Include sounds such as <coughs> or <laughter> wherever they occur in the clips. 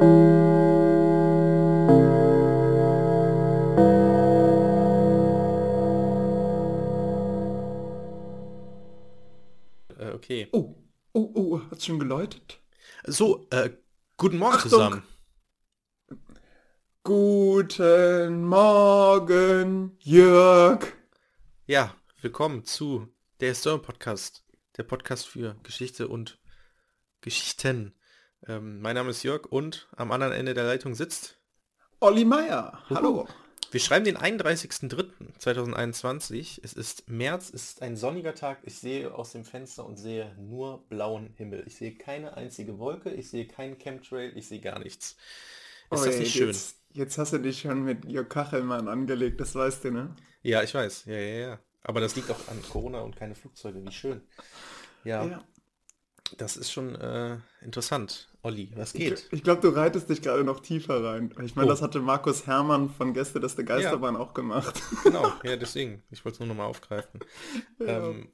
Äh, okay. Oh, oh, oh, hat's schon geläutet? So, äh, guten Morgen Achtung. zusammen. Guten Morgen, Jörg. Ja, willkommen zu der Historien Podcast, der Podcast für Geschichte und Geschichten. Ähm, mein Name ist Jörg und am anderen Ende der Leitung sitzt. Olli Meier. Hallo. Wir schreiben den 31.03.2021. Es ist März, es ist ein sonniger Tag. Ich sehe aus dem Fenster und sehe nur blauen Himmel. Ich sehe keine einzige Wolke, ich sehe keinen Chemtrail, ich sehe gar nichts. Ist das Oi, nicht schön? Jetzt, jetzt hast du dich schon mit Jörg Kachelmann angelegt, das weißt du, ne? Ja, ich weiß. Ja, ja, ja. Aber das liegt auch an Corona und keine Flugzeuge. Wie schön. Ja, Ja. Das ist schon äh, interessant. Olli, was Ich, geht? ich glaube, du reitest dich gerade noch tiefer rein. Ich meine, Oh. das hatte Markus Hermann von Gäste des der Geisterbahn auch gemacht. <laughs> Genau, ja, deswegen. Ich wollte es nur nochmal aufgreifen. <laughs> Ja. Ähm,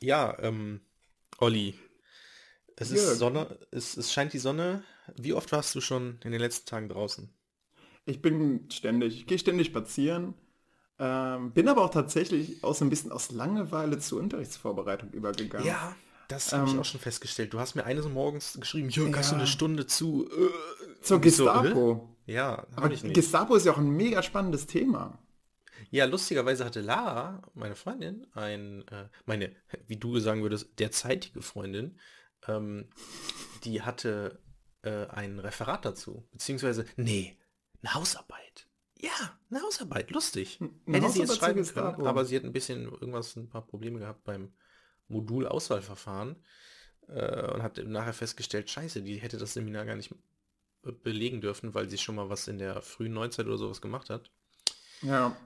ja, ähm, Olli, es ist Jörg. Sonne, es, es scheint die Sonne. Wie oft warst du schon in den letzten Tagen draußen? Ich bin ständig, ich gehe ständig spazieren, ähm, bin aber auch tatsächlich auch so ein bisschen aus Langeweile zur Unterrichtsvorbereitung übergegangen. Ja, das habe ich Ähm, auch schon festgestellt. Du hast mir eines morgens geschrieben, Jörg, hast du Ja. eine Stunde zu... Äh, Zur ich so, Gestapo. äh? Ja, aber ich. Gestapo ist ja auch ein mega spannendes Thema. Ja, lustigerweise hatte Lara, meine Freundin, ein, äh, meine, wie du sagen würdest, derzeitige Freundin, ähm, die hatte äh, ein Referat dazu. Beziehungsweise, nee, eine Hausarbeit. Ja, eine Hausarbeit, lustig. Eine Hätte sie jetzt Hausarbeit schreiben Gestapo. können, aber sie hat ein bisschen irgendwas, ein paar Probleme gehabt beim Modulauswahlverfahren äh, und hat nachher festgestellt, scheiße, die hätte das Seminar gar nicht belegen dürfen, weil sie schon mal was in der frühen Neuzeit oder sowas gemacht hat. Ja.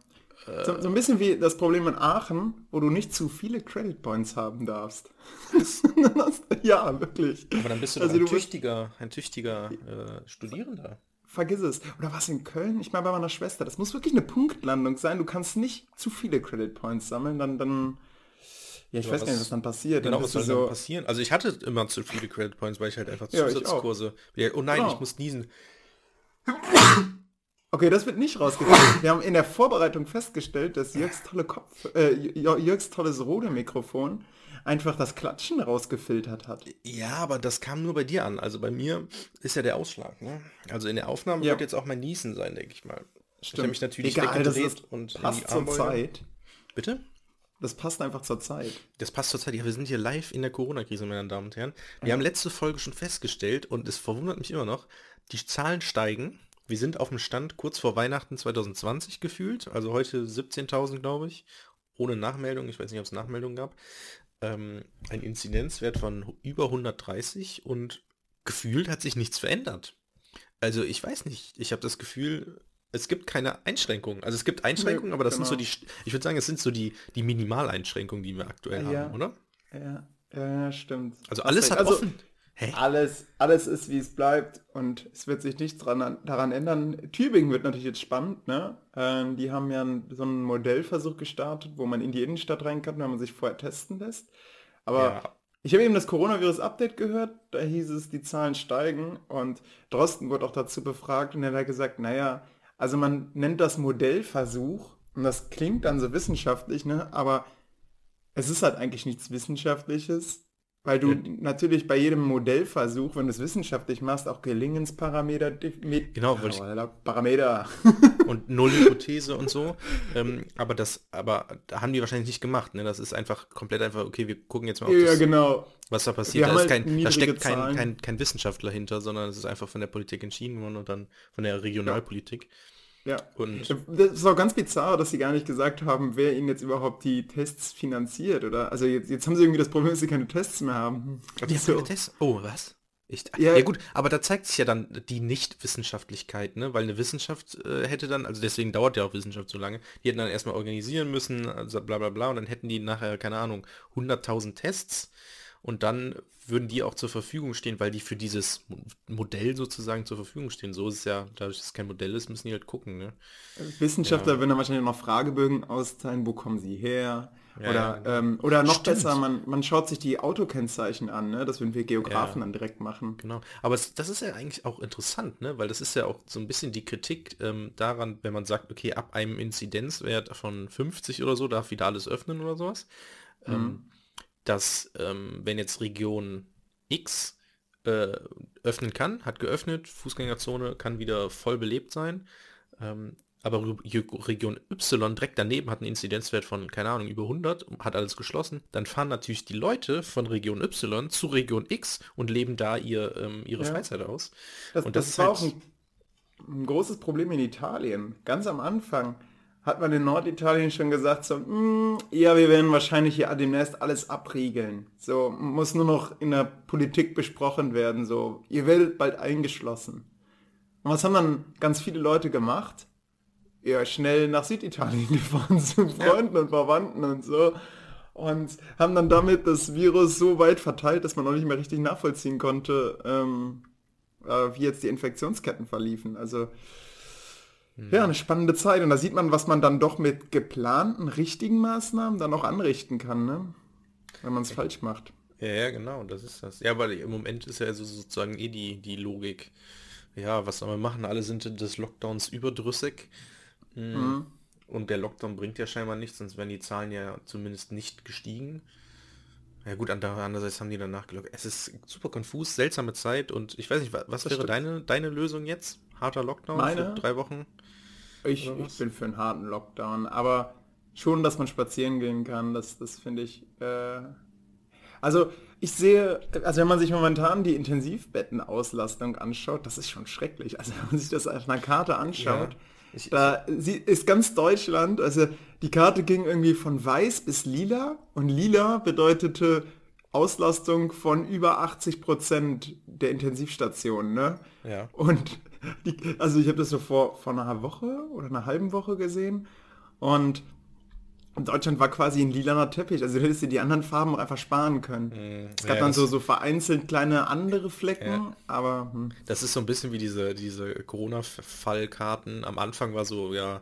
Äh. So, so ein bisschen wie das Problem in Aachen, wo du nicht zu viele Credit Points haben darfst. <laughs> ja, wirklich. Aber dann bist du Also doch ein du tüchtiger, ein tüchtiger äh, Studierender. Vergiss es. Oder was in Köln? Ich meine bei meiner Schwester. Das muss wirklich eine Punktlandung sein. Du kannst nicht zu viele Credit Points sammeln, dann, dann. Ja, ich Ja, weiß gar nicht, was dann passiert. Genau, dann was soll du dann passieren? Also ich hatte immer zu viele Credit Points, weil ich halt einfach Zusatzkurse. Ja, oh nein, Genau. ich muss niesen. <coughs> Okay, das wird nicht rausgefunden. Wir haben in der Vorbereitung festgestellt, dass Jörgs tolle Kopf, äh, Jör- Jörgs tolles Rode-Mikrofon einfach das Klatschen rausgefiltert hat. Ja, aber das kam nur bei dir an. Also bei mir ist ja der Ausschlag. Ne? Also in der Aufnahme Ja. wird jetzt auch mein Niesen sein, denke ich mal. Ich habe Stimmt. mich natürlich Egal, das weggedreht ist, und passt die zur. Zeit. Bitte? Das passt einfach zur Zeit. Das passt zur Zeit. Ja, wir sind hier live in der Corona-Krise, meine Damen und Herren. Wir haben letzte Folge schon festgestellt und es verwundert mich immer noch, die Zahlen steigen. Wir sind auf dem Stand kurz vor Weihnachten 2020 gefühlt, also heute 17.000, glaube ich, ohne Nachmeldung. Ich weiß nicht, ob es Nachmeldungen gab. Ähm, ein Inzidenzwert von über 130 und gefühlt hat sich nichts verändert. Also ich weiß nicht, ich habe das Gefühl, es gibt keine Einschränkungen. Also es gibt Einschränkungen, aber das sind so genau. die, ich würde sagen, es sind so die, die Minimaleinschränkungen, die wir aktuell Ja. haben, oder? Ja, ja stimmt. Also alles hat also, offen. Hä? Alles, alles ist, wie es bleibt und es wird sich nichts dran, daran ändern. Tübingen wird natürlich jetzt spannend. Ne? Ähm, die haben ja einen, so einen Modellversuch gestartet, wo man in die Innenstadt rein kann, wenn man sich vorher testen lässt. Aber Ja. ich habe eben das Coronavirus-Update gehört, da hieß es, die Zahlen steigen und Drosten wurde auch dazu befragt und er hat gesagt, naja, also man nennt das Modellversuch und das klingt dann so wissenschaftlich, ne? aber es ist halt eigentlich nichts Wissenschaftliches, weil du Ja. natürlich bei jedem Modellversuch, wenn du es wissenschaftlich machst, auch Gelingensparameter... Mit, Genau, Parameter. <laughs> und null Hypothese und so. Ähm, aber das, aber da haben die wahrscheinlich nicht gemacht. Ne? Das ist einfach komplett einfach, okay, wir gucken jetzt mal, ja, das, genau. was da passiert. Da, halt kein, da steckt kein, kein, kein Wissenschaftler hinter, sondern es ist einfach von der Politik entschieden worden und dann von der Regionalpolitik. Ja. Und Das ist auch ganz bizarr, dass sie gar nicht gesagt haben, wer ihnen jetzt überhaupt die Tests finanziert, oder? Also jetzt, jetzt haben sie irgendwie das Problem, dass sie keine Tests mehr haben. die haben So. keine Tests. Oh, was? Ich, Ja. ja. gut, aber da zeigt sich ja dann die Nichtwissenschaftlichkeit, ne? Weil eine Wissenschaft äh, hätte dann, also deswegen dauert ja auch Wissenschaft so lange, die hätten dann erstmal organisieren müssen, also bla bla bla, und dann hätten die nachher, keine Ahnung, 100.000 Tests und dann würden die auch zur Verfügung stehen, weil die für dieses Mo- Modell sozusagen zur Verfügung stehen. So ist es ja, dadurch, dass es kein Modell ist, müssen die halt gucken, ne? Wissenschaftler würden dann wahrscheinlich noch Fragebögen austeilen, wo kommen sie her, Ja, oder, ja, genau. ähm, oder noch Stimmt. besser, man, man schaut sich die Autokennzeichen an, ne? das würden wir Geografen ja, dann direkt machen. Genau, aber es, das ist ja eigentlich auch interessant, ne? weil das ist ja auch so ein bisschen die Kritik ähm, daran, wenn man sagt, okay, ab einem Inzidenzwert von 50 oder so darf wieder alles öffnen oder sowas, mhm. ähm, dass ähm, wenn jetzt Region X äh, öffnen kann, hat geöffnet, Fußgängerzone kann wieder voll belebt sein, ähm, aber Region Y direkt daneben hat einen Inzidenzwert von, keine Ahnung, über 100, hat alles geschlossen, dann fahren natürlich die Leute von Region Y zu Region X und leben da ihr, ähm, ihre ja. Freizeit aus. Das, und das, das war halt auch ein, ein, großes Problem in Italien. Ganz am Anfang hat man in Norditalien schon gesagt, so, mm, ja, wir werden wahrscheinlich hier demnächst alles abriegeln. So, muss nur noch in der Politik besprochen werden, so, ihr werdet bald eingeschlossen. Und was haben dann ganz viele Leute gemacht? ja, schnell nach Süditalien <laughs> gefahren zu Freunden ja. und Verwandten und so. Und haben dann damit das Virus so weit verteilt, dass man auch nicht mehr richtig nachvollziehen konnte, ähm, äh, wie jetzt die Infektionsketten verliefen. Also. Ja, eine spannende Zeit. Und da sieht man, was man dann doch mit geplanten, richtigen Maßnahmen dann auch anrichten kann, ne? wenn man es falsch macht. Ja, ja, genau, das ist das. Ja, weil im Moment ist ja also sozusagen eh die, die Logik. Ja, was soll man machen? Alle sind des Lockdowns überdrüssig. Mhm. Und der Lockdown bringt ja scheinbar nichts, sonst wären die Zahlen ja zumindest nicht gestiegen. Ja gut, andererseits haben die dann nachgelockt. Es ist super konfus, seltsame Zeit und ich weiß nicht, was das wäre deine, deine Lösung jetzt? Harter Lockdown Meine? für drei Wochen? Ich, ich, bin für einen harten Lockdown, aber schon, dass man spazieren gehen kann, das, das finde ich... Äh also ich sehe, also wenn man sich momentan die Intensivbettenauslastung anschaut, das ist schon schrecklich. Also wenn man sich das auf einer Karte anschaut, ja ich, da ist ganz Deutschland, also die Karte ging irgendwie von weiß bis lila und lila bedeutete Auslastung von über 80 Prozent der Intensivstationen. Ne? Ja. Und die, also ich habe das so vor, vor einer Woche oder einer halben Woche gesehen und Deutschland war quasi ein lilaner Teppich, also du hättest dir die anderen Farben auch einfach sparen können. Mm, es gab ja, dann so, so vereinzelt kleine andere Flecken, ja. aber... Hm. Das ist so ein bisschen wie diese, diese Corona-Fallkarten. Am Anfang war so, ja,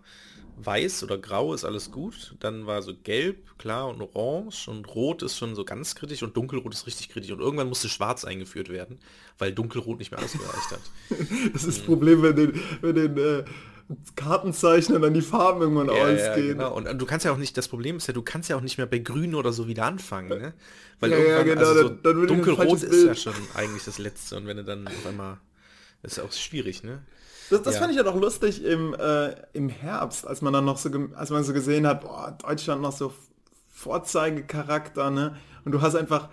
weiß oder grau ist alles gut, dann war so gelb, klar und orange und rot ist schon so ganz kritisch und dunkelrot ist richtig kritisch und irgendwann musste schwarz eingeführt werden, weil dunkelrot nicht mehr ausgereicht hat. <laughs> das ist das Problem, wenn den, wenn den äh, Kartenzeichnen dann die Farben irgendwann ja, ausgehen. Ja, genau. Und du kannst ja auch nicht, das Problem ist ja, du kannst ja auch nicht mehr bei Grün oder so wieder anfangen, ne? Weil ja, ja genau, also so dann, dann dunkelrot ist ja schon eigentlich das Letzte und wenn du dann auf einmal, ist ja auch schwierig, ne? Das, das ja. fand ich ja doch lustig im, äh, im Herbst, als man dann noch so, als man so gesehen hat, boah, Deutschland noch so Vorzeigecharakter, ne? Und du hast einfach,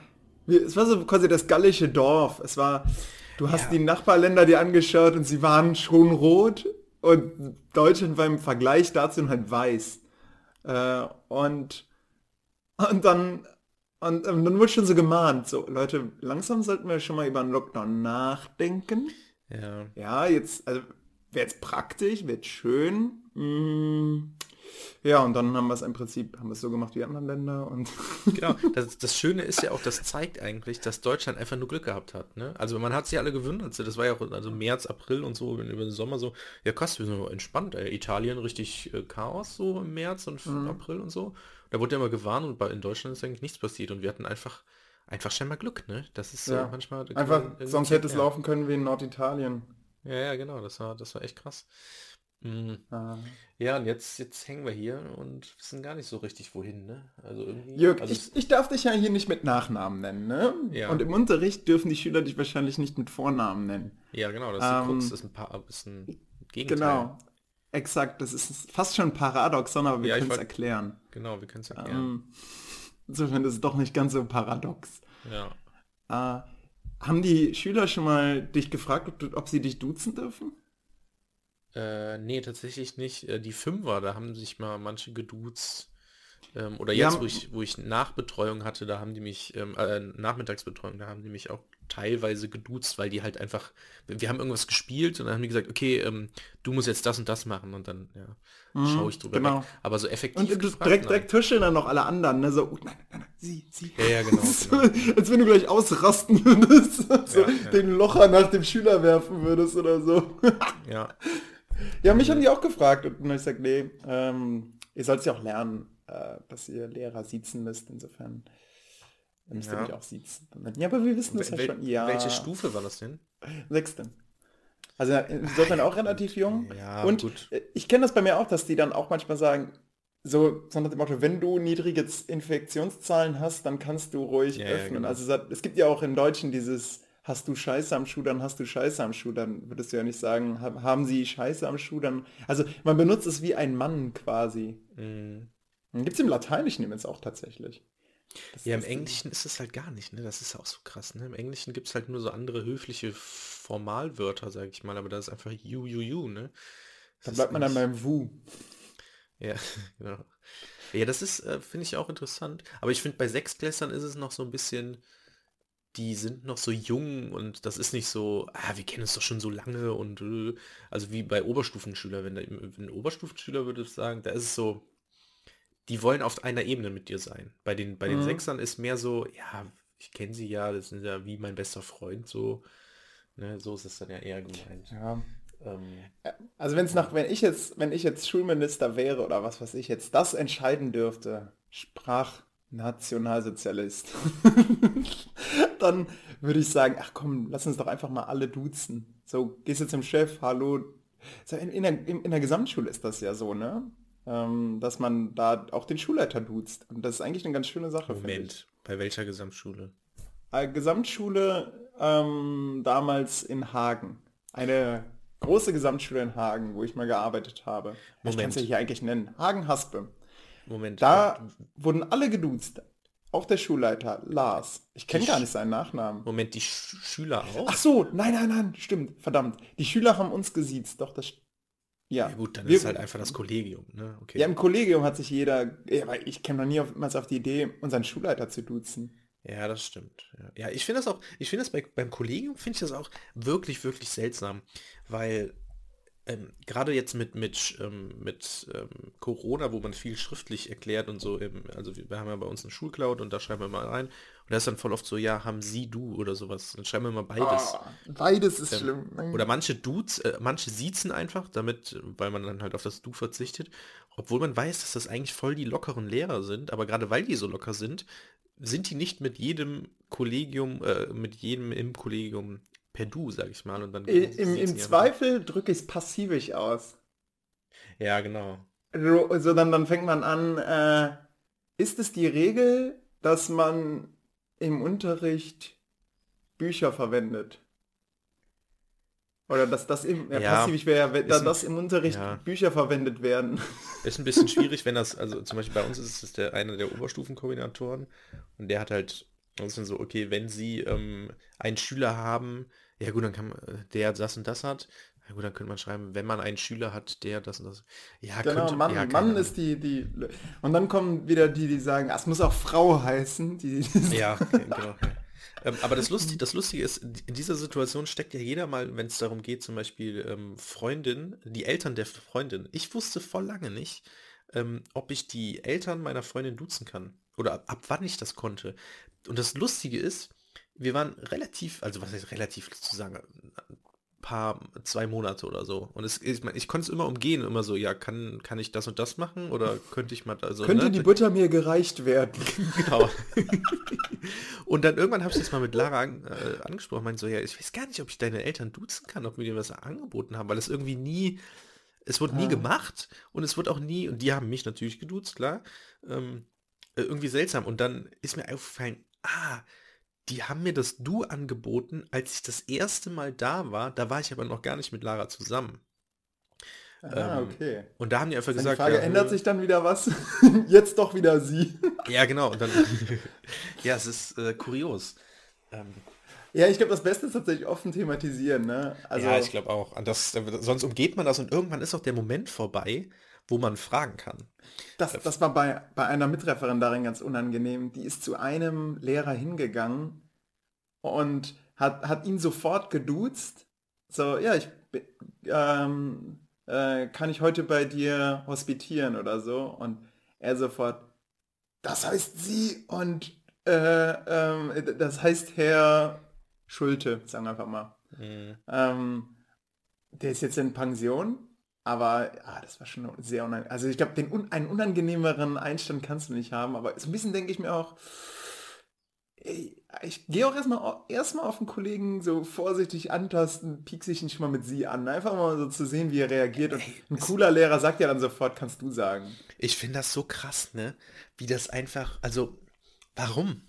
es war so quasi das gallische Dorf. Es war, du hast ja. die Nachbarländer dir angeschaut und sie waren schon rot und Deutschland war im Vergleich dazu halt weiß. Äh, und, und dann und ähm, dann wurde schon so gemahnt, so Leute, langsam sollten wir schon mal über einen Lockdown nachdenken. Ja. Ja, jetzt, also wäre jetzt praktisch, wird schön. Mm, ja, und dann haben wir es im Prinzip, haben wir es so gemacht wie andere Länder und. <laughs> genau, das, das, Schöne ist ja auch, das zeigt eigentlich, dass Deutschland einfach nur Glück gehabt hat. Ne? Also man hat sich alle gewundert, das war ja auch also März, April und so, über den Sommer so, ja krass, wir sind so entspannt, ey. Italien richtig äh, Chaos so im März und mhm. April und so. Da wurde ja immer gewarnt und bei, in Deutschland ist eigentlich nichts passiert und wir hatten einfach einfach scheinbar Glück, ne? Das ist ja, manchmal. Einfach, sonst hätte es ja. laufen können wie in Norditalien. Ja, ja, genau, das war, das war echt krass. Mhm. Ah. Ja, und jetzt, jetzt hängen wir hier und wissen gar nicht so richtig wohin, ne? Also irgendwie. Jörg, also ich, ich darf dich ja hier nicht mit Nachnamen nennen, ne? Ja. Und im Unterricht dürfen die Schüler dich wahrscheinlich nicht mit Vornamen nennen. Ja, genau, das ist, ähm, ist ein paar ist ein Gegenteil. Genau. Exakt, das ist fast schon paradoxon, aber wir ja, können es erklären. Genau, wir können es erklären. Ähm, insofern ist es doch nicht ganz so paradox. Ja. Äh, haben die Schüler schon mal dich gefragt, ob, ob sie dich duzen dürfen? Äh, nee, tatsächlich nicht. Äh, die Fünfer, da haben sich mal manche geduzt. Ähm, oder jetzt, ja. wo, ich, wo ich Nachbetreuung hatte, da haben die mich, ähm, äh, Nachmittagsbetreuung, da haben die mich auch teilweise geduzt, weil die halt einfach, wir haben irgendwas gespielt und dann haben die gesagt, okay, ähm, du musst jetzt das und das machen und dann ja, mhm, schaue ich drüber genau. weg. Aber so effektiv. Und gefragt, direkt, direkt tuscheln dann noch alle anderen, ne? So, oh, nein, nein, nein, sie, sie. Ja, ja, genau. <laughs> genau. Als wenn du gleich ausrasten würdest, <laughs> so ja, ja. den Locher nach dem Schüler werfen würdest oder so. <laughs> ja. Ja, mich haben die auch gefragt und ich sag, nee, ähm, ihr sollt es ja auch lernen. äh, dass ihr Lehrer siezen müsst. Insofern müsst ihr Ja. mich auch siezen. Ja, aber wir wissen das ja schon. Ja, Welche Stufe war das denn? Sechste. Also insofern auch relativ <laughs> jung. Ja, Und gut. äh, ich kenne das bei mir auch, dass die dann auch manchmal sagen, so, so nach dem Motto, wenn du niedrige Infektionszahlen hast, dann kannst du ruhig Ja, ja, öffnen. genau. Also es gibt ja auch im Deutschen dieses, hast du Scheiße am Schuh, dann hast du Scheiße am Schuh, dann würdest du ja nicht sagen, ha- haben sie Scheiße am Schuh, dann, also man benutzt es wie ein Mann quasi. Mhm. Gibt es im Lateinischen jetzt auch tatsächlich. Das- Ja, im Englischen ist es halt gar nicht, ne? Das ist auch so krass, ne? Im Englischen gibt es halt nur so andere höfliche Formalwörter, sag ich mal, aber das ist einfach you, you, you, ne? Das Da bleibt man dann beim Wu. Ja, <laughs> genau. Ja, das ist, äh, finde ich auch interessant. Aber ich finde, bei Sechsklässlern ist es noch so ein bisschen, die sind noch so jung und das ist nicht so, ah, wir kennen uns doch schon so lange und äh, also wie bei Oberstufenschüler, wenn, da, wenn ein Oberstufenschüler würde ich sagen, da ist es so, die wollen auf einer Ebene mit dir sein. Bei den, bei den Mhm. Sechsern ist mehr so, ja, ich kenne sie ja, das sind ja wie mein bester Freund, so. Ne, so ist es dann ja eher gemeint. Ja. Ähm, Also wenn es nach, wenn ich jetzt, wenn ich jetzt Schulminister wäre oder was weiß ich jetzt, das entscheiden dürfte, Sprachnationalsozialist, <laughs> dann würde ich sagen, ach komm, lass uns doch einfach mal alle duzen. So, gehst du zum Chef, hallo. In, der, in der Gesamtschule ist das ja so, ne? Ähm, dass man da auch den Schulleiter duzt. Und das ist eigentlich eine ganz schöne Sache. Moment, bei welcher Gesamtschule? Äh, Gesamtschule ähm, damals in Hagen. Eine große Gesamtschule in Hagen, wo ich mal gearbeitet habe. Ich kann Moment. es ja hier eigentlich nennen. Hagen-Haspe. Moment. Da wurden alle geduzt. Auch der Schulleiter, Lars. Ich kenne gar nicht seinen Nachnamen. Moment, die Sch Schüler auch? Ach so, nein, nein, nein, stimmt, verdammt. Die Schüler haben uns gesiezt. Doch, das... Ja, Ja gut, dann Wir- ist halt einfach das Kollegium, ne? Okay. Ja, im Kollegium hat sich jeder... Ja, ich käme noch niemals auf die Idee, unseren Schulleiter zu duzen. Ja, das stimmt. Ja, ja ich finde das auch, ich finde das bei, beim Kollegium finde ich das auch wirklich, wirklich seltsam, weil ähm, gerade jetzt mit, mit, ähm, mit ähm, Corona, wo man viel schriftlich erklärt und so, eben, also wir, haben ja bei uns eine Schulcloud und da schreiben wir mal rein und da ist dann voll oft so, ja, haben Sie, du oder sowas. Dann schreiben wir mal beides. Ah, beides ist Ähm, schlimm. Oder manche Dudes, äh, manche siezen einfach, damit, weil man dann halt auf das Du verzichtet, obwohl man weiß, dass das eigentlich voll die lockeren Lehrer sind, aber gerade weil die so locker sind, sind die nicht mit jedem Kollegium, äh, mit jedem im Kollegium per Du, sag ich mal. Und dann Im, im. Zweifel drücke ich es passivisch aus. Ja, genau. So, so dann, dann fängt man an, äh, ist es die Regel, dass man im Unterricht Bücher verwendet? Oder dass das im, ja, Ja, passivisch wäre, wenn ein- das im Unterricht ja. Bücher verwendet werden. <laughs> Ist ein bisschen schwierig, wenn das, <laughs> also zum Beispiel bei uns ist es der, einer der Oberstufenkoordinatoren und der hat halt, das ist dann so, okay, wenn sie ähm, einen Schüler haben, ja gut, dann kann man, äh, der das und das hat, ja gut, dann könnte man schreiben, wenn man einen Schüler hat, der das und das. Ja, Genau, könnte, Mann, ja, Mann ist die, die. Und dann kommen wieder die, die sagen, ah, es muss auch Frau heißen. Die, die Ja, <laughs> okay, genau. Ähm, aber das Lustige, das Lustige ist, in dieser Situation steckt ja jeder mal, wenn es darum geht, zum Beispiel ähm, Freundin, die Eltern der Freundin. Ich wusste voll lange nicht, ähm, ob ich die Eltern meiner Freundin duzen kann. Oder ab, ab wann ich das konnte. Und das Lustige ist, wir waren relativ, also was heißt relativ zu sagen, ein paar, zwei Monate oder so. Und es, ich, mein, ich konnte es immer umgehen, immer so, ja, kann, kann ich das und das machen? Oder könnte ich mal, also, könnte ne, die Butter mir gereicht werden? <laughs> <laughs> Genau. und dann irgendwann habe ich das mal mit Lara an, äh, angesprochen, meinte so, ja, ich weiß gar nicht, ob ich deine Eltern duzen kann, ob wir dir was angeboten haben, weil es irgendwie nie, es wurde nie Ah. gemacht und es wird auch nie, und die haben mich natürlich geduzt, klar, ähm, äh, irgendwie seltsam. Und dann ist mir aufgefallen, ah, die haben mir das Du angeboten, als ich das erste Mal da war, da war ich aber noch gar nicht mit Lara zusammen. Ah, Ähm, okay. Und da haben die einfach gesagt, die Frage, ja, ändert sich dann wieder was? <laughs> Jetzt doch wieder sie. <laughs> Ja, genau. Und dann, <laughs> ja, es ist äh, kurios. Ähm, Ja, ich glaube, das Beste ist tatsächlich offen thematisieren, ne? Also, ja, ich glaube auch. Das, sonst umgeht man das und irgendwann ist auch der Moment vorbei, wo man fragen kann. das, das war bei, bei einer Mitreferendarin ganz unangenehm. Die ist zu einem Lehrer hingegangen und hat, hat ihn sofort geduzt. So, ja, ich ähm, äh, kann ich heute bei dir hospitieren oder so? Und er sofort, das heißt sie und äh, ähm, das heißt Herr Schulte, sagen wir einfach mal. Mhm. Ähm, der ist jetzt in Pension Aber ah, das war schon sehr unangenehm. Also ich glaube, den einen unangenehmeren Einstand kannst du nicht haben. Aber so ein bisschen denke ich mir auch, ey, ich gehe auch erstmal erstmal auf den Kollegen so vorsichtig antasten, piek sich nicht mal mit sie an. Einfach mal so zu sehen, wie er reagiert. Und ein cooler Lehrer sagt ja dann sofort, kannst du sagen. Ich finde das so krass, ne? Wie das einfach, also warum?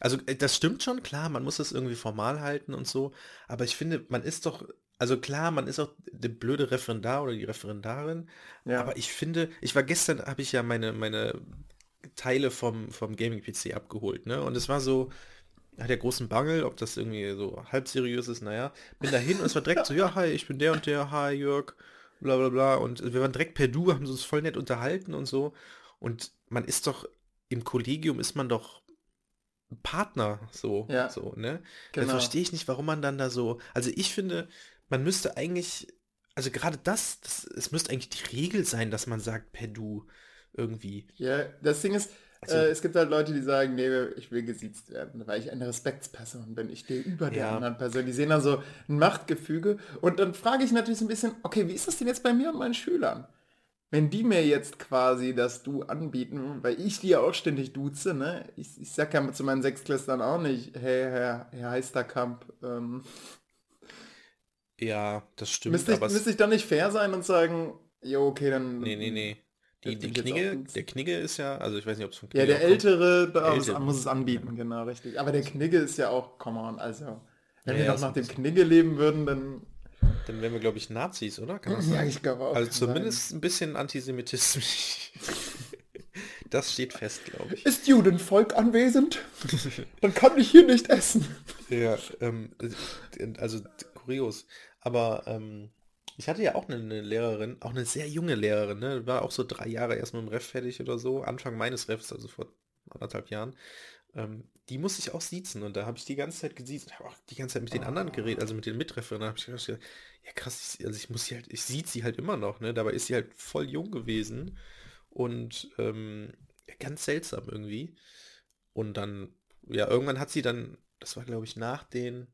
Also äh, das stimmt schon, klar, man muss das irgendwie formal halten und so, aber ich finde, man ist doch also klar, man ist auch der blöde Referendar oder die Referendarin, ja. aber ich finde, ich war gestern, habe ich ja meine, meine Teile vom, vom Gaming-PC abgeholt, ne? Und es war so, hat ja großen Bangel, ob das irgendwie so halb seriös ist, naja, bin dahin und es war direkt so, ja, hi, ich bin der und der, hi Jörg, bla bla bla. Und wir waren direkt per Du, haben uns voll nett unterhalten und so. Und man ist doch, im Kollegium ist man doch Partner, so, ja, so, ne? Genau. Dann verstehe ich nicht, warum man dann da so, also ich finde, man müsste eigentlich, also gerade das, das, es müsste eigentlich die Regel sein, dass man sagt per Du irgendwie. Ja, das Ding ist, also, äh, es gibt halt Leute, die sagen, nee, ich will gesiezt werden, weil ich eine Respektsperson bin. Ich stehe über der ja. anderen Person. Die sehen dann so ein Machtgefüge. Und dann frage ich natürlich so ein bisschen, okay, wie ist das denn jetzt bei mir und meinen Schülern? Wenn die mir jetzt quasi das Du anbieten, weil ich die ja auch ständig duze, ne? Ich, ich sag ja zu meinen Sechsklässlern auch nicht, hey, Herr, Herr Heisterkamp, ähm, ja, das stimmt. Müsste ich, müsste ich dann nicht fair sein und sagen, jo, okay, dann... Nee, nee, nee. Die, die Knigge, der Knigge ist ja, also ich weiß nicht, ob es von Knigge Ja, der Ältere, da Ältere. muss es anbieten, genau, richtig. Aber der Knigge ist ja auch, come on, also, wenn ja, wir ja, noch nach dem Knigge leben würden, dann... Dann wären wir, glaube ich, Nazis, oder? Kann ja, ich glaube auch. Also zumindest sein. ein bisschen Antisemitismus. <laughs> Das steht fest, glaube ich. Ist Judenvolk anwesend? Dann kann ich hier nicht essen. Ja, ähm, also kurios. Aber ähm, ich hatte ja auch eine, eine, Lehrerin, auch eine sehr junge Lehrerin, ne? war auch so drei Jahre erst mit dem Ref fertig oder so, Anfang meines Refs, also vor anderthalb Jahren. Ähm, die musste ich auch siezen und da habe ich die ganze Zeit gesiezt und habe auch die ganze Zeit mit den anderen geredet, also mit den Mitreferenten. habe ich gedacht, ja krass, ich, also ich muss sie halt, ich sieht sie halt immer noch, ne? Dabei ist sie halt voll jung gewesen und ähm, ganz seltsam irgendwie. Und dann, ja, irgendwann hat sie dann, das war glaube ich nach den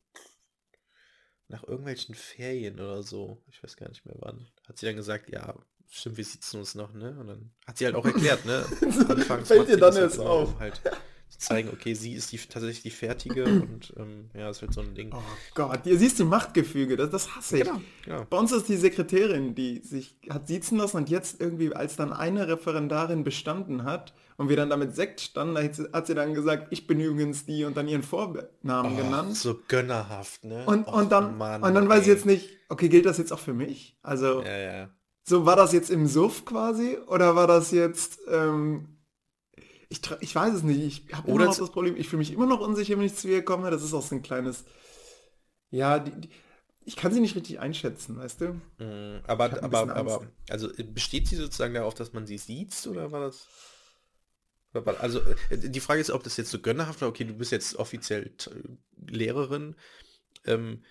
nach irgendwelchen Ferien oder so, ich weiß gar nicht mehr wann, hat sie dann gesagt, ja, stimmt, wir sitzen uns noch, ne? Und dann hat sie halt auch erklärt, ne? <laughs> Anfangs Fällt dir dann jetzt halt auf. Halt <laughs> zeigen, okay, sie ist die, tatsächlich die Fertige <clears throat> und ähm, ja, es wird so ein Ding. Oh Gott, ihr siehst du Machtgefüge, das, das hasse ich. Genau, genau. Bei uns ist die Sekretärin, die sich hat sitzen lassen und jetzt irgendwie, als dann eine Referendarin bestanden hat und wir dann damit Sekt standen, hat sie dann gesagt, ich bin übrigens die und dann ihren Vornamen oh, genannt. So gönnerhaft, ne? Und, Och, und dann, Mann, und dann weiß ich jetzt nicht, okay, gilt das jetzt auch für mich? Also, ja, ja. so war das jetzt im Suff quasi oder war das jetzt, ähm, ich, ich weiß es nicht, ich habe immer noch das Problem, ich fühle mich immer noch unsicher, wenn ich zu ihr komme, das ist auch so ein kleines, ja, die, die ich kann sie nicht richtig einschätzen, weißt du? Mm, aber, aber, aber, also besteht sie sozusagen darauf, dass man sie sieht, oder war das? Also äh, die Frage ist, ob das jetzt so gönnerhaft war, okay, du bist jetzt offiziell Lehrerin, ähm,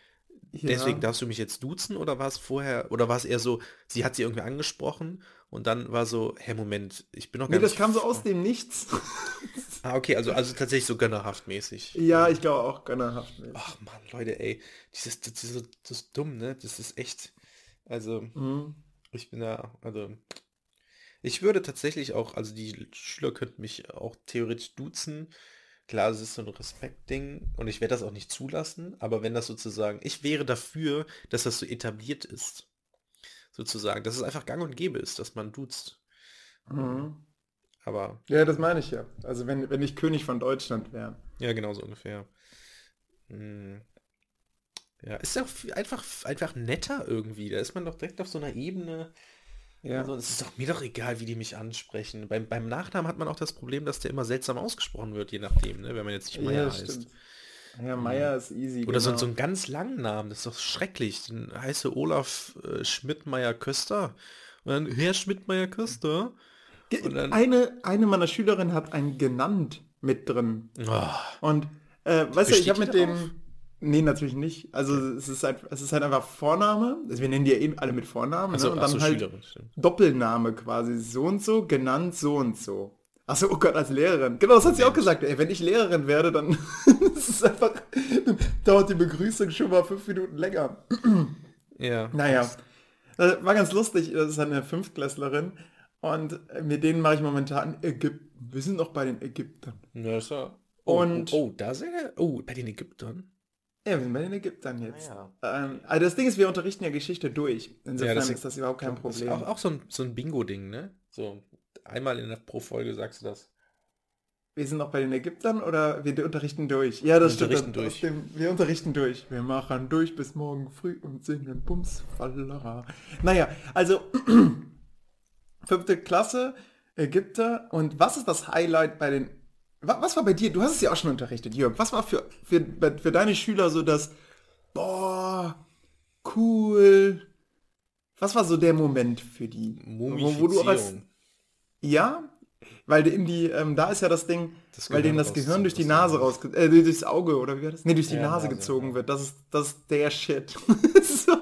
ja. deswegen darfst du mich jetzt duzen oder war es vorher, oder war es eher so, sie hat sie irgendwie angesprochen und dann war so, hey Moment, ich bin noch gar nee, das kam so aus dem Nichts. <laughs> ah, okay, also, also tatsächlich so gönnerhaft mäßig. Ja, ich glaube auch gönnerhaft mäßig. Ach man, Leute, ey, dieses, das, ist, das ist dumm, ne? Das ist echt, also, mhm. ich bin da, also, ich würde tatsächlich auch, also die Schüler könnten mich auch theoretisch duzen. Klar, es ist so ein Respektding und ich werde das auch nicht zulassen, aber wenn das sozusagen, ich wäre dafür, dass das so etabliert ist. Sozusagen, dass es einfach gang und gäbe ist, dass man duzt. Mhm. Aber. Ja, das meine ich ja. Also wenn, wenn ich König von Deutschland wäre. Ja, genau so ungefähr. Hm. Ja, ist ja einfach, einfach netter irgendwie. Da ist man doch direkt auf so einer Ebene, ja. Also es ist doch mir doch egal, wie die mich ansprechen. Beim, beim Nachnamen hat man auch das Problem, dass der immer seltsam ausgesprochen wird, je nachdem, ne? wenn man jetzt nicht Meier ja, heißt. Ja, Meier ist easy. Oder genau. so, so einen ganz langen Namen, das ist doch schrecklich. Dann heiße Olaf äh, Schmidt-Meier-Köster. Und dann Herr Schmidt-Meier-Köster. Eine, eine meiner Schülerinnen hat einen genannt mit drin. Oh. Und äh, weißt du, ich habe mit dem, Nee, natürlich nicht. Also es ist halt, es ist halt einfach Vorname. Also wir nennen die ja eben alle mit Vornamen. Also, ne? Und dann so, halt Doppelname quasi. So und so, genannt so und so. Achso, oh Gott, als Lehrerin. Genau, das hat sie auch gesagt. Ey, wenn ich Lehrerin werde, dann <laughs> einfach, dauert die Begrüßung schon mal fünf Minuten länger. ja. Naja. Das war ganz lustig, das ist eine Fünftklässlerin und mit denen mache ich momentan Ägypten. Wir sind noch bei den Ägyptern. Ja, so. Oh, Und- oh, da sind wir. Oh, bei den Ägyptern. Ja, wir sind bei den Ägyptern jetzt. Ah, Ähm, also das Ding ist, wir unterrichten ja Geschichte durch. Insofern das- ist das überhaupt kein Das Problem. ist auch, auch so ein, so ein Bingo-Ding, ne? So einmal in der pro Folge sagst du das. Wir sind noch bei den Ägyptern oder wir unterrichten durch? Ja, das Wir stimmt. unterrichten durch. Dem, wir unterrichten durch. Wir machen durch bis morgen früh und singen Bums, Fallera. Naja, also <clears throat> fünfte Klasse, Ägypter. Und was ist das Highlight bei den... wa- Was war bei dir? Du hast es ja auch schon unterrichtet, Jörg. Was war für, für, für deine Schüler so das... Boah, cool. Was war so der Moment für die? Wo, wo du auch als. Ja, weil in die, ähm, da ist ja das Ding, Das weil denen das Gehirn durch die Nase raus, äh, durchs Auge oder wie war das? Nee, durch die Ja, Nase, Nase, gezogen ja. wird. Das ist, das ist der Shit. <laughs> so,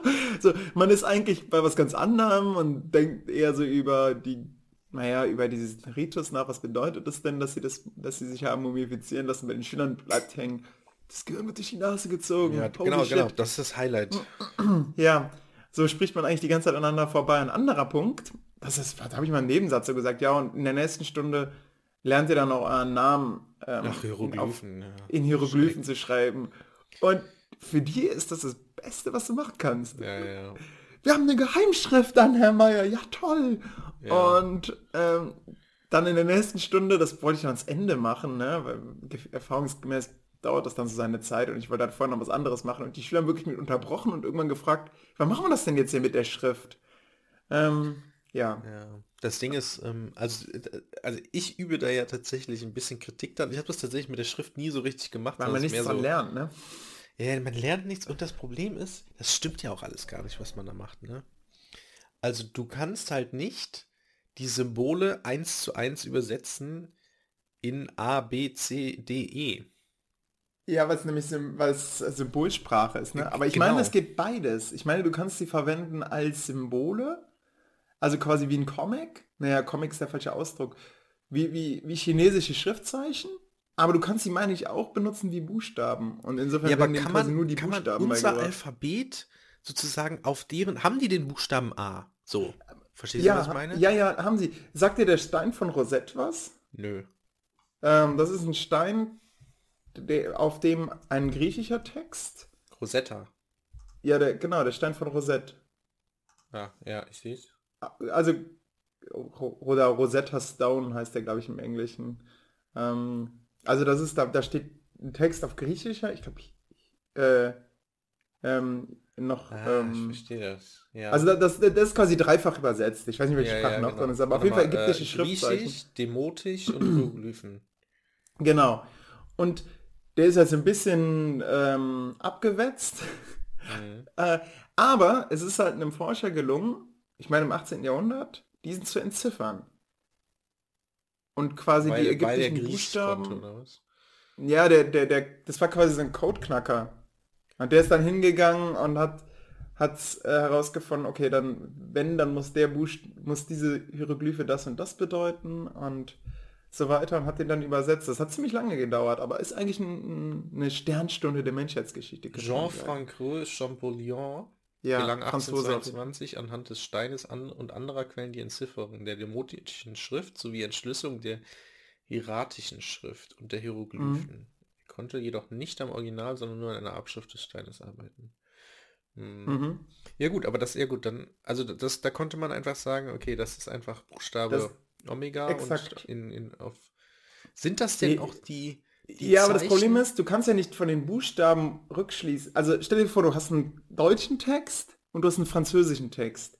so, man ist eigentlich bei was ganz anderem und denkt eher so über die, naja, über dieses Ritus nach. Was bedeutet das denn, dass sie das, dass sie sich haben mumifizieren lassen? Bei den Schülern bleibt hängen. Das Gehirn wird durch die Nase gezogen. Ja, Holy genau, shit. genau. Das ist das Highlight. Ja, so spricht man eigentlich die ganze Zeit aneinander vorbei. Ein anderer Punkt, das ist, da habe ich mal einen Nebensatz so gesagt, ja, und in der nächsten Stunde lernt ihr dann auch euren Namen ähm, Nach Hieroglyphen. ja. in Hieroglyphen zu schreiben. Und für die ist das das Beste, was du machen kannst. Ja, ja. Wir haben eine Geheimschrift dann, Herr Meier. Ja, toll. Und ähm, dann in der nächsten Stunde, das wollte ich dann ans Ende machen, ne? weil ge- erfahrungsgemäß dauert das dann so seine Zeit und ich wollte dann vorher noch was anderes machen und die Schüler haben wirklich mit unterbrochen und irgendwann gefragt, wann machen wir das denn jetzt hier mit der Schrift? Ähm, ja. Ja, das Ding ist, ähm, also, äh, also ich übe da ja tatsächlich ein bisschen Kritik dann. Ich habe das tatsächlich mit der Schrift nie so richtig gemacht. Weil man nichts mehr dran lernt, ne? Ja, man lernt nichts und das Problem ist, das stimmt ja auch alles gar nicht, was man da macht, ne? Also du kannst halt nicht die Symbole eins zu eins übersetzen in A, B, C, D, E. Ja, weil es nämlich es Symbolsprache ist, ne? Aber ich Genau. meine, es geht beides. Ich meine, du kannst sie verwenden als Symbole, also quasi wie ein Comic. Naja, Comic ist der falsche Ausdruck. Wie, wie, wie chinesische Schriftzeichen. Aber du kannst sie, meine ich, auch benutzen wie Buchstaben. Und insofern Ja, aber werden kann quasi man, nur die kann man Buchstaben unser beigebracht. Alphabet sozusagen auf deren, haben die den Buchstaben A? So, verstehst du, Ja, was ich meine? ja, ja, haben sie. Sagt dir der Stein von Rosette was? Nö. Ähm, das ist ein Stein, auf dem ein griechischer Text. Rosetta. Ja, der, genau, der Stein von Rosette. Ja, ja, ich sehe es. Also oder Rosetta Stone heißt der, glaube ich, im Englischen. Ähm, also das ist, da, da steht ein Text auf Griechischer, ich glaube, äh, ähm, noch, Ah, ich ähm, verstehe das. Ja. also da- das, das ist quasi dreifach übersetzt. Ich weiß nicht, welche ja, Sprache ja, noch genau. drin ist, aber auf Warte jeden Fall ägyptische äh, Schriftzeichen. Griechisch, Demotisch und Hieroglyphen. <clears throat> Genau. Und der ist jetzt ein bisschen ähm, abgewetzt. Mhm. <laughs> Äh, aber es ist halt einem Forscher gelungen, ich meine im 18. Jahrhundert, diesen zu entziffern. Und quasi die Weil, der ägyptischen Buchstaben. konnte? Ja, der, der, der, das war quasi so ein Codeknacker. Und der ist dann hingegangen und hat hat äh, herausgefunden, okay, dann, wenn, dann muss der Buch, muss diese Hieroglyphe das und das bedeuten und so weiter und hat den dann übersetzt. Das hat ziemlich lange gedauert, aber ist eigentlich ein, eine Sternstunde der Menschheitsgeschichte. Jean-Francois Champollion ja, gelang Franzose. 1822 anhand des Steines an und anderer Quellen die Entzifferung der demotischen Schrift sowie Entschlüsselung der hieratischen Schrift und der Hieroglyphen. Er konnte jedoch nicht am Original, sondern nur an einer Abschrift des Steines arbeiten. Hm. Mhm. Ja gut, aber das eher gut. Dann, also das, da konnte man einfach sagen, okay, das ist einfach Buchstabe Omega exakt. und in, in auf. Sind das denn Die- auch die, Ja, aber das Zeichen? Problem ist, du kannst ja nicht von den Buchstaben rückschließen. Also stell dir vor, du hast einen deutschen Text und du hast einen französischen Text.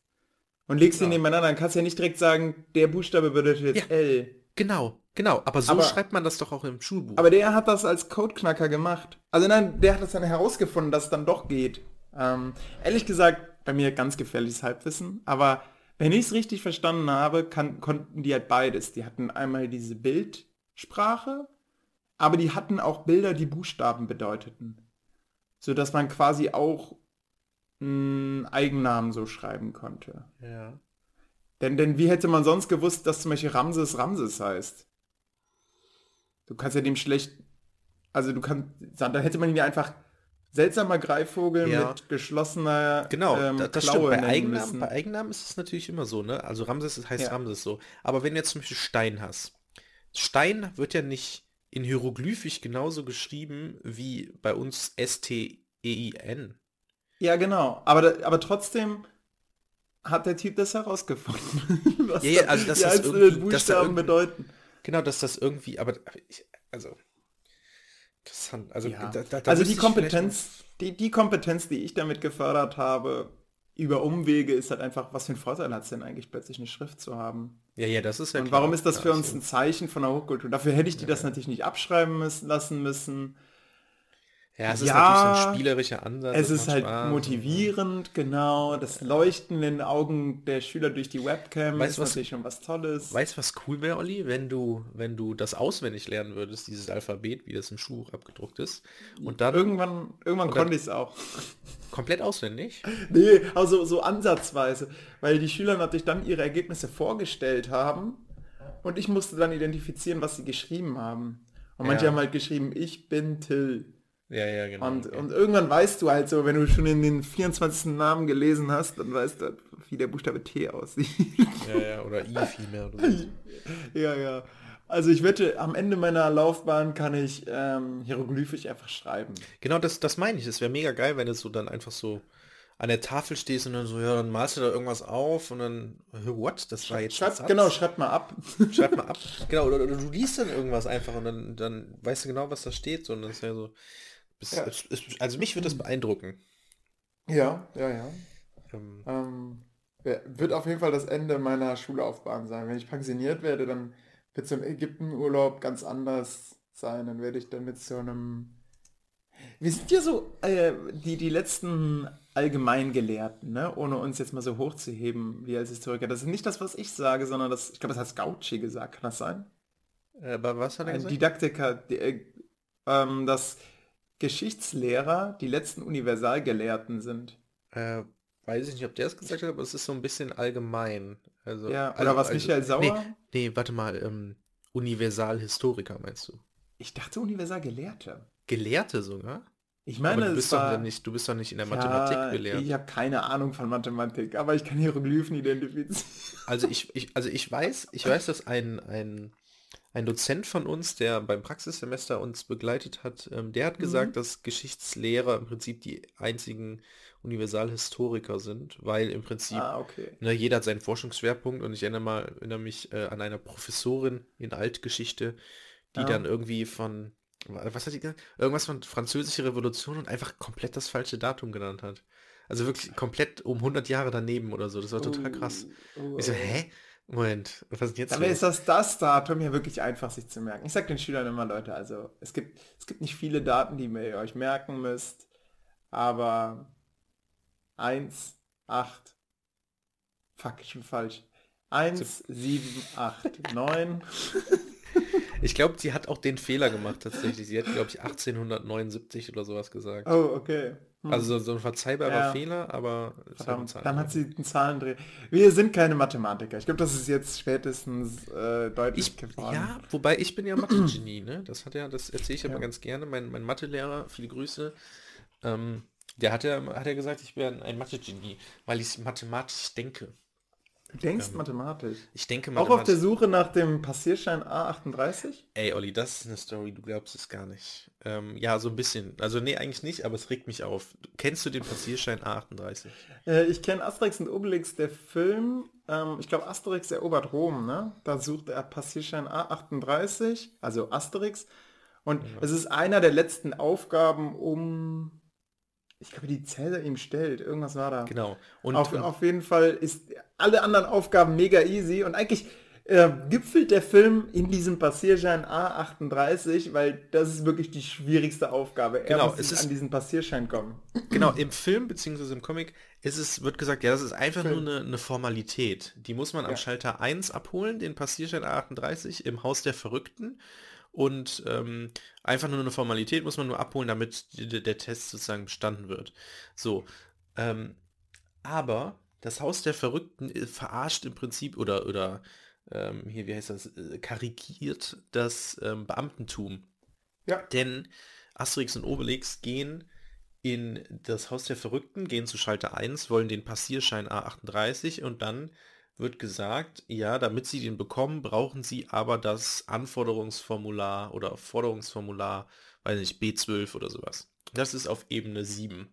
Und legst die Genau. nebeneinander, dann kannst du ja nicht direkt sagen, der Buchstabe bedeutet jetzt Ja. L. Genau, genau. Aber so Aber- schreibt man das doch auch im Schulbuch. Aber der hat das als Codeknacker gemacht. Also nein, der hat das dann herausgefunden, dass es dann doch geht. Ähm, ehrlich gesagt, bei mir ganz gefährliches Halbwissen. Aber wenn ich es richtig verstanden habe, kann, konnten die halt beides. Die hatten einmal diese Bildsprache, aber die hatten auch Bilder, die Buchstaben bedeuteten. So dass man quasi auch einen Eigennamen so schreiben konnte. ja. Denn, denn wie hätte man sonst gewusst, dass zum Beispiel Ramses Ramses heißt? Du kannst ja dem schlecht, also du kannst, da hätte man ihn ja einfach seltsamer Greifvogel Ja. mit geschlossener Genau, ähm, da- das Klaue stimmt. Bei Eigennamen, bei Eigennamen ist es natürlich immer so, ne? Also Ramses heißt Ja. Ramses so. Aber wenn du jetzt zum Beispiel Stein hast, Stein wird ja nicht in Hieroglyphisch genauso geschrieben wie bei uns S-T-E-I-N. Ja, genau. Aber, da- aber trotzdem hat der Typ das herausgefunden. <laughs> was Ja, ja, also dass die das einzelnen Buchstaben bedeuten. Genau, dass das irgendwie, aber ich, also interessant. Also, Ja. da, da, also die Kompetenz, die, die Kompetenz, die ich damit gefördert habe, über Umwege ist halt einfach, was für einen Vorteil hat es denn eigentlich plötzlich eine Schrift zu haben? Ja, ja, das ist ja Und klar. warum ist das Ja, für uns ein Zeichen von der Hochkultur? Dafür hätte ich die das natürlich nicht abschreiben müssen, lassen müssen. Ja, es ist Ja, natürlich so ein spielerischer Ansatz. Es ist halt Spaß. motivierend, genau. Das Leuchten in den Augen der Schüler durch die Webcam Weißt ist du, was- natürlich schon was Tolles. Weißt du, was cool wäre, Olli, wenn du, wenn du das auswendig lernen würdest, dieses Alphabet, wie das im Schulbuch abgedruckt ist, und dann Irgendwann, irgendwann konnte ich es auch. <laughs> komplett auswendig. Nee, also so ansatzweise, weil die Schüler natürlich dann ihre Ergebnisse vorgestellt haben und ich musste dann identifizieren, was sie geschrieben haben. Und manche Ja. haben halt geschrieben, ich bin Till. Ja, ja, genau. Und, okay. und irgendwann weißt du halt so, wenn du schon in den 24. Namen gelesen hast, dann weißt du, wie der Buchstabe T aussieht. ja, ja, oder I vielmehr. Oder so. <laughs> ja, ja. Also ich wette, am Ende meiner Laufbahn kann ich ähm, hieroglyphisch einfach schreiben. Genau, das, das meine ich. Es wäre mega geil, wenn du so dann einfach so an der Tafel stehst und dann so, ja, dann malst du da irgendwas auf und dann, "Hä, what? Das war jetzt Schreib, genau, schreib mal ab. Schreib mal ab. <laughs> Genau, oder, oder du liest dann irgendwas einfach und dann, dann weißt du genau, was da steht. So, und das ist ja so. Bis- Ja. es- es- also mich würde das beeindrucken. ja, ja, ja. Ähm, Ähm, wird auf jeden Fall das Ende meiner Schullaufbahn sein. Wenn ich pensioniert werde, dann wird so ein Ägyptenurlaub ganz anders sein. Dann werde ich dann mit so einem... Wir sind ja so äh, die, die letzten Allgemeingelehrten, ne? ohne uns jetzt mal so hochzuheben wie als Historiker. Das ist nicht das, was ich sage, sondern das, ich glaube, das hat Gauci gesagt. Kann das sein? äh, aber was hat er Ein gesagt? Didaktiker, die, äh, ähm, dass Geschichtslehrer die letzten Universalgelehrten sind. Äh, weiß ich nicht, ob der es gesagt hat, aber es ist so ein bisschen allgemein. Also, Ja, oder also, was also, Michael Sauer? Nee, nee, warte mal, ähm, Universalhistoriker meinst du? Ich dachte Universalgelehrte. Gelehrte sogar? Ich meine, aber du bist, doch war, dann nicht, du bist doch nicht in der Ja, Mathematik gelehrt. Ich habe keine Ahnung von Mathematik, aber ich kann Hieroglyphen identifizieren. Also ich, ich, also ich weiß, ich weiß, dass ein, ein, ein Dozent von uns, der beim Praxissemester uns begleitet hat, ähm, der Mhm. hat gesagt, dass Geschichtslehrer im Prinzip die einzigen Universalhistoriker sind, weil im Prinzip Ah, okay. ne, jeder hat seinen Forschungsschwerpunkt und ich erinnere mal, erinnere mich äh, an einer Professorin in Altgeschichte, die Ja. dann irgendwie von, was hat die gesagt? Irgendwas von französische Revolution und einfach komplett das falsche Datum genannt hat. Also wirklich komplett um 100 Jahre daneben oder so. Das war total krass. Oh, Ich so, oh. hä? Moment, was ist jetzt Dabei ist das, das Datum hier wirklich einfach sich zu merken. Ich sage den Schülern immer, Leute, also es gibt, es gibt nicht viele Daten, die ihr euch merken müsst, aber 1, 8, fuck, ich bin falsch. 1, 7, 8, 9. Ich glaube, sie hat auch den Fehler gemacht tatsächlich. Sie hat, glaube ich, 1879 oder sowas gesagt. Oh, okay. Hm. Also so, ein verzeihbarer Ja. Fehler, aber Verdammt, dann hat sie einen Zahlendreh. Wir sind keine Mathematiker. Ich glaube, das ist jetzt spätestens äh, deutlich Ich, geworden. ja, wobei ich bin ja Mathe-Genie, ne? Das hat ja, das erzähle ich Ja. ganz gerne. Mein, mein Mathelehrer, viele Grüße, ähm, der hat ja, hat ja gesagt, ich wäre ein Mathe-Genie, weil ich mathematisch denke. Du denkst Ähm, mathematisch. Ich denke Auch auf der mathematisch. Suche nach dem Passierschein A38? Ey, Olli, das ist eine Story, du glaubst es gar nicht. Ähm, ja, so ein bisschen. Also nee, eigentlich nicht, aber es regt mich auf. Kennst du den Passierschein A38? Äh, ich kenne Asterix und Obelix, der Film. Ähm, ich glaube, Asterix erobert Rom, ne? Da sucht er Passierschein A38, also Asterix. Und es ist einer der letzten Aufgaben, um... Ich glaube, die Cäsar ihm stellt. Irgendwas war da. Genau. Und, auf, und auf jeden Fall ist alle anderen Aufgaben mega easy und eigentlich äh, gipfelt der Film in diesem Passierschein A38, weil das ist wirklich die schwierigste Aufgabe. Er Genau, muss an diesen Passierschein kommen. Genau, im Film beziehungsweise im Comic ist es, wird gesagt, ja, das ist einfach Film. nur eine, eine Formalität. Die muss man am Ja. Schalter 1 abholen, den Passierschein A38 im Haus der Verrückten. Und ähm, einfach nur eine Formalität muss man nur abholen, damit der Test sozusagen bestanden wird. So. Ähm, aber das Haus der Verrückten äh, verarscht im Prinzip oder, oder ähm, hier, wie heißt das, äh, karikiert das ähm, Beamtentum. Ja. Denn Asterix und Obelix gehen in das Haus der Verrückten, gehen zu Schalter 1, wollen den Passierschein A38 und dann wird gesagt, ja, damit sie den bekommen, brauchen sie aber das Anforderungsformular oder Forderungsformular, weiß nicht, B12 oder sowas. Das ist auf Ebene 7.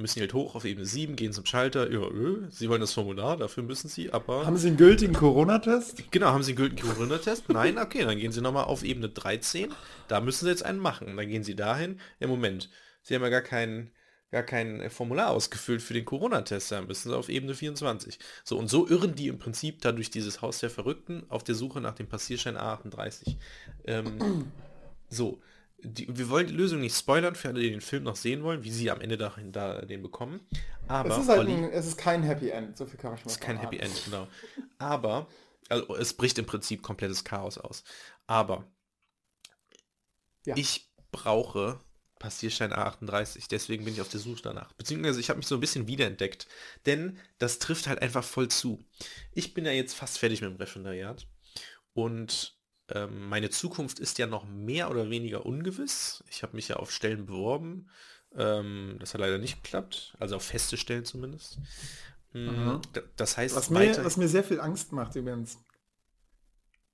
Müssen halt hoch auf Ebene 7, gehen zum Schalter, ja, öh, sie wollen das Formular, dafür müssen sie, aber... Haben sie einen gültigen Corona-Test? Genau, haben sie einen gültigen Corona-Test? Nein, okay, dann gehen sie nochmal auf Ebene 13, da müssen sie jetzt einen machen. Dann gehen sie dahin, im Moment, sie haben ja gar keinen gar kein Formular ausgefüllt für den Corona-Test, dann müssen sie auf Ebene 24. So, und so irren die im Prinzip da durch dieses Haus der Verrückten auf der Suche nach dem Passierschein A38. Ähm, so, die, wir wollen die Lösung nicht spoilern für alle, die den Film noch sehen wollen, wie sie am Ende dahin, da den bekommen. Aber es ist, halt ein, es ist kein Happy End, so viel kann man schon mal Es ist kein Happy End, genau. Aber, also es bricht im Prinzip komplettes Chaos aus. Aber ja. ich brauche Passierschein A38. Deswegen bin ich auf der Suche danach. Beziehungsweise ich habe mich so ein bisschen wiederentdeckt. Denn das trifft halt einfach voll zu. Ich bin ja jetzt fast fertig mit dem Referendariat. Und ähm, meine Zukunft ist ja noch mehr oder weniger ungewiss. Ich habe mich ja auf Stellen beworben. Ähm, das hat leider nicht geklappt. Also auf feste Stellen zumindest. Mhm. Das heißt, was mir, was mir sehr viel Angst macht übrigens.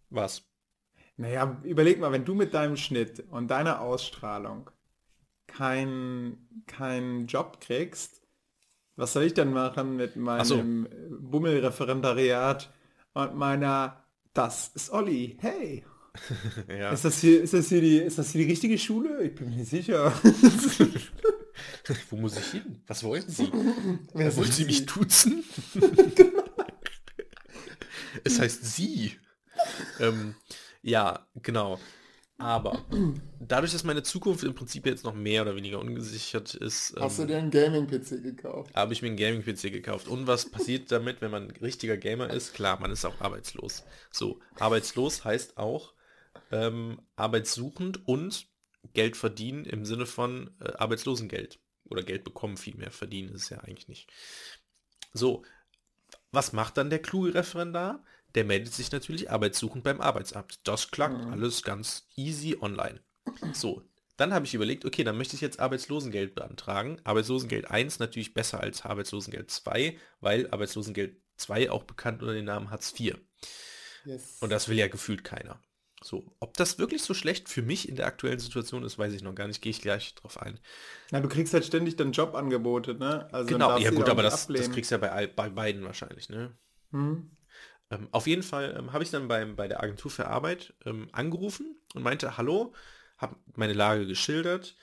Was? Naja, überleg mal, wenn du mit deinem Schnitt und deiner Ausstrahlung keinen kein Job kriegst, was soll ich dann machen mit meinem so. Bummelreferendariat und meiner Das ist Olli, hey. <laughs> ja. Ist das hier, ist das hier die, ist das hier die richtige Schule? Ich bin mir nicht sicher. <laughs> Wo muss ich hin? Was wollen Sie? <laughs> Wer wollen Sie mich duzen? es heißt Sie. ähm, ja, genau. Aber <clears throat> dadurch, dass meine Zukunft im Prinzip jetzt noch mehr oder weniger ungesichert ist. Hast ähm, du dir einen Gaming-PC gekauft? Habe ich mir einen Gaming-PC gekauft. Und was passiert damit, wenn man ein richtiger Gamer ist? Klar, man ist auch arbeitslos. So, arbeitslos heißt auch ähm, arbeitssuchend und Geld verdienen im Sinne von äh, Arbeitslosengeld. Oder Geld bekommen vielmehr, verdienen ist es ja eigentlich nicht. So, was macht dann der kluge Referendar? Der meldet sich natürlich arbeitssuchend beim Arbeitsamt. Das klappt mhm. alles ganz easy online. So, dann habe ich überlegt, okay, dann möchte ich jetzt Arbeitslosengeld beantragen. Arbeitslosengeld 1 natürlich besser als Arbeitslosengeld 2, weil Arbeitslosengeld 2 auch bekannt unter dem Namen Hartz IV. Yes. Und das will ja gefühlt keiner. So, ob das wirklich so schlecht für mich in der aktuellen Situation ist, weiß ich noch gar nicht. Gehe ich gleich drauf ein. Na, du kriegst halt ständig dann Jobangebote, ne? Also genau, ja gut, aber das, das, kriegst du ja bei, bei beiden wahrscheinlich, ne? Hm. Ähm, auf jeden Fall ähm, habe ich dann beim, bei der Agentur für Arbeit ähm, angerufen und meinte, hallo, habe meine Lage geschildert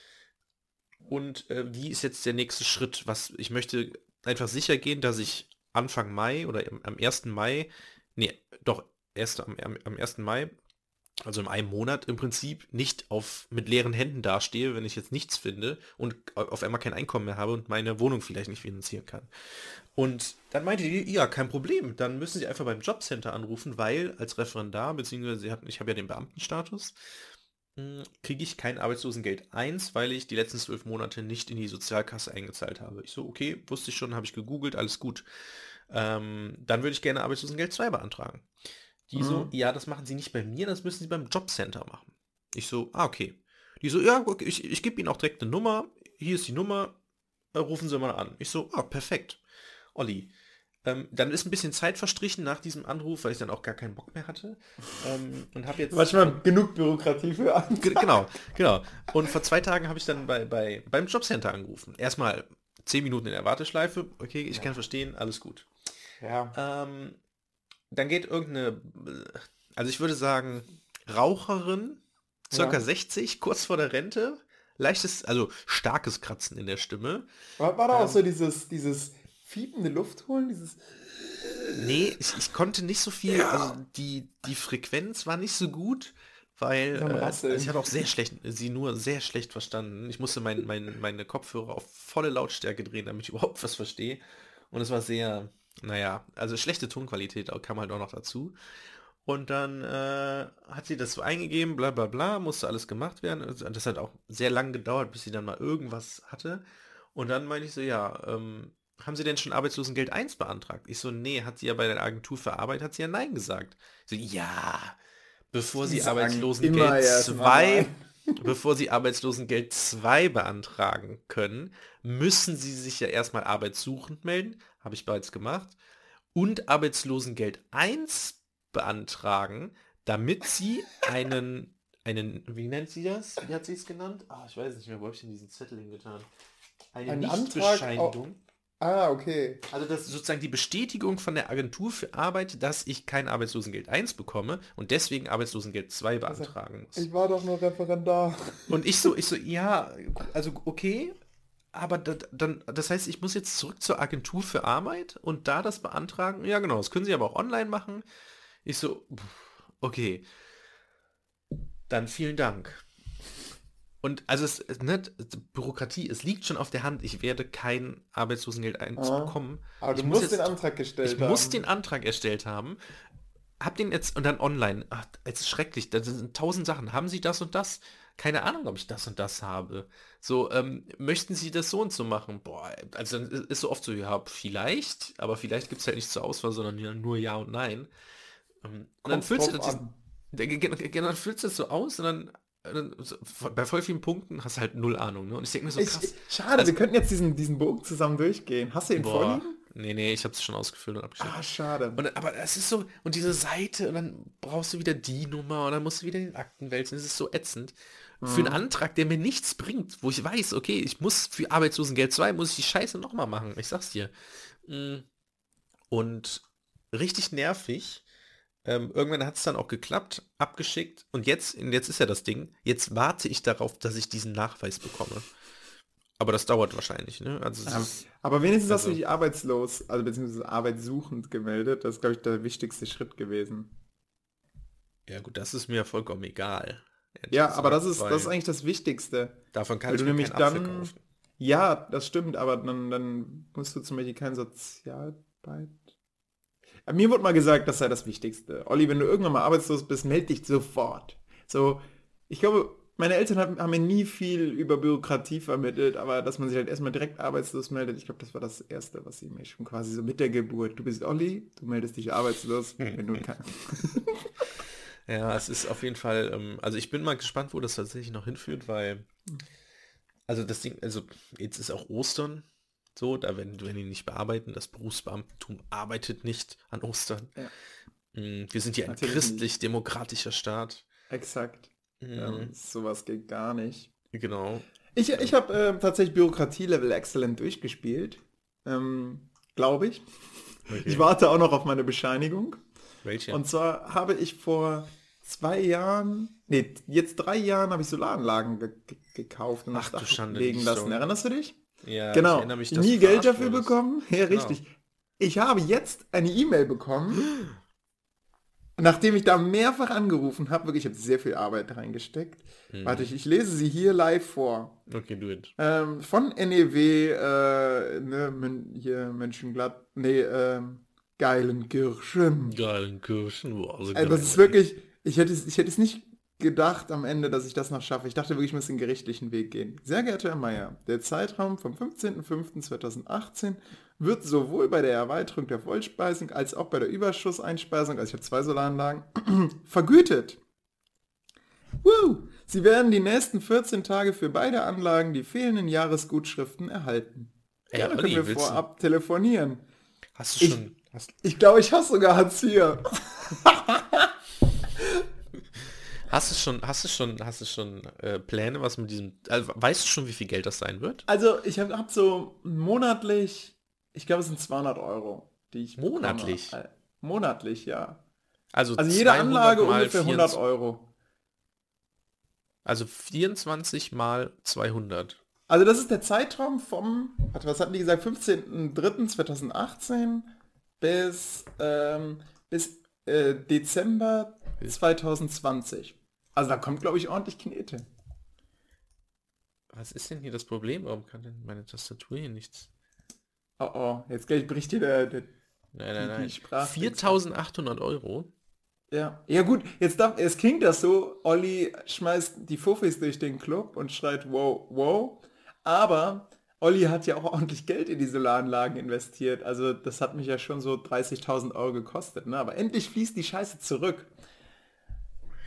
und äh, wie ist jetzt der nächste Schritt? Was ich möchte einfach sicher gehen, dass ich Anfang Mai oder im, am 1. Mai, nee, doch erst am, am, am 1. Mai also in einem Monat im Prinzip nicht auf mit leeren Händen dastehe, wenn ich jetzt nichts finde und auf einmal kein Einkommen mehr habe und meine Wohnung vielleicht nicht finanzieren kann. Und dann meinte die, ja, kein Problem, dann müssen Sie einfach beim Jobcenter anrufen, weil als Referendar, beziehungsweise ich habe ja den Beamtenstatus, hm, kriege ich kein Arbeitslosengeld 1, weil ich die letzten zwölf Monate nicht in die Sozialkasse eingezahlt habe. Ich so, okay, wusste ich schon, habe ich gegoogelt, alles gut. Ähm, dann würde ich gerne Arbeitslosengeld 2 beantragen. Die mhm. so, ja, das machen sie nicht bei mir, das müssen sie beim Jobcenter machen. Ich so, ah, okay. Die so, ja, okay, ich, ich gebe ihnen auch direkt eine Nummer. Hier ist die Nummer. Äh, rufen Sie mal an. Ich so, ah, perfekt. Olli. Ähm, dann ist ein bisschen Zeit verstrichen nach diesem Anruf, weil ich dann auch gar keinen Bock mehr hatte. Ähm, und habe jetzt. Manchmal genug Bürokratie für Anfragen. Genau, genau. Und vor zwei Tagen habe ich dann bei, bei, beim Jobcenter angerufen. Erstmal zehn Minuten in der Warteschleife. Okay, ich ja. kann verstehen, alles gut. Ja. Ähm, dann geht irgendeine, also ich würde sagen, Raucherin, circa ja. 60, kurz vor der Rente, leichtes, also starkes Kratzen in der Stimme. War, war da ähm, auch so dieses, dieses fiepende Luft holen, dieses... Nee, ich, ich konnte nicht so viel, ja. also die, die Frequenz war nicht so gut, weil äh, also ich habe auch sehr schlecht, sie nur sehr schlecht verstanden. Ich musste mein, mein, meine Kopfhörer auf volle Lautstärke drehen, damit ich überhaupt was verstehe. Und es war sehr, naja, also schlechte Tonqualität kam halt auch noch dazu. Und dann äh, hat sie das so eingegeben, bla bla bla, musste alles gemacht werden. Das hat auch sehr lang gedauert, bis sie dann mal irgendwas hatte. Und dann meinte ich so, ja, ähm, haben Sie denn schon Arbeitslosengeld 1 beantragt? Ich so, nee, hat sie ja bei der Agentur für Arbeit, hat sie ja Nein gesagt. Ich so, ja, bevor sie, sie Arbeitslosengeld 2 <laughs> bevor sie Arbeitslosengeld 2 beantragen können, müssen sie sich ja erstmal arbeitssuchend melden, habe ich bereits gemacht, und Arbeitslosengeld 1 beantragen, damit sie einen, einen, wie nennt sie das? Wie hat sie es genannt? Ah, ich weiß nicht mehr, wo habe ich denn diesen Zettel hingetan? Eine Ein Nichtbescheinigung. Ah, okay. Also das ist sozusagen die Bestätigung von der Agentur für Arbeit, dass ich kein Arbeitslosengeld 1 bekomme und deswegen Arbeitslosengeld 2 beantragen muss. Ich war doch nur Referendar. Und ich so, ich so, ja, also okay, aber das, dann, das heißt, ich muss jetzt zurück zur Agentur für Arbeit und da das beantragen? Ja, genau, das können sie aber auch online machen. Ich so, okay. Dann vielen Dank. Und also es ist nicht Bürokratie, es liegt schon auf der Hand, ich werde kein Arbeitslosengeld 1 Ah. bekommen. Aber du ich muss musst den jetzt- Antrag gestellt Ich haben. muss den Antrag erstellt haben. Hab den jetzt und dann online. Ach, es ist schrecklich. Das sind tausend Sachen. Haben Sie das und das? Keine Ahnung, ob ich das und das habe. So, ähm, möchten Sie das so und so machen? Boah, also dann ist- so oft so, ja, vielleicht, aber vielleicht gibt es halt nicht zur Auswahl, sondern nur Ja und Nein. Ähm, und dann füllst du das, an. dann, dann, füllst du das so aus und dann, bei voll vielen Punkten hast du halt null Ahnung. Ne? Und ich denke mir so, Ich, krass. schade, Also- wir könnten jetzt diesen, diesen Bogen zusammen durchgehen. Hast du ihn Boah, vorliegen? nee, nee, ich habe es schon ausgefüllt und abgeschickt. Ah, schade. Und, aber es ist so, und diese Seite, und dann brauchst du wieder die Nummer, und dann musst du wieder den Akten wälzen. Das ist so ätzend. Für einen Antrag, der mir nichts bringt, wo ich weiß, okay, ich muss für Arbeitslosengeld 2, muss ich die Scheiße nochmal machen. Ich sag's dir. Mm. Und richtig nervig. Ähm, irgendwann hat es dann auch geklappt, abgeschickt. Und jetzt, jetzt ist ja das Ding, jetzt warte ich darauf, dass ich diesen Nachweis bekomme. Aber das dauert wahrscheinlich, ne? Also Ja, ist, aber wenigstens hast du also- dich arbeitslos, also beziehungsweise arbeitssuchend gemeldet. Das ist, glaube ich, der wichtigste Schritt gewesen. ja gut, das ist mir vollkommen egal. Ja, aber das ist, das ist eigentlich das Wichtigste. davon kann weil ich du nämlich dann- kaufen. Ja, das stimmt, aber dann, dann musst du zum Beispiel kein Sozialarbeit. Mir wurde mal gesagt, das sei das Wichtigste. Olli, wenn du irgendwann mal arbeitslos bist, melde dich sofort. So, ich glaube, meine Eltern haben, haben mir nie viel über Bürokratie vermittelt, aber dass man sich halt erstmal direkt arbeitslos meldet, ich glaube, das war das Erste, was sie mir schon quasi so mit der Geburt. Du bist Olli, du meldest dich arbeitslos, wenn du kannst. <laughs> <laughs> Ja, es ist auf jeden Fall, ähm, also ich bin mal gespannt, wo das tatsächlich noch hinführt, weil, also das Ding, also jetzt ist auch Ostern so, da werden, werden die nicht bearbeiten, das Berufsbeamtentum arbeitet nicht an Ostern. Ja. Mm, Wir sind hier ein christlich-demokratischer Staat. Exakt. Mm, Ähm, sowas geht gar nicht. Genau. Ich, ich habe äh, tatsächlich Bürokratie-Level Excellent durchgespielt. Ähm, Glaube ich. Okay. Ich warte auch noch auf meine Bescheinigung. Welche? Und zwar habe ich vor zwei Jahren, nee, jetzt drei Jahren habe ich Solaranlagen ge ge gekauft und Ach du Schande, legen lassen. Story. Erinnerst du dich? ja, ich genau. erinnere mich, Nie Geld dafür wurdest. bekommen? Ja, Genau. richtig. Ich habe jetzt eine E-Mail bekommen, nachdem ich da mehrfach angerufen habe. Wirklich, ich habe sehr viel Arbeit reingesteckt. Mhm. Warte, ich, ich lese sie hier live vor. Okay, do it. Ähm, von NEW, äh, ne, hier Mönchenglatt, nee, ähm, Geilenkirchen. Geilen Kirschen, boah, also Also das ist wirklich, ich hätte, es, ich hätte es nicht gedacht am Ende, dass ich das noch schaffe. Ich dachte wirklich, ich muss den gerichtlichen Weg gehen. Sehr geehrter Herr Meier, der Zeitraum vom 15.05.2018 wird sowohl bei der Erweiterung der Vollspeisung als auch bei der Überschusseinspeisung, also ich habe zwei Solaranlagen, <clears throat> vergütet. Woo! Sie werden die nächsten 14 Tage für beide Anlagen die fehlenden Jahresgutschriften erhalten. Olli, können wir vorab telefonieren. Hast du Ich- schon, Ich glaube, ich habe sogar Hartz IV. hast du schon, hast du schon, hast du schon äh, Pläne, was mit diesem, also, weißt du schon, wie viel Geld das sein wird? Also ich habe hab so monatlich, ich glaube es sind 200 Euro, die ich bekomme. Monatlich? Äh, Monatlich, ja. Also, Also jede 200 Anlage ungefähr 100 24 Euro. Also 24 mal 200. Also das ist der Zeitraum vom, was hatten die gesagt, 15.03.2018 bis, ähm, bis äh, Dezember 2020. Also da kommt, glaube ich, ordentlich Knete. Was ist denn hier das Problem? Warum kann denn meine Tastatur hier nichts? Oh oh, jetzt gleich bricht hier der, der Nein, nein, nein. Sprach- 4800 Euro? Ja. Ja gut, jetzt darf, es klingt das so, Olli schmeißt die Fuffis durch den Club und schreit wow, wow. Aber Olli hat ja auch ordentlich Geld in die Solaranlagen investiert. Also das hat mich ja schon so 30.000 Euro gekostet. Ne? Aber endlich fließt die Scheiße zurück.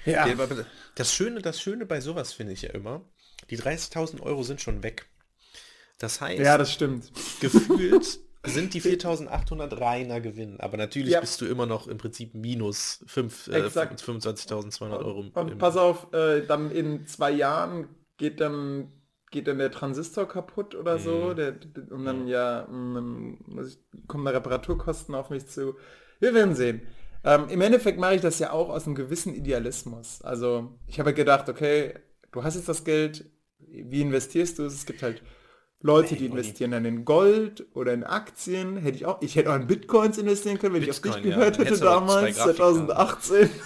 Ja. Ja, aber Das Schöne, das Schöne bei sowas finde ich ja immer, die 30.000 Euro sind schon weg. Das heißt, Ja, das stimmt. gefühlt <laughs> sind die 4.800 reiner Gewinn. Aber natürlich Ja. bist du immer noch im Prinzip minus äh, Exakt. 25.200 Euro. im- Und im- pass auf, äh, dann in zwei Jahren geht dann geht dann der Transistor kaputt oder so, Mhm. der, und dann ja, mm, dann muss ich, kommen da Reparaturkosten auf mich zu. Wir werden sehen. Ähm, Im Endeffekt mache ich das ja auch aus einem gewissen Idealismus. Also ich habe gedacht, okay, du hast jetzt das Geld, wie investierst du es? Es gibt halt Leute, die investieren dann in Gold oder in Aktien. Hätte ich auch, ich hätte auch in Bitcoins investieren können, wenn ich auf Bitcoin, dich ja. gehört Dann hätte damals, Grafikkarten. 2018. <laughs>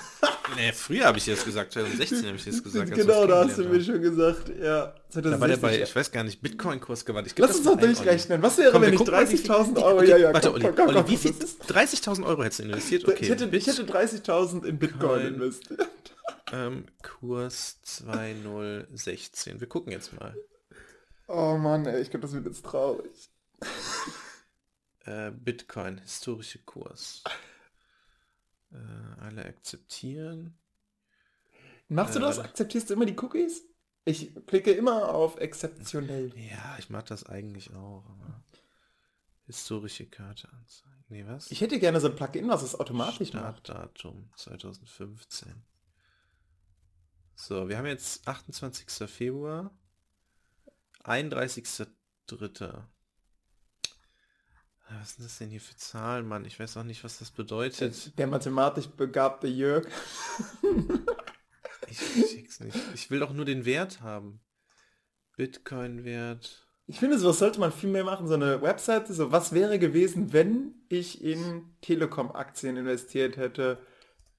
Nee, früher habe ich dir das gesagt, 2016 habe ich dir das gesagt. genau, da hast du mir schon gesagt, ja. haben. Da war der 2016, bei, ja. ich weiß gar nicht, Bitcoin-Kurs gewandt. Ich glaub, Lass uns doch durchrechnen. Was wäre, Komm, wenn ich gucken mal, wie 30.000 viel- Euro... Ja, ja, Warte, komm, Olli, komm, komm, Olli, wie viel? das ist- 30.000 Euro hättest du investiert? Okay, ich hätte, Bit- hätte 30.000 in Bitcoin Bitcoin. investiert. ähm, Kurs <laughs> 2016. Wir gucken jetzt mal. Oh Mann, ey, ich glaube, das wird jetzt traurig. Äh, Bitcoin, historische Kurs. Äh, alle akzeptieren. Machst du Äh, das? Akzeptierst du immer die Cookies? Ich klicke immer auf exzeptionell. Ja, ich mag das eigentlich auch. Historische Karte anzeigen. Nee, was? Ich hätte gerne so ein Plugin, was es automatisch macht. Startdatum 2015. So, wir haben jetzt 28. Februar. 31.3. Ah, Was sind das denn hier für Zahlen, Mann? Ich weiß auch nicht, was das bedeutet. Der mathematisch begabte Jörg. Ich, check's nicht. Ich will doch nur den Wert haben. Bitcoin-Wert. Ich finde, sowas sollte man viel mehr machen, so eine Webseite, so was wäre gewesen, wenn ich in Telekom-Aktien investiert hätte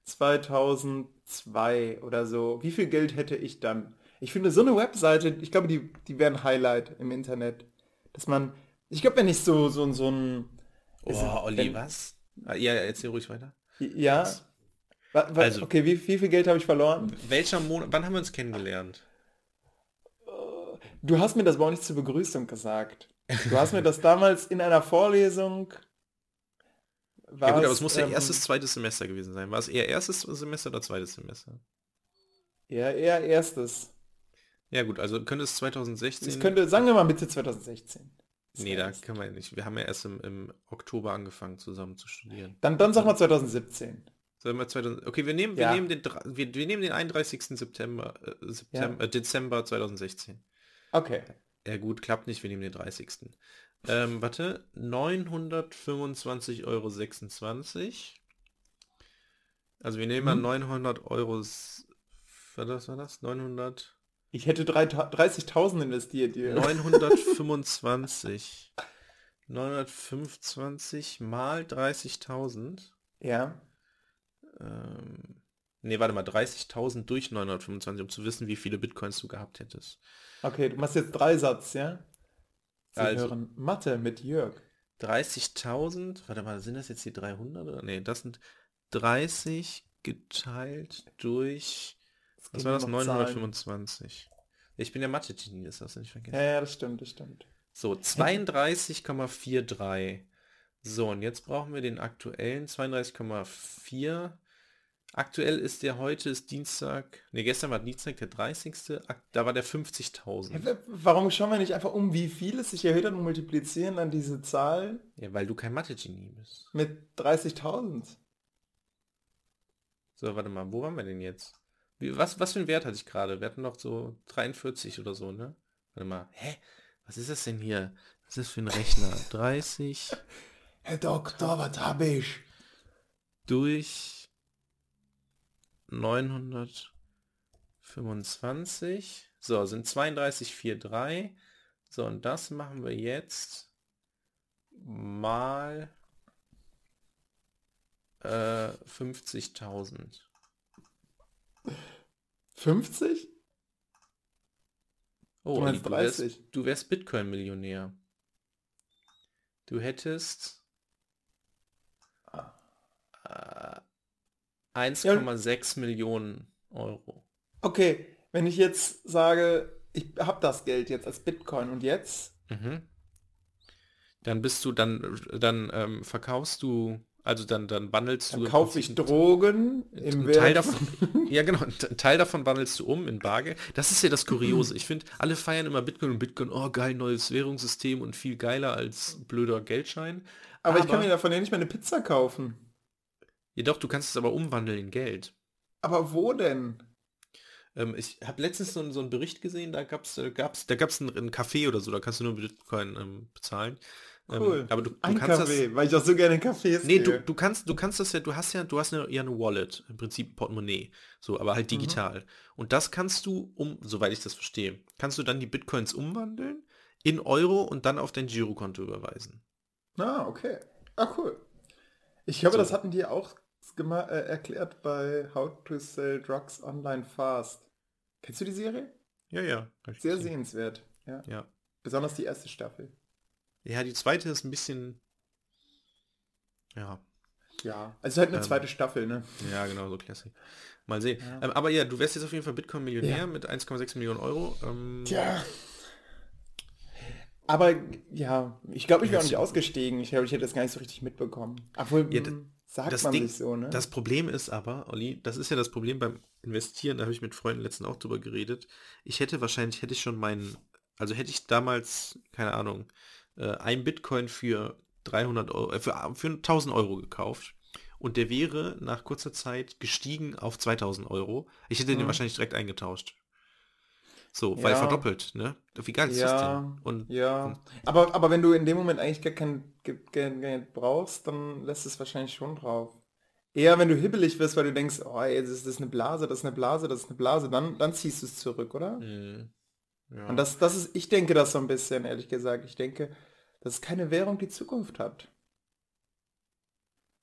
2002 oder so. Wie viel Geld hätte ich dann? Ich finde, so eine Webseite, ich glaube, die, die wäre ein Highlight im Internet. Dass man, ich glaube, wenn ich so, so, so ein... Oh, Olli, wenn- was? Ah, ja, erzähl ruhig weiter. Ja. Was? Wa- wa- Also- okay, wie, wie viel Geld habe ich verloren? Welcher Monat, wann haben wir uns kennengelernt? Du hast mir das aber auch nicht zur Begrüßung gesagt. Du hast mir das damals in einer Vorlesung... Ja gut, aber es muss ja ähm, erstes, zweites Semester gewesen sein. War es eher erstes Semester oder zweites Semester? Ja, eher erstes. Ja gut, also könnte es 2016... Es könnte, sagen wir mal Mitte 2016. Das nee, da das. können wir ja nicht. Wir haben ja erst im, im Oktober angefangen zusammen zu studieren. Dann, dann sag mal 2017. Sollen wir 2000, okay, wir nehmen, wir, Ja. nehmen den, wir, wir nehmen den 31. September, äh, September äh, Dezember 2016. Okay. Ja gut, klappt nicht, wir nehmen den 30. Ähm, warte, 925,26 Euro. Also wir nehmen mal Mhm. 900 Euro. s- Was war das? 900? Ich hätte drei Ta- 30.000 investiert hier. 925. 925 mal 30.000. Ja. Ähm, nee, warte mal, 30.000 durch 925, um zu wissen, wie viele Bitcoins du gehabt hättest. Okay, du machst jetzt drei Satz, ja? Sie Also. hören Mathe mit Jörg. 30.000, warte mal, sind das jetzt die 300 oder? Nee, das sind 30 geteilt durch, was war das? nur noch Zahlen. 925. Ich bin ja Mathe-Genie, das darfst du nicht vergessen. Ja, ja, das stimmt, das stimmt. So, 32,43. So, und jetzt brauchen wir den aktuellen 32,4. Aktuell ist der heute ist Dienstag, ne, gestern war Dienstag der 30. Ak- Da war der 50.000. Ja, wa- warum schauen wir nicht einfach um, wie viel es sich erhöht hat und multiplizieren dann diese Zahl Ja, weil du kein Mathe-Genie bist. mit 30.000? So, warte mal, wo waren wir denn jetzt? Wie, was, was für einen Wert hatte ich gerade? Wir hatten noch so 43 oder so, ne? Warte mal, hä? Was ist das denn hier? Was ist das für ein Rechner? <laughs> 30 Herr Doktor, was habe ich? durch 925. So, sind 32,43. So, und das machen wir jetzt mal äh, 50.000. 50? Oh, Du meinst du wärst, 30? du wärst Bitcoin-Millionär. Du hättest äh, 1,6 Millionen Euro. Okay, wenn ich jetzt sage, ich habe das Geld jetzt als Bitcoin und jetzt? Mhm. Dann bist du, dann, dann ähm, verkaufst du Also dann, dann wandelst Dann du... kaufe ich Drogen im Teil Wert davon, <laughs> ja genau, ein Teil davon wandelst du um in Bargeld. Das ist ja das Kuriose. Ich finde, alle feiern immer Bitcoin und Bitcoin, oh geil, neues Währungssystem und viel geiler als blöder Geldschein. Aber, ich kann mir davon ja nicht mehr eine Pizza kaufen. Jedoch, du kannst es aber umwandeln in Geld. Aber wo denn? Ähm, ich habe letztens so, so einen Bericht gesehen, da gab es da gab's, da gab's ein, ein Café oder so, da kannst du nur mit Bitcoin ähm, bezahlen. Ähm, Cool. aber du, du Ein kannst Kaffee, das... weil ich auch so gerne in Cafés Nee, du, du kannst, du kannst das ja, du hast ja, du hast ja, ja eine Wallet, im Prinzip Portemonnaie, so, aber Mhm. halt digital. Und das kannst du, um, soweit ich das verstehe, kannst du dann die Bitcoins umwandeln in Euro und dann auf dein Girokonto überweisen. Ah, okay. Ah, cool. Ich glaube, So. das hatten die auch äh, erklärt bei How to Sell Drugs Online Fast. Kennst du die Serie? Ja, ja. Sehr sehenswert. Ja. Ja. Besonders die erste Staffel. Ja, die zweite ist ein bisschen, ja, Ja. Also es ist halt eine Ähm, zweite Staffel, ne? ja, genau, so Classic. Mal sehen. Ja. Ähm, aber ja, du wärst jetzt auf jeden Fall Bitcoin-Millionär Ja. mit 1,6 Millionen Euro. Ähm, Tja. Aber ja, ich glaube, ich wäre auch nicht ausgestiegen. Ich glaube, ich hätte das gar nicht so richtig mitbekommen. Obwohl, Ja, hm, sagt das man Ding- sich so, ne? Das Problem ist aber, Olli, das ist ja das Problem beim Investieren, da habe ich mit Freunden letztens auch drüber geredet. Ich hätte wahrscheinlich, hätte ich schon meinen, also hätte ich damals, keine Ahnung, äh, ein Bitcoin für 300 Euro, äh, für, für 1000 Euro gekauft und der wäre nach kurzer Zeit gestiegen auf 2000 Euro. Ich hätte den Mhm. wahrscheinlich direkt eingetauscht. So, weil Ja. verdoppelt, ne? Wie geil ist das ja, denn? Und ja. Aber, aber wenn du in dem Moment eigentlich gar kein Ge- Ge- Geld brauchst, dann lässt es wahrscheinlich schon drauf. Eher wenn du hibbelig wirst, weil du denkst, oh, ey, das ist das ist eine Blase, das ist eine Blase, das ist eine Blase, dann, dann ziehst du es zurück, oder? mh, ja. Und das, das ist, ich denke das so ein bisschen, ehrlich gesagt. Ich denke, das ist keine Währung, die Zukunft hat.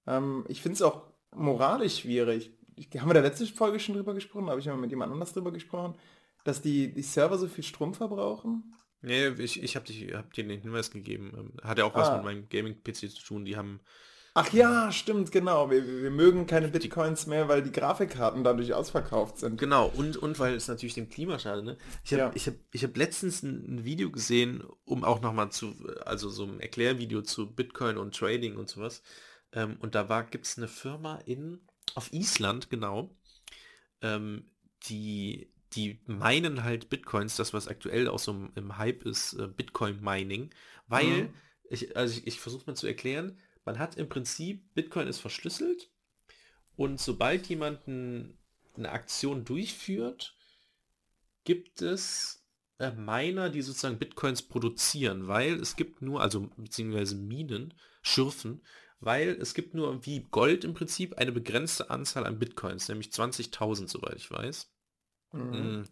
Ähm, ich finde es auch moralisch schwierig. Ich, haben wir da letzte Folge schon drüber gesprochen? Habe ich mal mit jemand anders drüber gesprochen? Dass die, die Server so viel Strom verbrauchen? Nee, ich, ich habe hab dir den Hinweis gegeben. Ähm, Hat ja auch was Ah. mit meinem Gaming-PC zu tun. Die haben Ach ja, stimmt, genau. Wir, wir wir mögen keine Bitcoins mehr, weil die Grafikkarten dadurch ausverkauft sind. Genau, und, und weil es natürlich dem Klima schadet. Ne? Ich habe Ja. ich hab, ich hab letztens ein, ein Video gesehen, um auch nochmal zu, also so ein Erklärvideo zu Bitcoin und Trading und sowas. Ähm, und da war, gibt es eine Firma in, auf Island, genau, ähm, die, die meinen halt Bitcoins, das was aktuell auch so im, im Hype ist, äh, Bitcoin-Mining, weil, Mhm. ich, also ich, ich versuche mal zu erklären, man hat im Prinzip, Bitcoin ist verschlüsselt und sobald jemand ein, eine Aktion durchführt, gibt es äh, Miner, die sozusagen Bitcoins produzieren, weil es gibt nur, also beziehungsweise Minen, Schürfen, weil es gibt nur wie Gold im Prinzip eine begrenzte Anzahl an Bitcoins, nämlich 20.000, soweit ich weiß. Mhm. Mm.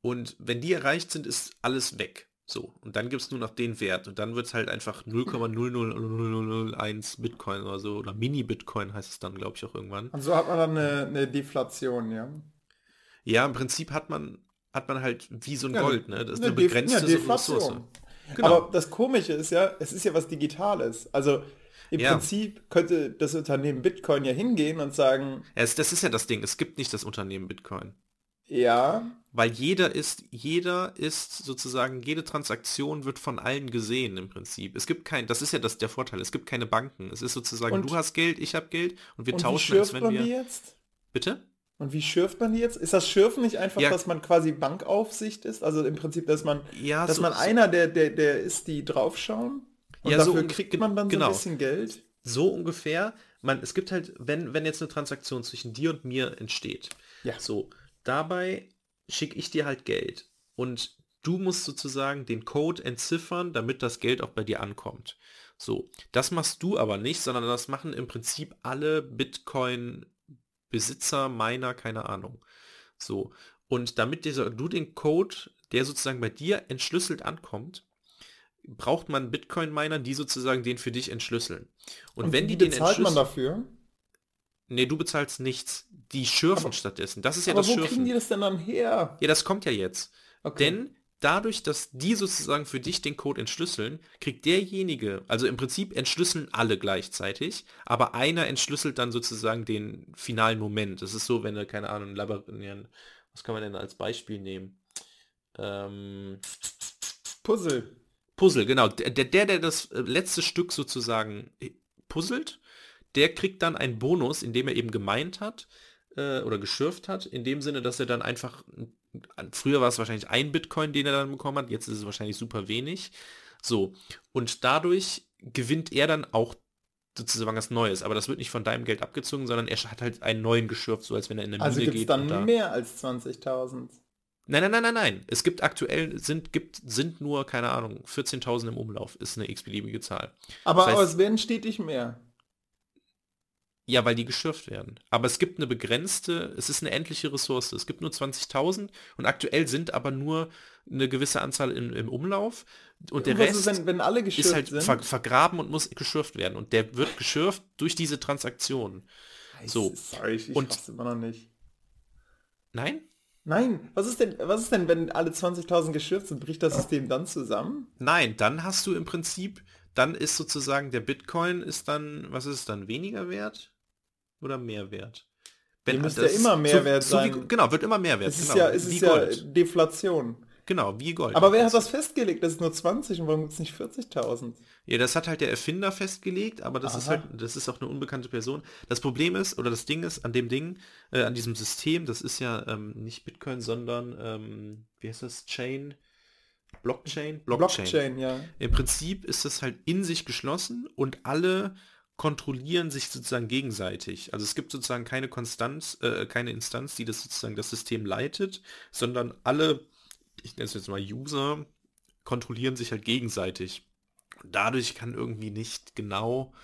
Und wenn die erreicht sind, ist alles weg. So, und dann gibt es nur noch den Wert und dann wird es halt einfach 0,00001 Bitcoin oder so, oder Mini-Bitcoin heißt es dann, glaube ich, auch irgendwann. Und so hat man dann eine, eine Deflation, ja. Ja, im Prinzip hat man, hat man halt wie so ein Ja, Gold, ne? Das ist eine eine begrenzte ja, Deflation. Ressource. Genau. Aber das Komische ist ja, es ist ja was Digitales. Also im Ja. Prinzip könnte das Unternehmen Bitcoin ja hingehen und sagen, Ja, das ist ja das Ding, es gibt nicht das Unternehmen Bitcoin. Ja, Weil jeder ist, jeder ist sozusagen, jede Transaktion wird von allen gesehen im Prinzip. Es gibt kein, das ist ja das, der Vorteil, es gibt keine Banken. Es ist sozusagen, Und- du hast Geld, ich habe Geld und wir und wie tauschen, als schürft wenn man wir. die jetzt? Bitte? Und wie schürft man die jetzt? Ist das Schürfen nicht einfach, Ja. dass man quasi Bankaufsicht ist? Also im Prinzip, dass man, Ja, dass so- man so- einer, der, der, der ist, die draufschauen? Und Ja, so dafür ungef- kriegt man dann so genau. ein bisschen Geld? So ungefähr. Man, es gibt halt, wenn, wenn jetzt eine Transaktion zwischen dir und mir entsteht, Ja. so, dabei schicke ich dir halt Geld. Und du musst sozusagen den Code entziffern, damit das Geld auch bei dir ankommt. So, das machst du aber nicht, sondern das machen im Prinzip alle Bitcoin-Besitzer, Miner, keine Ahnung. So, und damit dieser, du den Code, der sozusagen bei dir entschlüsselt ankommt, braucht man Bitcoin-Miner, die sozusagen den für dich entschlüsseln. Und, wenn wie die den bezahlt man dafür? Nee, du bezahlst nichts. Die schürfen Aber- stattdessen. Das ist ja Aber das wo Schürfen. kriegen die das denn dann her? Ja, das kommt ja jetzt. Okay. Denn dadurch, dass die sozusagen für dich den Code entschlüsseln, kriegt derjenige, also im Prinzip entschlüsseln alle gleichzeitig, aber einer entschlüsselt dann sozusagen den finalen Moment. Das ist so, wenn du, keine Ahnung, Labyrinth, was kann man denn als Beispiel nehmen? Ähm, Puzzle. Puzzle, genau. Der, der, der der das äh, letzte Stück sozusagen äh, puzzelt, der kriegt dann einen Bonus, indem er eben gemeint hat äh, oder geschürft hat, in dem Sinne, dass er dann einfach, früher war es wahrscheinlich ein Bitcoin, den er dann bekommen hat, jetzt ist es wahrscheinlich super wenig. So, und dadurch gewinnt er dann auch sozusagen was Neues, aber das wird nicht von deinem Geld abgezogen, sondern er hat halt einen neuen geschürft, so als wenn er in eine Also gibt es geht. dann und da- mehr als 20.000. Nein, nein, nein, nein, nein. Es gibt aktuell, sind, gibt, sind nur, keine Ahnung, 14.000 im Umlauf, ist eine x-beliebige Zahl. Aber, Das heißt- aber es werden stetig mehr. Ja, weil die geschürft werden. Aber es gibt eine begrenzte, es ist eine endliche Ressource. Es gibt nur 20.000 und aktuell sind aber nur eine gewisse Anzahl in, im Umlauf. Und der Und Rest ist, wenn, wenn alle ist halt ver vergraben und muss geschürft werden. Und der wird geschürft durch diese Transaktion. so. Sorry, ich, ich Und- immer noch nicht. Nein? Nein, was ist denn, was ist denn, wenn alle 20.000 geschürft sind, bricht das System dann zusammen? Nein, dann hast du im Prinzip, dann ist sozusagen der Bitcoin ist dann, was ist es dann, weniger wert oder mehr wert? Der müsste das- ja immer mehr so, sein. Wie, genau, wird immer mehr wert. Es ist genau, ja, es ist ja. Deflation. Genau, wie Gold. Aber wer hat das festgelegt? Das ist nur 20 und warum gibt es nicht 40.000? Ja, das hat halt der Erfinder festgelegt, aber das ist Aha. halt, das ist auch eine unbekannte Person. Das Problem ist, oder das Ding ist, an dem Ding, äh, an diesem System, das ist ja ähm, nicht Bitcoin, sondern, ähm, wie heißt das, Chain? Blockchain? Blockchain, ja. Im Prinzip ist das halt in sich geschlossen und alle kontrollieren sich sozusagen gegenseitig. Also es gibt sozusagen keine Konstanz, äh, keine Instanz, die das sozusagen das System leitet, sondern alle, ich nenne es jetzt mal User, kontrollieren sich halt gegenseitig. Und dadurch kann irgendwie nicht genau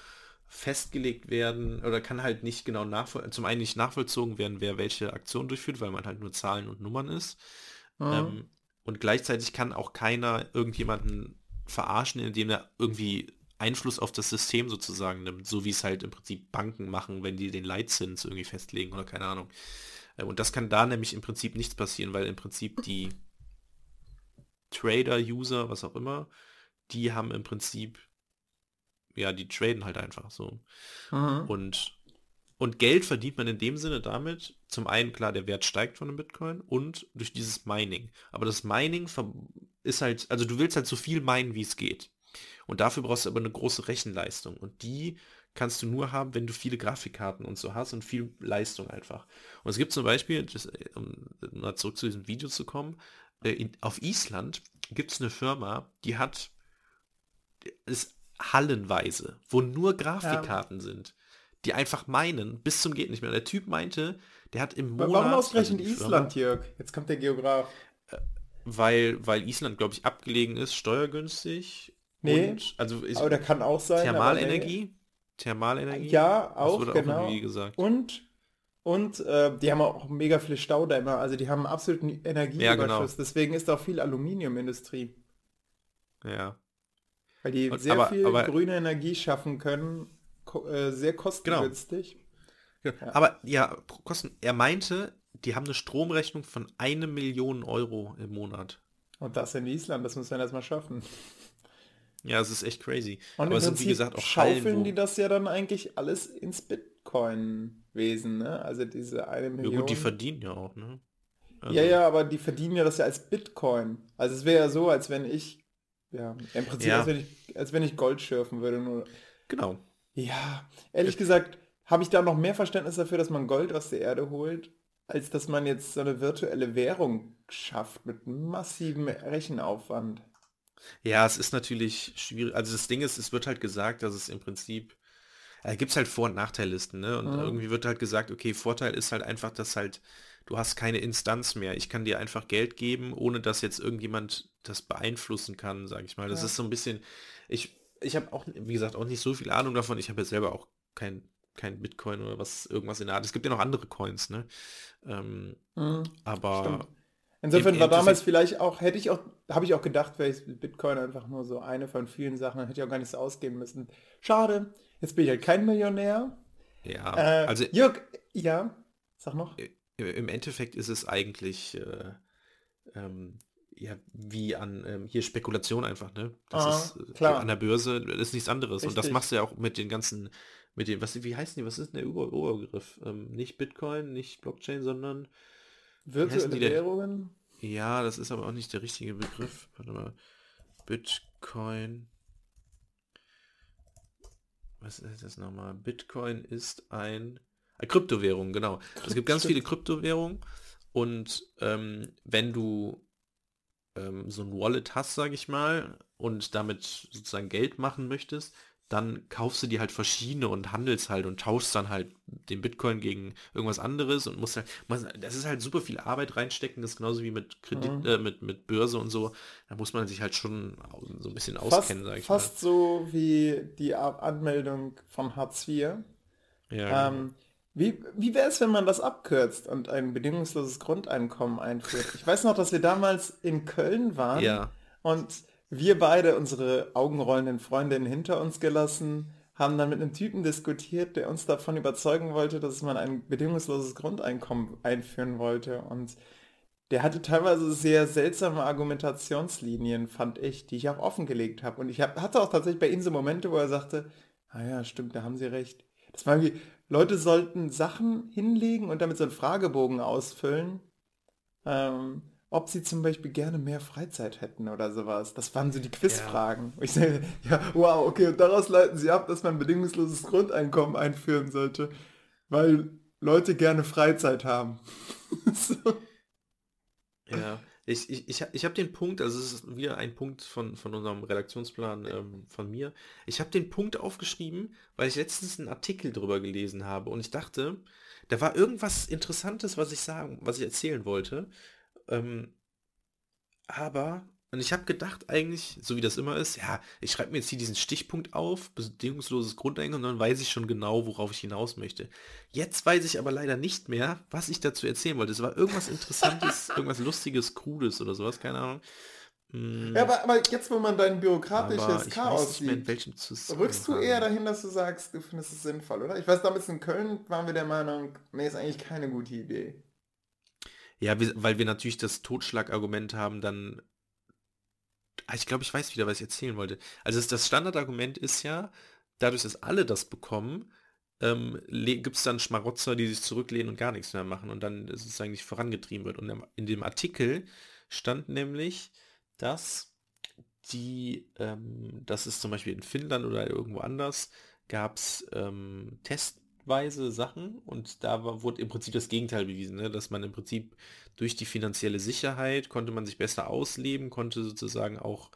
festgelegt werden oder kann halt nicht genau nachvoll zum einen nicht nachvollzogen werden, wer welche Aktion durchführt, weil man halt nur Zahlen und Nummern ist. Mhm. Ähm, und gleichzeitig kann auch keiner irgendjemanden verarschen, indem er irgendwie Einfluss auf das System sozusagen nimmt, so wie es halt im Prinzip Banken machen, wenn die den Leitzins irgendwie festlegen oder keine Ahnung. Äh, Und das kann da nämlich im Prinzip nichts passieren, weil im Prinzip die Trader, User, was auch immer, die haben im Prinzip, ja, die traden halt einfach so. Mhm. Und, und Geld verdient man in dem Sinne damit, zum einen klar, der Wert steigt von einem Bitcoin und durch dieses Mining. Aber das Mining ist halt, also du willst halt so viel minen, wie es geht. Und dafür brauchst du aber eine große Rechenleistung. Und die kannst du nur haben, wenn du viele Grafikkarten und so hast und viel Leistung einfach. Und es gibt zum Beispiel, das, äh, um mal zurück zu diesem Video zu kommen, äh, in, auf Island gibt es eine Firma, die hat ist hallenweise, wo nur Grafikkarten sind, die einfach meinen, bis zum geht nicht mehr. Der Typ meinte, der hat im Monat... Warum ausgerechnet also Island, Jörg? Jetzt kommt der Geograf. weil, weil Island, glaube ich, abgelegen ist, steuergünstig. Nee, und, also ich, Aber der kann auch sein. Thermalenergie. Thermalenergie. Nee. Ja, Das auch, wurde genau. irgendwie gesagt. Und, und äh, die haben auch mega viele Staudämme, also die haben einen absoluten Energieüberschuss. Ja, genau. Deswegen ist auch viel Aluminiumindustrie. Ja. Weil die Und- sehr aber- viel aber- grüne Energie schaffen können, äh, sehr kostengünstig. Ja. Aber ja, Kosten, er meinte, die haben eine Stromrechnung von eine Million Euro im Monat. Und das in Island, das muss man erstmal schaffen. Ja, es ist echt crazy. Und Aber im es sind, Prinzip wie gesagt, auch schaufeln Hallen, die das ja dann eigentlich alles ins Bitcoin-Wesen, ne? Also diese eine Ja Million. gut, die verdienen ja auch, ne? Also, ja, ja, aber die verdienen ja das ja als Bitcoin. Also es wäre ja so, als wenn ich, ja, im Prinzip, Ja. Als, wenn ich, als wenn ich Gold schürfen würde. Nur, Genau. ja, ehrlich gesagt, habe ich da noch mehr Verständnis dafür, dass man Gold aus der Erde holt, als dass man jetzt so eine virtuelle Währung schafft mit massivem Rechenaufwand. Ja, es ist natürlich schwierig. Also das Ding ist, es wird halt gesagt, dass es im Prinzip, da gibt es halt Vor- und Nachteillisten, ne? Und Mhm. irgendwie wird halt gesagt, okay, Vorteil ist halt einfach, dass halt, du hast keine Instanz mehr. Ich kann dir einfach Geld geben, ohne dass jetzt irgendjemand das beeinflussen kann, sage ich mal. Das Ja. ist so ein bisschen, ich, ich habe auch, wie gesagt, auch nicht so viel Ahnung davon. Ich habe ja selber auch kein, kein Bitcoin oder was, irgendwas in der Art. Es gibt ja noch andere Coins, ne? Ähm, Mhm. aber Stimmt. Insofern war damals vielleicht auch, hätte ich auch, habe ich auch gedacht, wäre Bitcoin einfach nur so eine von vielen Sachen, dann hätte ich auch gar nichts ausgeben müssen. Schade, jetzt bin ich halt kein Millionär. ja, Äh, also Jörg, ja, sag noch. im Endeffekt ist es eigentlich äh, ähm, ja wie an ähm, hier Spekulation einfach, ne? Das Ah, ist äh, klar. an der Börse das ist nichts anderes. Und das Richtig. machst du ja auch mit den ganzen, mit den, was, wie heißen die, was ist denn der Ober Oberbegriff? Ähm, nicht Bitcoin, nicht Blockchain, sondern Virtuelle? Währungen? ja, das ist aber auch nicht der richtige Begriff. Warte mal. Bitcoin. was ist das nochmal? Bitcoin ist ein, eine Kryptowährung, genau. Es gibt ganz viele Kryptowährungen und ähm, wenn du ähm, so ein Wallet hast, sage ich mal, und damit sozusagen Geld machen möchtest, dann kaufst du dir halt verschiedene und handelst halt und tauschst dann halt den Bitcoin gegen irgendwas anderes und musst halt, das ist halt super viel Arbeit reinstecken, das ist genauso wie mit Kredit, mhm. äh, mit, mit Börse und so, da muss man sich halt schon so ein bisschen auskennen, sag ich fast mal. so wie die Anmeldung von Hartz IV. Ja. Ähm, wie, wie wäre es, wenn man das abkürzt und ein bedingungsloses Grundeinkommen einführt? Ich weiß noch, dass wir damals in Köln waren ja. und wir beide unsere augenrollenden Freundinnen hinter uns gelassen, haben dann mit einem Typen diskutiert, der uns davon überzeugen wollte, dass man ein bedingungsloses Grundeinkommen einführen wollte. Und der hatte teilweise sehr seltsame Argumentationslinien, fand ich, die ich auch offengelegt habe. Und ich hab, hatte auch tatsächlich bei ihm so Momente, wo er sagte, ah ja, stimmt, da haben Sie recht. Das war irgendwie, Leute sollten Sachen hinlegen und damit so einen Fragebogen ausfüllen. Ähm, ob sie zum Beispiel gerne mehr Freizeit hätten oder sowas. Das waren so die Quizfragen. Ja. Ich sage, ja, wow, okay, und daraus leiten sie ab, dass man bedingungsloses Grundeinkommen einführen sollte, weil Leute gerne Freizeit haben. <laughs> so. Ja, ich, ich, ich, ich habe den Punkt, also es ist wieder ein Punkt von, von unserem Redaktionsplan ähm, von mir. Ich habe den Punkt aufgeschrieben, weil ich letztens einen Artikel drüber gelesen habe und ich dachte, da war irgendwas Interessantes, was ich sagen, was ich erzählen wollte. Ähm, aber, und ich habe gedacht eigentlich, so wie das immer ist, ja, ich schreibe mir jetzt hier diesen Stichpunkt auf, bedingungsloses Grundeinkommen, und dann weiß ich schon genau, worauf ich hinaus möchte. Jetzt weiß ich aber leider nicht mehr, was ich dazu erzählen wollte. Es war irgendwas Interessantes, <laughs> irgendwas Lustiges, Crudes oder sowas, keine Ahnung. Hm. Ja, aber, aber, jetzt, wo man dein bürokratisches Chaos sieht, rückst du eher dahin, dass du sagst, du findest es sinnvoll, oder? Ich weiß, damals in Köln waren wir der Meinung, nee, ist eigentlich keine gute Idee. Ja, wir, weil wir natürlich das Totschlagargument haben, dann. Ah, ich glaube, ich weiß wieder, was ich erzählen wollte. Also das Standardargument ist ja, dadurch, dass alle das bekommen, ähm, gibt es dann Schmarotzer, die sich zurücklehnen und gar nichts mehr machen und dann ist es eigentlich vorangetrieben wird. Und in dem Artikel stand nämlich, dass die, ähm, dass es zum Beispiel in Finnland oder irgendwo anders gab es ähm, Test weise Sachen und da war, wurde im Prinzip das Gegenteil bewiesen, ne? dass man im Prinzip durch die finanzielle Sicherheit konnte man sich besser ausleben, konnte sozusagen auch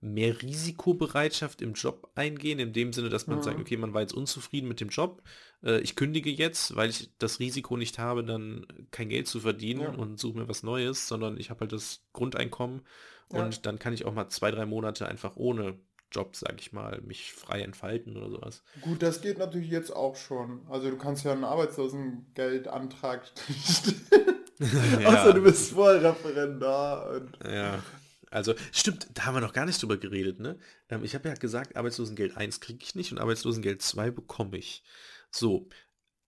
mehr Risikobereitschaft im Job eingehen, in dem Sinne, dass man mhm. sagt, okay, man war jetzt unzufrieden mit dem Job, äh, ich kündige jetzt, weil ich das Risiko nicht habe, dann kein Geld zu verdienen ja. und suche mir was Neues, sondern ich habe halt das Grundeinkommen und ja. dann kann ich auch mal zwei, drei Monate einfach ohne Job, sag ich mal, mich frei entfalten oder sowas. Gut, das geht natürlich jetzt auch schon. Also du kannst ja einen Arbeitslosengeldantrag <laughs> ja. Außer du bist voll Referendar. ja. Also stimmt, da haben wir noch gar nicht drüber geredet, ne? Ähm, ich habe ja gesagt, Arbeitslosengeld 1 kriege ich nicht und Arbeitslosengeld 2 bekomme ich. So,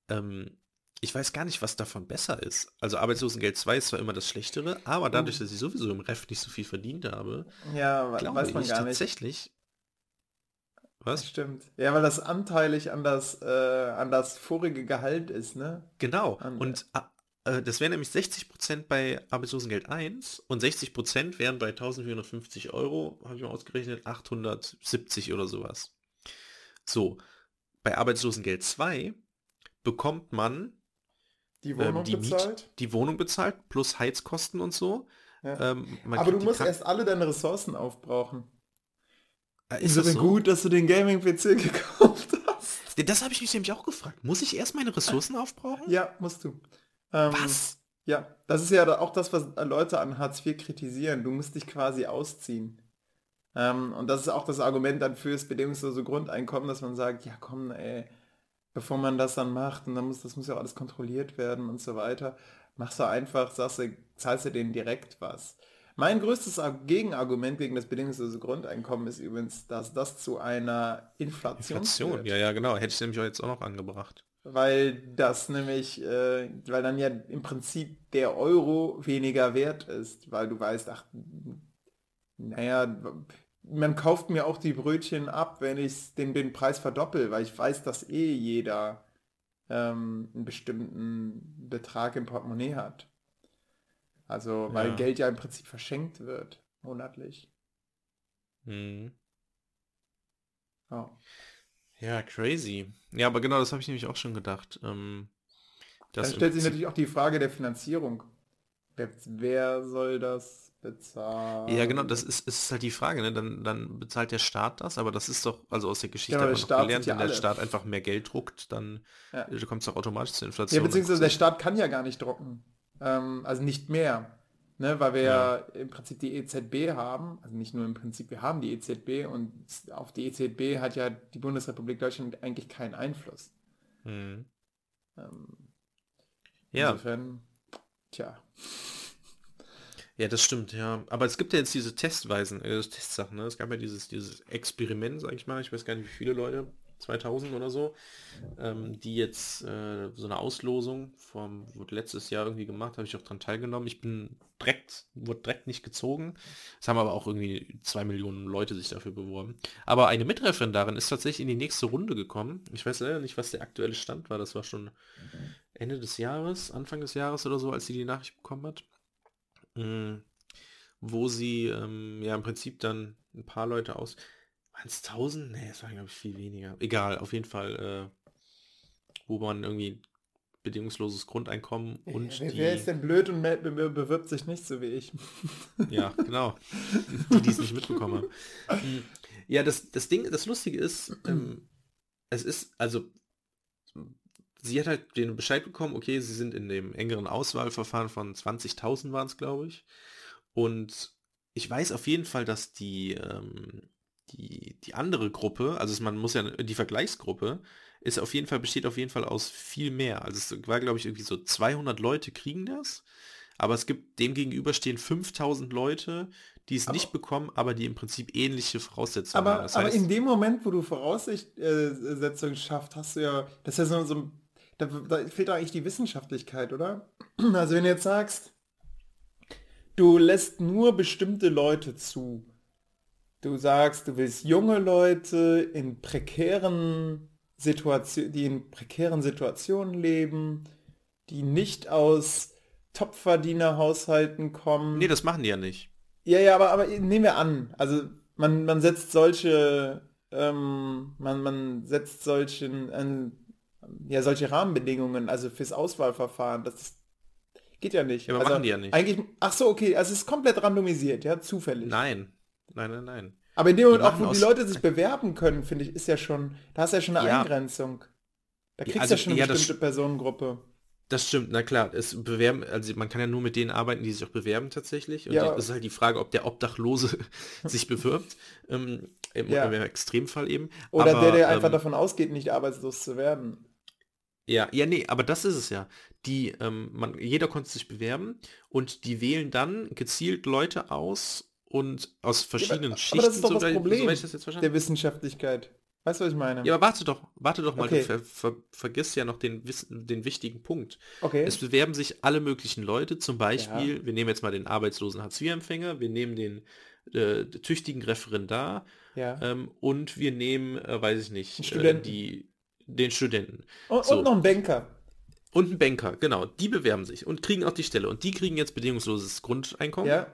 ähm, ich weiß gar nicht, was davon besser ist. Also Arbeitslosengeld 2 ist zwar immer das Schlechtere, aber dadurch, hm. dass ich sowieso im Ref nicht so viel verdient habe, ja, weiß man ich gar tatsächlich, was? Stimmt. Ja, weil das anteilig an das, äh, an das vorige Gehalt ist, ne? Genau. An, und äh, das wären nämlich 60% bei Arbeitslosengeld 1 und 60% wären bei 1450 Euro, habe ich mal ausgerechnet, 870 oder sowas. So, bei Arbeitslosengeld 2 bekommt man die Wohnung ähm, die bezahlt? Miet, die Wohnung bezahlt plus Heizkosten und so. Ja. Ähm, Aber du musst erst alle deine Ressourcen aufbrauchen. Äh, ist das so? gut, dass du den Gaming-PC <laughs> gekauft hast? Das habe ich mich nämlich auch gefragt. Muss ich erst meine Ressourcen <laughs> aufbrauchen? Ja, musst du. Ähm, was? Ja, das ist ja auch das, was Leute an Hartz IV kritisieren. Du musst dich quasi ausziehen. Ähm, und das ist auch das Argument dann fürs bedingungslose Grundeinkommen, dass man sagt, ja komm, ey, bevor man das dann macht und dann muss das muss ja alles kontrolliert werden und so weiter, machst du einfach, sagst du, zahlst du denen direkt was. Mein größtes Gegenargument gegen das bedingungslose Grundeinkommen ist übrigens, dass das zu einer Inflation, Inflation führt. Ja, ja, genau. Hätte ich nämlich jetzt auch noch angebracht. Weil das nämlich, äh, weil dann ja im Prinzip der Euro weniger wert ist, weil du weißt, ach, naja, man kauft mir auch die Brötchen ab, wenn ich den, den Preis verdoppel, weil ich weiß, dass eh jeder ähm, einen bestimmten Betrag im Portemonnaie hat. Also, weil ja. Geld ja im Prinzip verschenkt wird, monatlich. Mhm. Oh. Ja, crazy. Ja, aber genau, das habe ich nämlich auch schon gedacht. Ähm, Dann stellt sich natürlich auch die Frage der Finanzierung. Wer, wer soll das bezahlen? Ja, genau, das ist, ist halt die Frage. Ne? Dann, dann bezahlt der Staat das, aber das ist doch, also aus der Geschichte Genau, noch Staat gelernt, wenn der alle. Staat einfach mehr Geld druckt, dann Ja. äh, kommt es doch automatisch zur Inflation. Ja, beziehungsweise der Staat kann ja gar nicht drucken. Ähm, also nicht mehr. Ne, weil wir ja. im Prinzip die EZB haben, also nicht nur im Prinzip, wir haben die EZB und auf die EZB hat ja die Bundesrepublik Deutschland eigentlich keinen Einfluss. Mhm. Ähm, Ja, Insofern, tja. ja, das stimmt, ja. Aber es gibt ja jetzt diese Testweisen, äh, Testsachen, ne? Es gab ja dieses, dieses Experiment, sag ich mal, ich weiß gar nicht, wie viele Leute, 2000 oder so, ähm, die jetzt äh, so eine Auslosung vom, wurde letztes Jahr irgendwie gemacht, habe ich auch dran teilgenommen. Ich bin direkt, wurde direkt nicht gezogen. Es haben aber auch irgendwie zwei Millionen Leute sich dafür beworben. Aber eine Mitreferendarin ist tatsächlich in die nächste Runde gekommen. Ich weiß leider nicht, was der aktuelle Stand war. Das war schon Ende des Jahres, Anfang des Jahres oder so, als sie die Nachricht bekommen hat. Mm, Wo sie ähm, ja im Prinzip dann ein paar Leute aus. Waren es 1000? Nee, es waren glaube ich viel weniger. Egal, auf jeden Fall, äh, wo man irgendwie bedingungsloses Grundeinkommen und wer, die, ist denn blöd und bewirbt sich nicht so wie ich? ja, genau, die, die es nicht mitbekommen haben. Mm, Ja, das, das Ding, das Lustige ist, ähm, es ist, also, sie hat halt den Bescheid bekommen, okay, sie sind in dem engeren Auswahlverfahren von 20.000 waren es, glaube ich. Und ich weiß auf jeden Fall, dass die, ähm, die, die andere Gruppe, also man muss ja, die Vergleichsgruppe, ist auf jeden Fall, besteht auf jeden Fall aus viel mehr. Also es war, glaube ich, irgendwie so 200 Leute kriegen das, aber es gibt, dem gegenüber stehen 5000 Leute, die es nicht bekommen, aber die im Prinzip ähnliche Voraussetzungen haben. Aber, Das aber heißt, in dem Moment, wo du Voraussetzungen schafft, hast du ja, das ist ja so, so ein- da, da fehlt eigentlich die Wissenschaftlichkeit, oder? Also wenn du jetzt sagst, du lässt nur bestimmte Leute zu, du sagst, du willst junge Leute in prekären Situationen, die in prekären Situationen leben, die nicht aus Topverdienerhaushalten kommen. nee, das machen die ja nicht. Ja, ja, aber, aber nehmen wir an, also man, man setzt solche, ähm, man, man setzt solchen, ähm, ja, solche Rahmenbedingungen, also fürs Auswahlverfahren, das geht ja nicht. Ja, aber also machen die ja nicht. Eigentlich, ach so, okay, also es ist komplett randomisiert, ja, zufällig. Nein. Nein, nein, nein. Aber in dem Moment auch, wo die Leute sich bewerben können, finde ich, ist ja schon, da hast du ja schon eine Ja. Eingrenzung. Da kriegst du also, ja schon eine ja, bestimmte Personengruppe. Das stimmt, na klar, es bewerben, also man kann ja nur mit denen arbeiten, die sich auch bewerben tatsächlich. Und Ja. das ist halt die Frage, ob der Obdachlose <laughs> sich bewirbt, ähm, im, Ja. im Extremfall eben. Oder aber, der, der einfach ähm, davon ausgeht, nicht arbeitslos zu werden. Ja, ja, nee, aber das ist es ja. Die, ähm, man, jeder konnte sich bewerben und die wählen dann gezielt Leute aus und aus verschiedenen aber Schichten. das ist doch das soweit- Problem verstanden Der Wissenschaftlichkeit. Weißt du, was ich meine? Ja, aber warte doch, warte doch mal, Okay. du ver, ver, vergisst ja noch den, den wichtigen Punkt. Okay. Es bewerben sich alle möglichen Leute, zum Beispiel, wir nehmen jetzt mal den arbeitslosen Hartz-IV-Empfänger, wir nehmen den äh, tüchtigen Referendar ja. ähm, und wir nehmen, äh, weiß ich nicht, Einen äh, die, den Studenten. und, so. und noch ein Banker. Und ein Banker, genau, die bewerben sich und kriegen auch die Stelle. Und die kriegen jetzt bedingungsloses Grundeinkommen. Ja.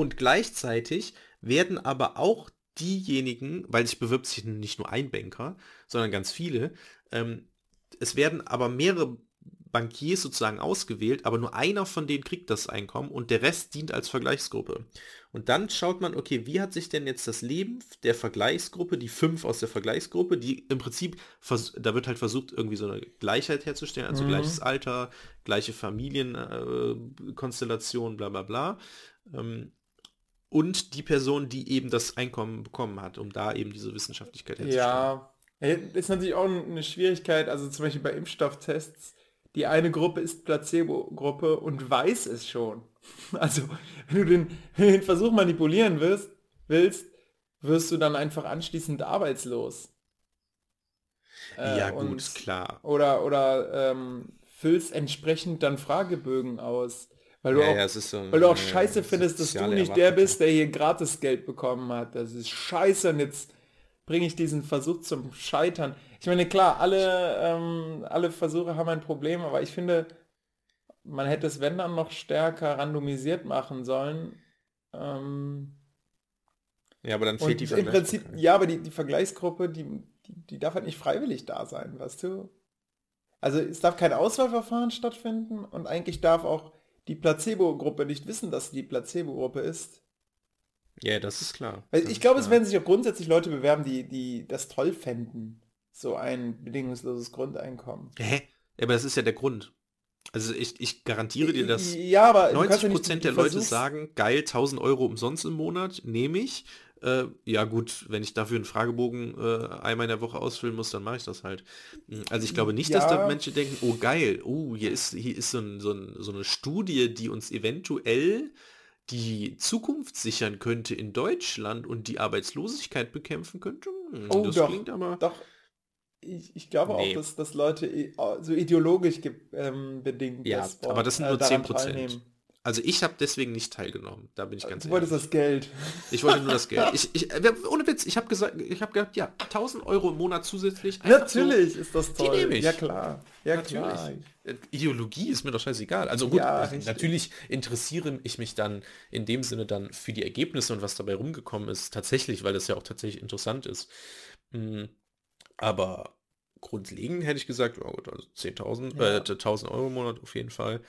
Und gleichzeitig werden aber auch diejenigen, weil sich bewirbt sich nicht nur ein Banker, sondern ganz viele, ähm, es werden aber mehrere Bankiers sozusagen ausgewählt, aber nur einer von denen kriegt das Einkommen und der Rest dient als Vergleichsgruppe. Und dann schaut man, okay, wie hat sich denn jetzt das Leben der Vergleichsgruppe, die fünf aus der Vergleichsgruppe, die im Prinzip, da wird halt versucht, irgendwie so eine Gleichheit herzustellen, also Mhm. gleiches Alter, gleiche Familienkonstellation, äh, bla bla bla. Ähm, und die Person, die eben das Einkommen bekommen hat, um da eben diese Wissenschaftlichkeit herzustellen. Ja. Ist natürlich auch eine Schwierigkeit, also zum Beispiel bei Impfstofftests, die eine Gruppe ist Placebo-Gruppe und weiß es schon. <laughs> Also, wenn du den, <laughs> den Versuch manipulieren wirst, willst, wirst du dann einfach anschließend arbeitslos. Äh, ja, gut, klar. Oder, oder ähm, füllst entsprechend dann Fragebögen aus. Weil du Ja, auch, ja, so, weil du auch scheiße findest, dass du nicht der bist, der hier gratis Geld bekommen hat. Das ist scheiße und jetzt bringe ich diesen Versuch zum Scheitern. Ich meine, klar, alle, ähm, alle Versuche haben ein Problem, aber ich finde, man hätte es, wenn dann, noch stärker randomisiert machen sollen. Ähm, Ja, aber dann und fehlt die im Prinzip, Vergleichbarkeit. ja, aber die, die Vergleichsgruppe, die, die, die darf halt nicht freiwillig da sein, weißt du? Also es darf kein Auswahlverfahren stattfinden und eigentlich darf auch die Placebo-Gruppe nicht wissen, dass sie die Placebo-Gruppe ist. Ja, das ist klar. Das ich glaube, es werden sich auch grundsätzlich Leute bewerben, die, die das toll fänden. So ein bedingungsloses Grundeinkommen. Hä? Aber das ist ja der Grund. Also ich, ich garantiere dir, dass ja, aber du kannst 90 ja nicht- der Leute sagen, geil, 1000 Euro umsonst im Monat, nehme ich. Äh, ja gut, wenn ich dafür einen Fragebogen äh, einmal in der Woche ausfüllen muss, dann mache ich das halt. Mm, Also ich glaube nicht, dass Ja. da Menschen denken, oh geil, oh, hier ist, hier ist so, ein, so, ein, so eine Studie, die uns eventuell die Zukunft sichern könnte in Deutschland und die Arbeitslosigkeit bekämpfen könnte. Hm, Oh, das doch, klingt aber... Doch. Ich, ich glaube Nee. auch, dass, dass Leute so ideologisch ähm, bedingt Ja, das aber das sind äh, nur daran 10%. teilnehmen. Also ich habe deswegen nicht teilgenommen, da bin ich ganz Du ehrlich. wolltest das Geld. Ich wollte nur das Geld. <laughs> Ich, ich, äh, ohne Witz, ich habe gesagt, ich habe gedacht, ja, 1000 Euro im Monat zusätzlich. Natürlich ist das Die toll. nehme ich. Ja klar. Ja Natürlich. klar. So, äh, Ideologie ist mir doch scheißegal. Also gut, Ja, äh, natürlich interessiere ich mich dann in dem Sinne dann für die Ergebnisse und was dabei rumgekommen ist, tatsächlich, weil das ja auch tatsächlich interessant ist. Mm, Aber grundlegend hätte ich gesagt, ja gut, also 10.000, Ja. äh, 1000 Euro im Monat auf jeden Fall.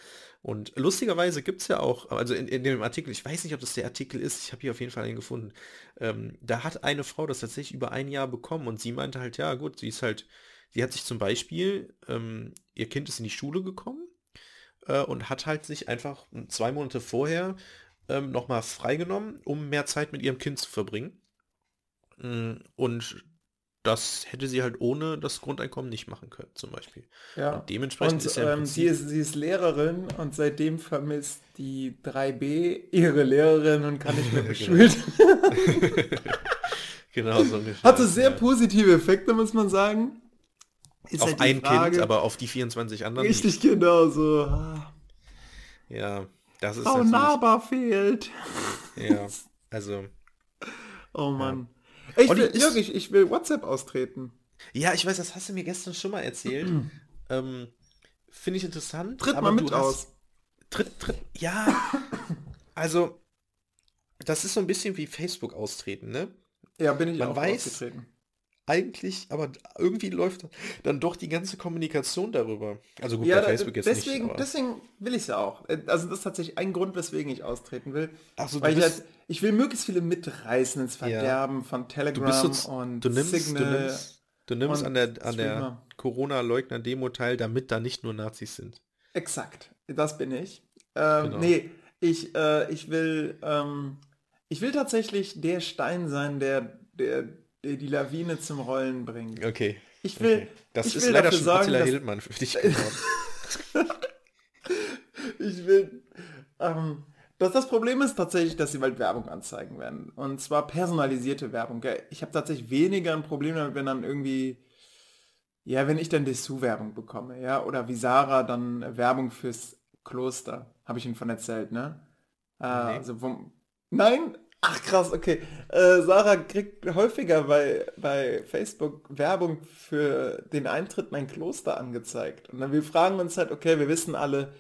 Und lustigerweise gibt es ja auch, also in, in dem Artikel, ich weiß nicht, ob das der Artikel ist, ich habe hier auf jeden Fall einen gefunden, ähm, da hat eine Frau das tatsächlich über ein Jahr bekommen und sie meinte halt, ja gut, sie ist halt, sie hat sich zum Beispiel, ähm, ihr Kind ist in die Schule gekommen äh, und hat halt sich einfach zwei Monate vorher ähm, nochmal freigenommen, um mehr Zeit mit ihrem Kind zu verbringen. Mm, Und das hätte sie halt ohne das Grundeinkommen nicht machen können, zum Beispiel. Ja. Und dementsprechend Und ist ja ähm, sie, ist, sie ist Lehrerin und seitdem vermisst die 3b ihre Lehrerin und kann nicht mehr <laughs> Genau. beschult. <laughs> genau so ungefähr. Hatte sehr ja. positive Effekte, muss man sagen. Ist Auf halt ein Frage- Kind, aber auf die 24 anderen nicht. Richtig genau so. Ah, Ja, das ist Frau Naber fehlt. ja, also, Oh Mann. Ich Olli, will, ist- Jörg, ich, ich will WhatsApp austreten. ja, ich weiß, das hast du mir gestern schon mal erzählt. <clears throat> ähm, Finde ich interessant. Tritt aber mal mit hast- aus. Tritt, tritt, ja, <laughs> also, das ist so ein bisschen wie Facebook austreten, ne? Ja, bin ich Man auch weiß- ausgetreten. Eigentlich, aber irgendwie läuft dann doch die ganze Kommunikation darüber. Also gut, Ja, bei Facebook jetzt deswegen, nicht. aber- deswegen will ich es ja auch. Äh, Also das ist tatsächlich ein Grund, weswegen ich austreten will. So, du Weil ich, halt, ich will möglichst viele mitreißen ins Verderben von Du Telegram bist jetzt, und du nimmst, du Signal. nimmst, du nimmst an der, an der. Corona-Leugner-Demo teil, damit da nicht nur Nazis sind. Exakt, das bin ich. Ähm, Genau. Nee, ich, äh, ich will, ähm, ich will tatsächlich der Stein sein, der, der die Lawine zum Rollen bringt. Okay. Ich will, okay. Das ich ist will leider schon sorgen, Attila dass, Hildmann für dich geworden. <laughs> ich will, ähm, dass das Problem ist tatsächlich, dass sie bald Werbung anzeigen werden. Und zwar personalisierte Werbung. Ich habe tatsächlich weniger ein Problem damit, wenn dann irgendwie, ja, wenn ich dann Dessous-Werbung bekomme, ja, oder wie Sarah dann Werbung fürs Kloster, habe ich Ihnen von erzählt, ne? Äh, Nee. Also vom, nein? Ach krass, okay. Äh, Sarah kriegt häufiger bei, bei Facebook Werbung für den Eintritt in ein Kloster angezeigt. Und dann wir fragen uns halt, okay, wir wissen alle,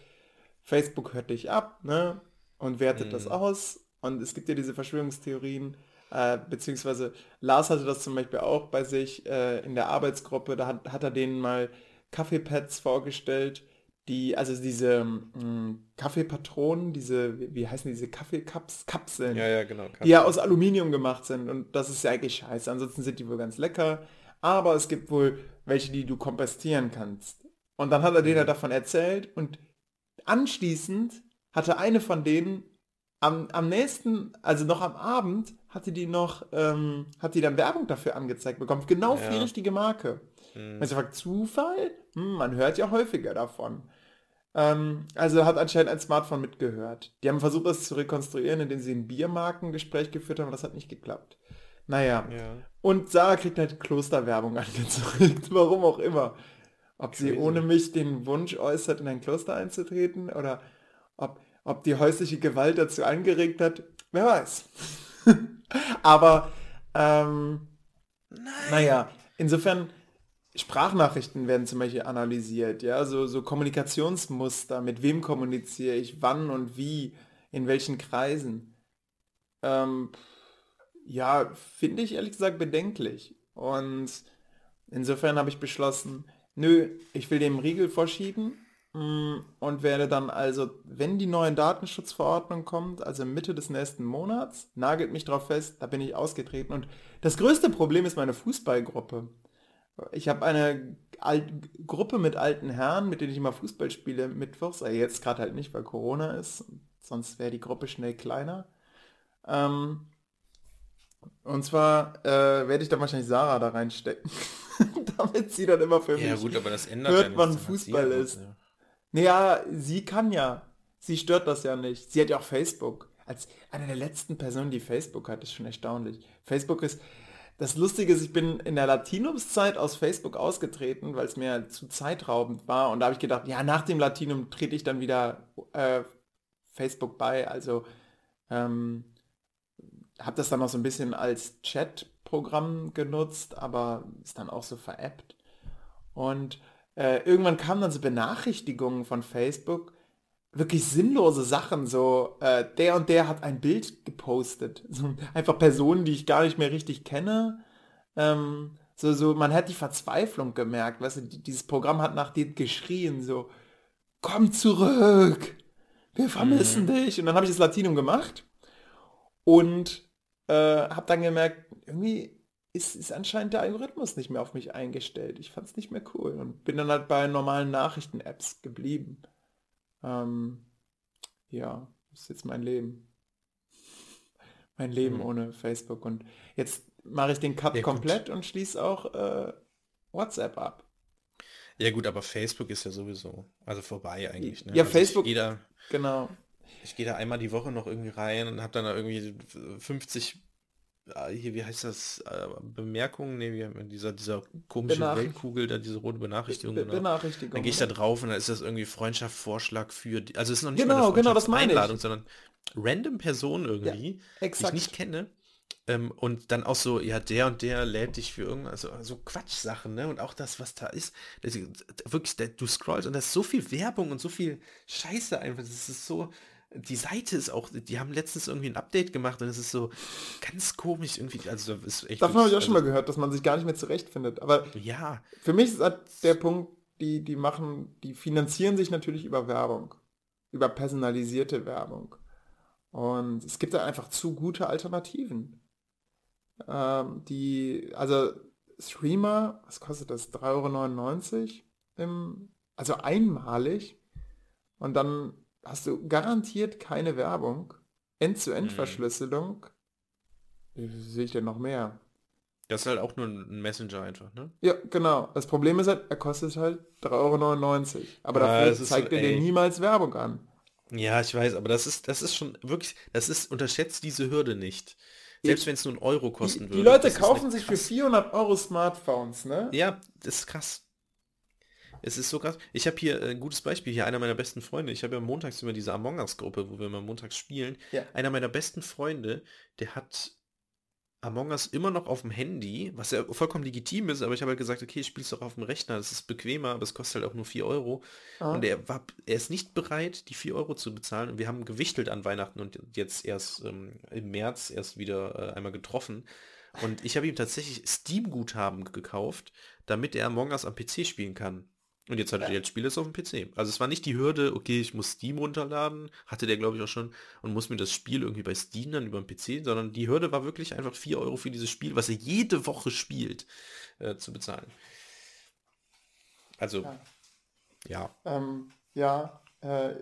Facebook hört dich ab, ne? Und wertet das aus. Und es gibt ja diese Verschwörungstheorien, äh, beziehungsweise Lars hatte das zum Beispiel auch bei sich äh, in der Arbeitsgruppe, da hat, hat er denen mal Kaffeepads vorgestellt, die, also diese mh, Kaffeepatronen, diese, wie, heißen diese Kaffeekaps, Kapseln, ja, ja, genau. die ja aus Aluminium gemacht sind und das ist ja eigentlich scheiße. Ansonsten sind die wohl ganz lecker, aber es gibt wohl welche, die du kompostieren kannst. Und dann hat er denen davon erzählt und anschließend hatte eine von denen am, am nächsten, also noch am Abend, hatte die noch, ähm, hat die dann Werbung dafür angezeigt bekommen, genau für die Ja. richtige Marke. Hm. Also Zufall? Hm, man hört ja häufiger davon. Ähm, also hat anscheinend ein Smartphone mitgehört. Die haben versucht, das zu rekonstruieren, indem sie ein Biermarkengespräch geführt haben, aber das hat nicht geklappt. Naja. Ja. Und Sarah kriegt halt Klosterwerbung <laughs> angezeigt, warum auch immer. Ob sie ohne mich den Wunsch äußert, in ein Kloster einzutreten oder ob, ob die häusliche Gewalt dazu angeregt hat, wer weiß. <laughs> Aber ähm, naja, insofern Sprachnachrichten werden zum Beispiel analysiert, ja, so, so Kommunikationsmuster, mit wem kommuniziere ich, wann und wie, in welchen Kreisen. Ähm, ja, finde ich ehrlich gesagt bedenklich. Und insofern habe ich beschlossen, nö, ich will dem Riegel vorschieben mm, und werde dann also, wenn die neue Datenschutzverordnung kommt, also Mitte des nächsten Monats, nagelt mich drauf fest, da bin ich ausgetreten. Und das größte Problem ist meine Fußballgruppe. Ich habe eine Alt Gruppe mit alten Herren, mit denen ich immer Fußball spiele, mittwochs. Also jetzt gerade halt nicht, weil Corona ist. Sonst wäre die Gruppe schnell kleiner. Ähm, und zwar äh, werde ich dann wahrscheinlich Sarah da reinstecken. <laughs> Damit sie dann immer für Ja mich gut, aber das ändert hört, ja nichts wann Fußball ist. ja- Naja, sie kann ja. Sie stört das ja nicht. Sie hat ja auch Facebook. Als eine der letzten Personen, die Facebook hat, ist schon erstaunlich. Facebook ist. Das Lustige ist, ich bin in der Latinumszeit aus Facebook ausgetreten, weil es mir zu zeitraubend war. Und da habe ich gedacht, ja, nach dem Latinum trete ich dann wieder äh, Facebook bei. Also ähm, habe das dann noch so ein bisschen als Chat-Programm genutzt, aber ist dann auch so veräppt. Und äh, irgendwann kamen dann so Benachrichtigungen von Facebook, wirklich sinnlose Sachen, so äh, der und der hat ein Bild gepostet. <laughs> So, einfach Personen, die ich gar nicht mehr richtig kenne. Ähm, so, so, man hat die Verzweiflung gemerkt, weißt du, die- dieses Programm hat nach dir geschrien, so, komm zurück, wir vermissen dich. Und dann habe ich das Latinum gemacht und äh, habe dann gemerkt, irgendwie ist, ist anscheinend der Algorithmus nicht mehr auf mich eingestellt. Ich fand es nicht mehr cool und bin dann halt bei normalen Nachrichten-Apps geblieben. Ähm, ja, das ist jetzt mein Leben. Mein Leben Mhm. ohne Facebook. Und jetzt mache ich den Cut Ja, gut. komplett und schließe auch äh, WhatsApp ab. Ja gut, aber Facebook ist ja sowieso, also vorbei eigentlich. Ne? Ja, also Facebook- da, Genau. ich gehe da einmal die Woche noch irgendwie rein und habe dann da irgendwie 50, äh, hier, wie heißt das, äh, Bemerkungen, nee, wie, dieser, dieser komische Weltkugel, da diese rote Benachrichtigung. Be genau. Benachrichtigung. Dann gehe ich da oder? drauf und dann ist das irgendwie Freundschaft, Vorschlag für, die, also es ist noch nicht Genau, mal eine genau, das meine ich. Einladung, sondern random Personen irgendwie, die ich nicht kenne. Ähm, und dann auch so, ja, der und der lädt dich für irgendwas, so, so Quatschsachen, ne? Und auch das, was da ist, das, wirklich, da, du scrollst und da ist so viel Werbung und so viel Scheiße einfach. Das ist so, die Seite ist auch, die haben letztens irgendwie ein Update gemacht und es ist so ganz komisch irgendwie. Also ist echt. Davon habe ich auch schon mal gehört, dass man sich gar nicht mehr zurechtfindet. Aber also, Ja, Für mich ist halt der Punkt, die, die machen, die finanzieren sich natürlich über Werbung. Über personalisierte Werbung. Und es gibt da einfach zu gute Alternativen. Ähm, die, also Streamer, was kostet das? 3,99 Euro im, also einmalig. Und dann hast du garantiert keine Werbung. End-zu-End-Verschlüsselung. Wie sehe ich denn noch mehr? das ist halt auch nur ein Messenger einfach, ne? Ja, genau. Das Problem ist halt, er kostet halt 3,99 Euro. Aber Ja, dafür zeigt so, er dir niemals Werbung an. Ja, ich weiß, aber das ist, das ist schon wirklich, das ist, unterschätzt diese Hürde nicht. Selbst wenn es nur einen Euro Die, kosten die würde. Leute das ist kaufen sich für krass- 400 Euro Smartphones, ne? Ja, das ist krass. Es ist so krass. Ich habe hier äh, ein gutes Beispiel hier, einer meiner besten Freunde. Ich habe ja montags immer diese Among Us-Gruppe, wo wir immer montags spielen. Ja. Einer meiner besten Freunde, der hat Among Us immer noch auf dem Handy, was ja vollkommen legitim ist, aber ich habe halt gesagt, okay, ich spiele es doch auf dem Rechner, das ist bequemer, aber es kostet halt auch nur 4 Euro. Ah. Und er war, er ist nicht bereit, die 4 Euro zu bezahlen. Und wir haben gewichtelt an Weihnachten und jetzt erst ähm, im März erst wieder äh, einmal getroffen. Und ich habe ihm tatsächlich Steam-Guthaben gekauft, damit er Among Us am PC spielen kann. Und jetzt hat er jetzt spielt es auf dem PC. Also es war nicht die Hürde, okay, ich muss Steam runterladen, hatte der glaube ich auch schon, und muss mir das Spiel irgendwie bei Steam dann über den PC, sondern die Hürde war wirklich einfach 4 Euro für dieses Spiel, was er jede Woche spielt, äh, zu bezahlen. Also, Ja. ja. Ähm, ja, äh,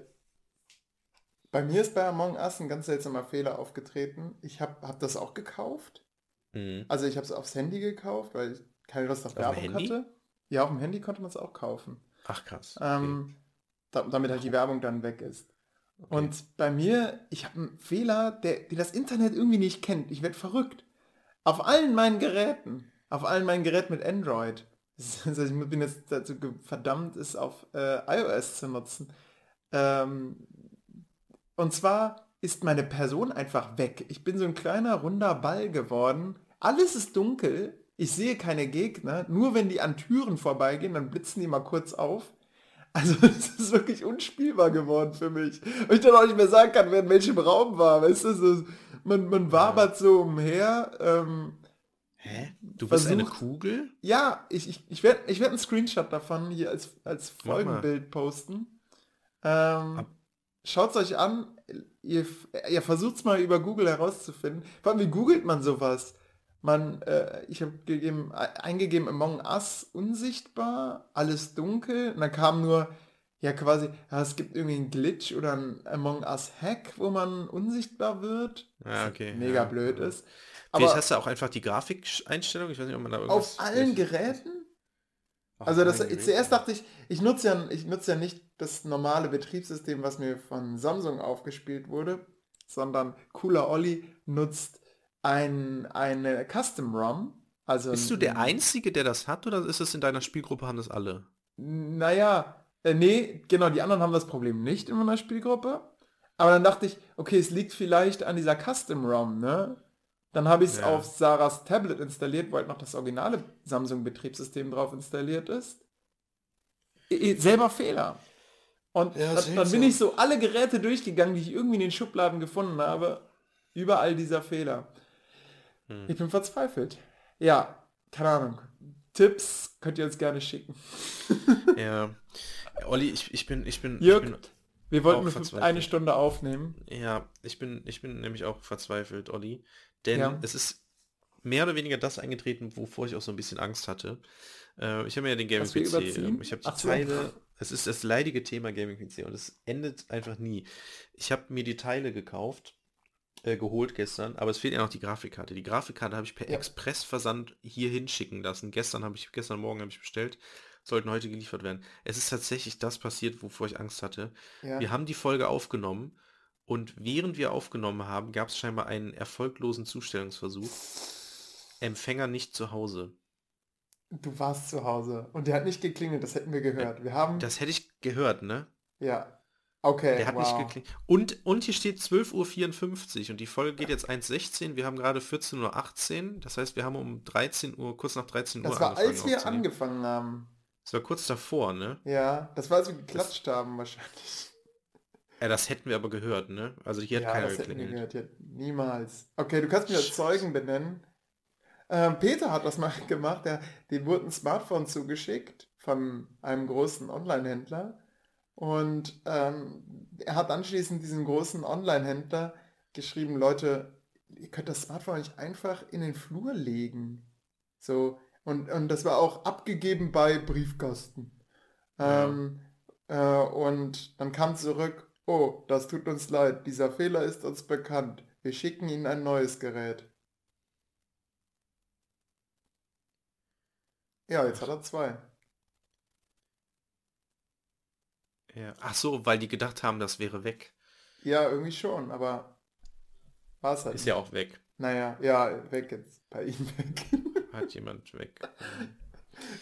bei mir ist bei Among Us ein ganz seltsamer Fehler aufgetreten. Ich habe hab das auch gekauft. Mhm. Also ich habe es aufs Handy gekauft, weil ich keine Lust auf Auf Werbung hatte. Ja, auf dem Handy konnte man es auch kaufen. Ach krass. okay. Ähm, da, damit halt die Werbung dann weg ist. Okay. Und bei mir, ich habe einen Fehler, der, den das Internet irgendwie nicht kennt. Ich werde verrückt. Auf allen meinen Geräten, auf allen meinen Geräten mit Android, <laughs> also ich bin jetzt dazu verdammt, es auf äh, iOS zu nutzen. Ähm, und zwar ist meine Person einfach weg. Ich bin so ein kleiner runder Ball geworden. Alles ist dunkel. Ich sehe keine Gegner. Nur wenn die an Türen vorbeigehen, dann blitzen die mal kurz auf. Also <laughs> es ist wirklich unspielbar geworden für mich. Und ich dann auch nicht mehr sagen kann, wer in welchem Raum war. Weißt du, so, man, man wabert so umher. Ähm, Hä? Du bist versucht- eine Kugel? Ja, ich, ich, ich werde ich werd einen Screenshot davon hier als, als. Folgenbild posten. Ähm, Schaut es euch an. Ihr, ihr versucht es mal über Google herauszufinden. Vor allem, wie googelt man sowas? Man, äh, ich habe gegeben, e- eingegeben Among Us unsichtbar, alles dunkel. Und dann kam nur, ja quasi, ja, es gibt irgendwie einen Glitch oder ein Among Us Hack, wo man unsichtbar wird. Ja, okay. Mega ja. blöd ist. Vielleicht Aber hast du auch einfach die Grafikeinstellung. Ich weiß nicht, ob man da irgendwas... auf allen vielleicht- Geräten? Auf Also das, Geräten? zuerst dachte ich, ich nutze ja, ich nutze ja nicht das normale Betriebssystem, was mir von Samsung aufgespielt wurde, sondern Cooler Olli nutzt ein, eine Custom ROM. Also Bist du der ein- Einzige, der das hat, oder ist es in deiner Spielgruppe, haben das alle? Naja, äh, nee, genau, die anderen haben das Problem nicht in meiner Spielgruppe. Aber dann dachte ich, okay, es liegt vielleicht an dieser Custom ROM, ne? Dann habe ich es Ja. auf Sarahs Tablet installiert, halt noch das originale Samsung-Betriebssystem drauf installiert ist. I- selber Fehler. Und Ja, dann, dann bin ich so alle Geräte durchgegangen, die ich irgendwie in den Schubladen gefunden habe. Überall dieser Fehler. Hm. Ich bin verzweifelt. Ja, keine Ahnung. Tipps könnt ihr uns gerne schicken. <laughs> Ja. Olli, ich, ich bin, ich bin, Jörg, ich bin, Wir wollten eine Stunde aufnehmen. ja, ich bin, ich bin nämlich auch verzweifelt, Olli. Denn Ja. es ist mehr oder weniger das eingetreten, wovor ich auch so ein bisschen Angst hatte. Äh, ich habe mir ja den Gaming-PC, überziehen? ähm, ich habe die. Teile, es ist das leidige Thema Gaming-PC und es endet einfach nie. Ich habe mir die Teile gekauft, äh, geholt gestern, aber es fehlt ja noch die Grafikkarte. Die Grafikkarte habe ich per Ja. Expressversand hier hinschicken lassen. Gestern habe ich, gestern Morgen habe ich bestellt, sollten heute geliefert werden. Es ist tatsächlich das passiert, wovor ich Angst hatte. Ja. Wir haben die Folge aufgenommen und während wir aufgenommen haben, gab es scheinbar einen erfolglosen Zustellungsversuch. Empfänger nicht zu Hause. Du warst zu Hause und der hat nicht geklingelt, das hätten wir gehört. Wir haben, Das hätte ich gehört, ne? ja, okay, Der hat wow. nicht geklingelt. Und, und hier steht 12.54 Uhr und die Folge geht jetzt 1.16. Wir haben gerade 14.18 Uhr. Das heißt, wir haben um 13 Uhr, kurz nach 13 Uhr Das war, als wir angefangen haben. Das war kurz davor, ne? Ja, das war, als wir geklatscht haben wahrscheinlich. Ja, das hätten wir aber gehört, ne? Also hier hat ja, keiner das geklingelt. gehört. Ja, niemals. Okay, du kannst mir als Zeugen benennen. Ähm, Peter hat das mal <laughs> gemacht. Der, dem wurde ein Smartphone zugeschickt von einem großen Online-Händler. Und ähm, er hat anschließend diesen großen Online-Händler geschrieben, Leute, ihr könnt das Smartphone nicht einfach in den Flur legen. So, und, und das war auch abgegeben bei Briefkasten. Ja. Ähm, äh, und dann kam zurück, oh, das tut uns leid, dieser Fehler ist uns bekannt. Wir schicken Ihnen ein neues Gerät. Ja, jetzt hat er zwei. Ja. Ach so, weil die gedacht haben, das wäre weg. Ja, irgendwie schon, aber war es halt. Ist nicht. ja auch weg. Naja, ja, weg jetzt. Bei ihm weg. <laughs> Hat jemand weg.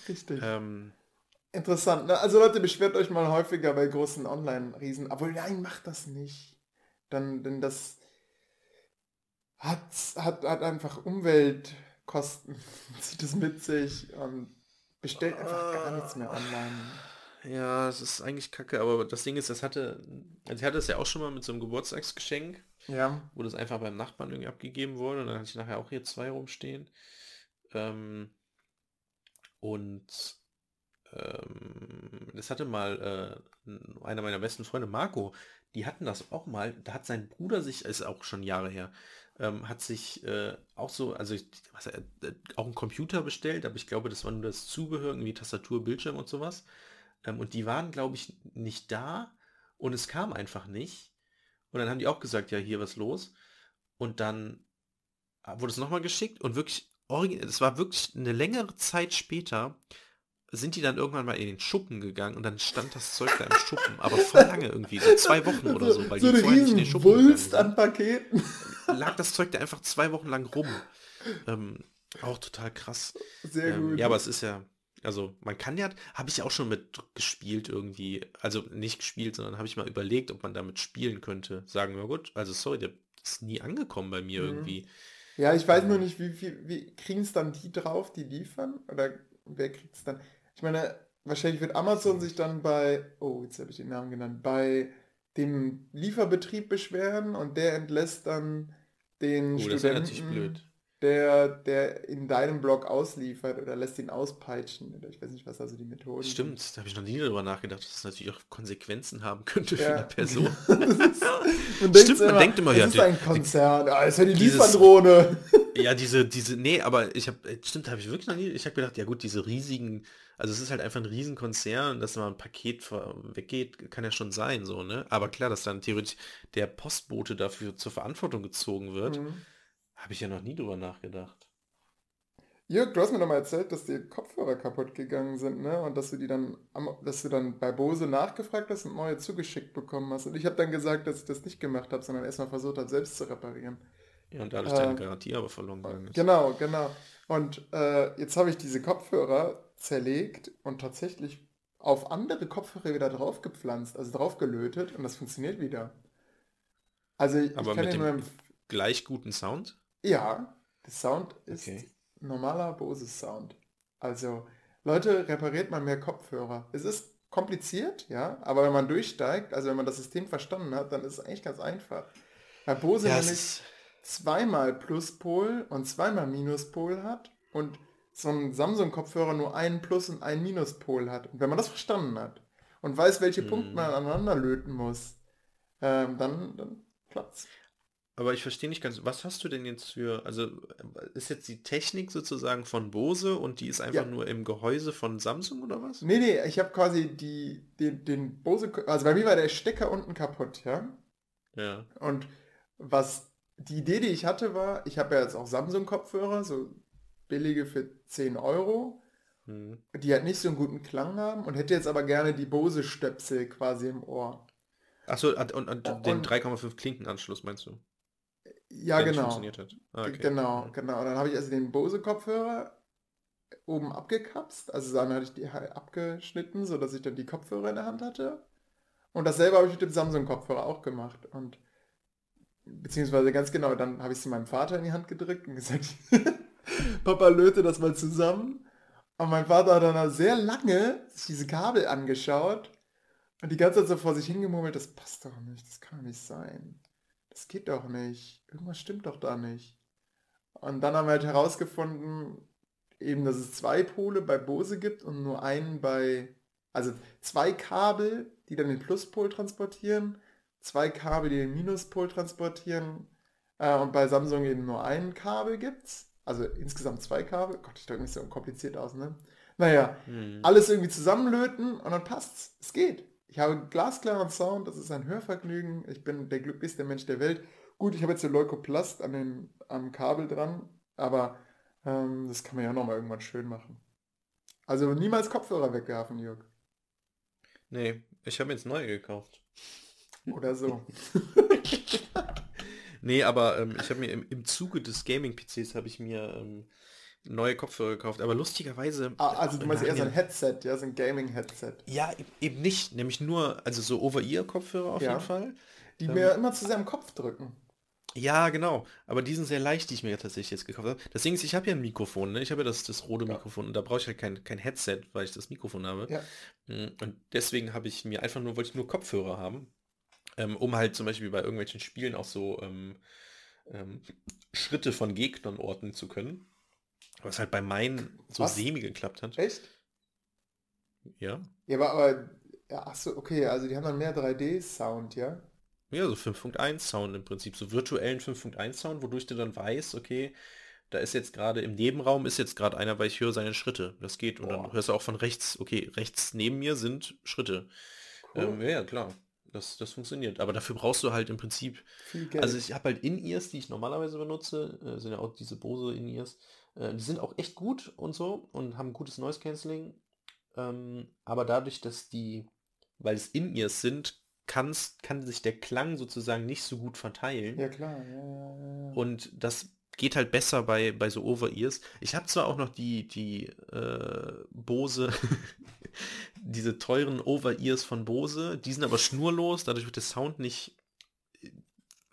Richtig. ähm, Interessant. Ne? Also Leute, beschwert euch mal häufiger bei großen Online-Riesen. Aber nein, macht das nicht. Dann, denn das hat, hat, hat einfach Umweltkosten. Zieht es mit sich und bestellt einfach gar nichts mehr online. Ja, es ist eigentlich kacke, aber das Ding ist, das hatte, also ich hatte es ja auch schon mal mit so einem Geburtstagsgeschenk, Ja. wo das einfach beim Nachbarn irgendwie abgegeben wurde und dann hatte ich nachher auch hier zwei rumstehen. Ähm, und ähm, das hatte mal äh, einer meiner besten Freunde, Marco, die hatten das auch mal, da hat sein Bruder sich, ist auch schon Jahre her, ähm, hat sich äh, auch so, also ich, was, äh, auch einen Computer bestellt, aber ich glaube, das war nur das Zubehör, irgendwie Tastatur, Bildschirm und sowas. Ähm, und die waren, glaube ich, nicht da und es kam einfach nicht. Und dann haben die auch gesagt, ja, hier was los. Und dann wurde es nochmal geschickt und wirklich, es war wirklich eine längere Zeit später, sind die dann irgendwann mal in den Schuppen gegangen und dann stand das Zeug da im <laughs> Schuppen, aber voll lange irgendwie, so zwei Wochen oder so, weil so die vorher nicht in den Schuppen Wulst an Paketen. lag das Zeug da einfach zwei Wochen lang rum. <laughs> Ähm, auch total krass. Sehr Ähm, gut. ja, aber es ist ja, also man kann ja, habe ich ja auch schon mit gespielt irgendwie, also nicht gespielt, sondern habe ich mal überlegt, ob man damit spielen könnte. Sagen wir gut, also sorry, der ist nie angekommen bei mir Mhm. irgendwie. Ja, ich weiß Ähm. nur nicht, wie viel, wie kriegen es dann die drauf, die liefern? Oder wer kriegt es dann? Ich meine, wahrscheinlich wird Amazon sich dann bei, oh, jetzt habe ich den Namen genannt, bei dem Lieferbetrieb beschweren und der entlässt dann den Oh, das wäre Studenten. natürlich blöd. Der, der in deinem Blog ausliefert oder lässt ihn auspeitschen. Oder ich weiß nicht, was also die Methoden Stimmt, sind. da habe ich noch nie darüber nachgedacht, dass es natürlich auch Konsequenzen haben könnte für Ja. eine Person. <laughs> <laughs> man Stimmt, man denkt immer, es ja, ist ein Konzern, ah, ist ja die Lieferdrohne. <laughs> ja, diese, diese, nee, aber ich habe, stimmt, habe ich wirklich noch nie, ich habe gedacht, ja gut, diese riesigen, also es ist halt einfach ein Riesenkonzern, dass mal ein Paket weggeht, kann ja schon sein, so, ne? Aber klar, dass dann theoretisch der Postbote dafür zur Verantwortung gezogen wird, Mhm. Habe ich ja noch nie drüber nachgedacht. Jörg, du hast mir doch mal erzählt, dass die Kopfhörer kaputt gegangen sind, ne? Und dass du die dann, dass du dann bei Bose nachgefragt hast und neue zugeschickt bekommen hast. Und ich habe dann gesagt, dass ich das nicht gemacht habe, sondern erstmal versucht habe, selbst zu reparieren. Ja, und dadurch Äh, deine Garantie aber verloren gegangen ist. Genau, genau. Und äh, jetzt habe ich diese Kopfhörer zerlegt und tatsächlich auf andere Kopfhörer wieder draufgepflanzt, also draufgelötet und das funktioniert wieder. Also ich Aber kann mit dem- Gleich guten Sound? Ja, der Sound ist Okay. normaler Bose-Sound. Also, Leute, repariert mal mehr Kopfhörer. Es ist kompliziert, ja, aber wenn man durchsteigt, also wenn man das System verstanden hat, dann ist es eigentlich ganz einfach. Bei Bose Ja, es nämlich zweimal Pluspol und zweimal Minuspol hat und so ein Samsung-Kopfhörer nur einen Plus- und einen Minuspol hat. Und wenn man das verstanden hat und weiß, welche Punkte Mhm. man aneinander löten muss, ähm, dann, dann klappt's. Aber ich verstehe nicht ganz, was hast du denn jetzt für, also ist jetzt die Technik sozusagen von Bose und die ist einfach Ja. nur im Gehäuse von Samsung oder was? Nee, nee, ich habe quasi die, den, den Bose, also bei mir war der Stecker unten kaputt, ja. Ja. Und was die Idee, die ich hatte, war, ich habe ja jetzt auch Samsung-Kopfhörer, so billige für 10 Euro, Hm. die halt nicht so einen guten Klang haben und hätte jetzt aber gerne die Bose-Stöpsel quasi im Ohr. Achso, und, und, und den Und- 3,5 Klinkenanschluss meinst du? Ja, genau. funktioniert hat. Ah, okay. Genau, genau. Und dann habe ich also den Bose-Kopfhörer oben abgekapst, also dann hatte ich die halt abgeschnitten, sodass ich dann die Kopfhörer in der Hand hatte. Und dasselbe habe ich mit dem Samsung-Kopfhörer auch gemacht. Und beziehungsweise ganz genau, dann habe ich sie meinem Vater in die Hand gedrückt und gesagt, <laughs> Papa, löte das mal zusammen. Und mein Vater hat dann sehr lange sich diese Kabel angeschaut und die ganze Zeit so vor sich hingemurmelt, das passt doch nicht, das kann doch nicht sein. Das geht doch nicht. Irgendwas stimmt doch da nicht. Und dann haben wir halt herausgefunden, eben, dass es zwei Pole bei Bose gibt und nur einen bei, also zwei Kabel, die dann den Pluspol transportieren, zwei Kabel, die den Minuspol transportieren äh, und bei Samsung eben nur ein Kabel gibt's. Also insgesamt zwei Kabel. Gott, ich drücke mich so kompliziert aus, ne? Naja, Hm. alles irgendwie zusammenlöten und dann passt's. Es geht. Ich habe glasklaren Sound, das ist ein Hörvergnügen. Ich bin der glücklichste Mensch der Welt. Gut, ich habe jetzt den Leukoplast an den, am Kabel dran, aber ähm, das kann man ja nochmal irgendwann schön machen. Also niemals Kopfhörer wegwerfen, Jörg. Nee, ich habe jetzt neue gekauft. Oder so. <laughs> Nee, aber ähm, ich habe mir im, im Zuge des Gaming-PCs habe ich mir ähm, neue Kopfhörer gekauft. Aber lustigerweise... Ah, also du meinst eher so ein Headset, ja, so ein Gaming-Headset. Ja, e- eben nicht. Nämlich nur, also so Over-Ear-Kopfhörer auf Ja. jeden Fall. Die Ähm, mir immer zu sehr am Kopf drücken. Ja, genau. Aber die sind sehr leicht, die ich mir tatsächlich jetzt gekauft habe. Das Ding ist, ich habe ja ein Mikrofon, ne? Ich habe ja das, das rote Ja. Mikrofon und da brauche ich halt kein, kein Headset, weil ich das Mikrofon habe. Ja. Mm, Und deswegen habe ich mir einfach nur, wollte ich nur Kopfhörer haben, ähm, um halt zum Beispiel bei irgendwelchen Spielen auch so ähm, ähm, Schritte von Gegnern orten zu können. Was halt bei meinen so Was? semi geklappt hat. Echt? Ja. Ja, aber, aber ja, ach so, okay, also die haben dann mehr 3D-Sound, ja? Ja, so 5.1 Sound im Prinzip, so virtuellen 5.1 Sound, wodurch du dann weißt, okay, da ist jetzt gerade im Nebenraum ist jetzt gerade einer, weil ich höre seine Schritte. Das geht. Und dann Boah. hörst du auch von rechts, okay, rechts neben mir sind Schritte. Cool. Ähm, ja, klar. Das, das funktioniert. Aber dafür brauchst du halt im Prinzip, also ich habe halt In-Ears, die ich normalerweise benutze, äh, sind ja auch diese Bose In-Ears. Äh, die sind auch echt gut und so und haben gutes Noise Cancelling. Ähm, aber dadurch, dass die, weil es In-Ears sind, kann's, kann sich der Klang sozusagen nicht so gut verteilen. ja, klar, ja, ja, ja. Und das geht halt besser bei, bei so Over-Ears. Ich habe zwar auch noch die, die äh, Bose, <laughs> diese teuren Over-Ears von Bose, die sind aber schnurlos, dadurch wird der Sound nicht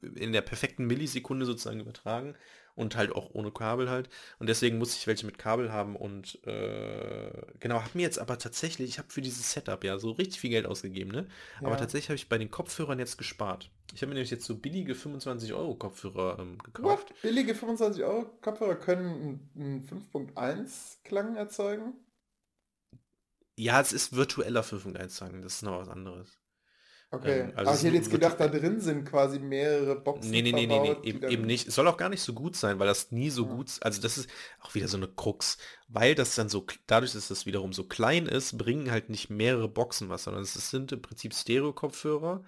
in der perfekten Millisekunde sozusagen übertragen. Und halt auch ohne Kabel halt. Und deswegen muss ich welche mit Kabel haben und äh, genau, habe mir jetzt aber tatsächlich, ich habe für dieses Setup ja so richtig viel Geld ausgegeben, ne? Ja. Aber tatsächlich habe ich bei den Kopfhörern jetzt gespart. Ich habe mir nämlich jetzt so billige 25 Euro Kopfhörer ähm, gekauft. What? Billige 25 Euro Kopfhörer können einen 5.1 Klang erzeugen? Ja, es ist virtueller 5.1 Klang, das ist noch was anderes. Okay, ähm, also aber ich hätte jetzt gedacht, da drin sind quasi mehrere Boxen Nee, nee, nee, nee, nee. Eben, eben, nicht. Es soll auch gar nicht so gut sein, weil das nie so ja. gut, also das ist auch wieder so eine Krux, weil das dann so, dadurch, dass das wiederum so klein ist, bringen halt nicht mehrere Boxen was, sondern es sind im Prinzip Stereo-Kopfhörer,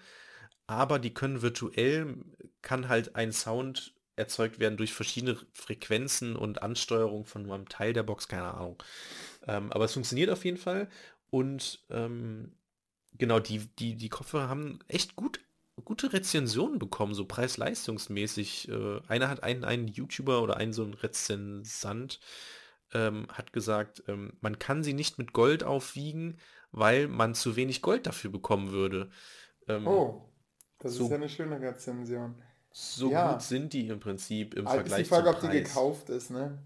aber die können virtuell, kann halt ein Sound erzeugt werden durch verschiedene Frequenzen und Ansteuerung von nur einem Teil der Box, keine Ahnung. Ähm, aber es funktioniert auf jeden Fall und ähm, genau, die, die, die Kopfhörer haben echt gut, gute Rezensionen bekommen, so preis-leistungsmäßig. Äh, einer hat einen, einen YouTuber oder einen so ein Rezensant ähm, hat gesagt, ähm, man kann sie nicht mit Gold aufwiegen, weil man zu wenig Gold dafür bekommen würde. Ähm, oh, das so, ist ja eine schöne Rezension. So ja. gut sind die im Prinzip im also Vergleich ist die Frage, ob die gekauft ist, ne?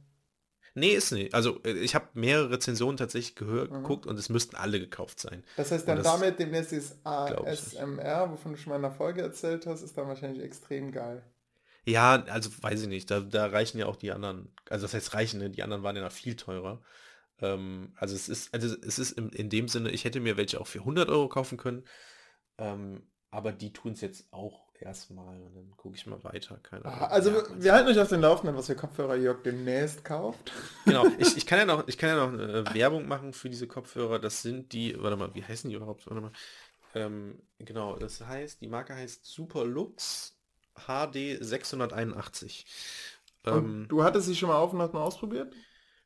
Nee, ist nicht. Also äh, ich habe mehrere Rezensionen tatsächlich gehört, mhm. geguckt und es müssten alle gekauft sein. Das heißt dann das damit demnächst ist ASMR, wovon du schon mal in der Folge erzählt hast, ist dann wahrscheinlich extrem geil. Ja, also weiß ich nicht. Da, da reichen ja auch die anderen, also das heißt reichen, ne? die anderen waren ja noch viel teurer. Ähm, also es ist, also es ist in, in, dem Sinne, ich hätte mir welche auch für 100 Euro kaufen können, ähm, aber die tun es jetzt auch erstmal und dann gucke ich mal weiter. Keine Ahnung. Also ja, wir halten euch auf den Laufenden, was für Kopfhörer Jörg demnächst kauft. <laughs> Genau, ich, ich <laughs> kann ja noch, ich kann ja noch äh, Werbung machen für diese Kopfhörer. Das sind die, warte mal, wie heißen die überhaupt? Warte mal. Ähm, genau, das heißt, die Marke heißt Superlux HD 681. Ähm, du hattest sie schon mal auf und hast mal ausprobiert?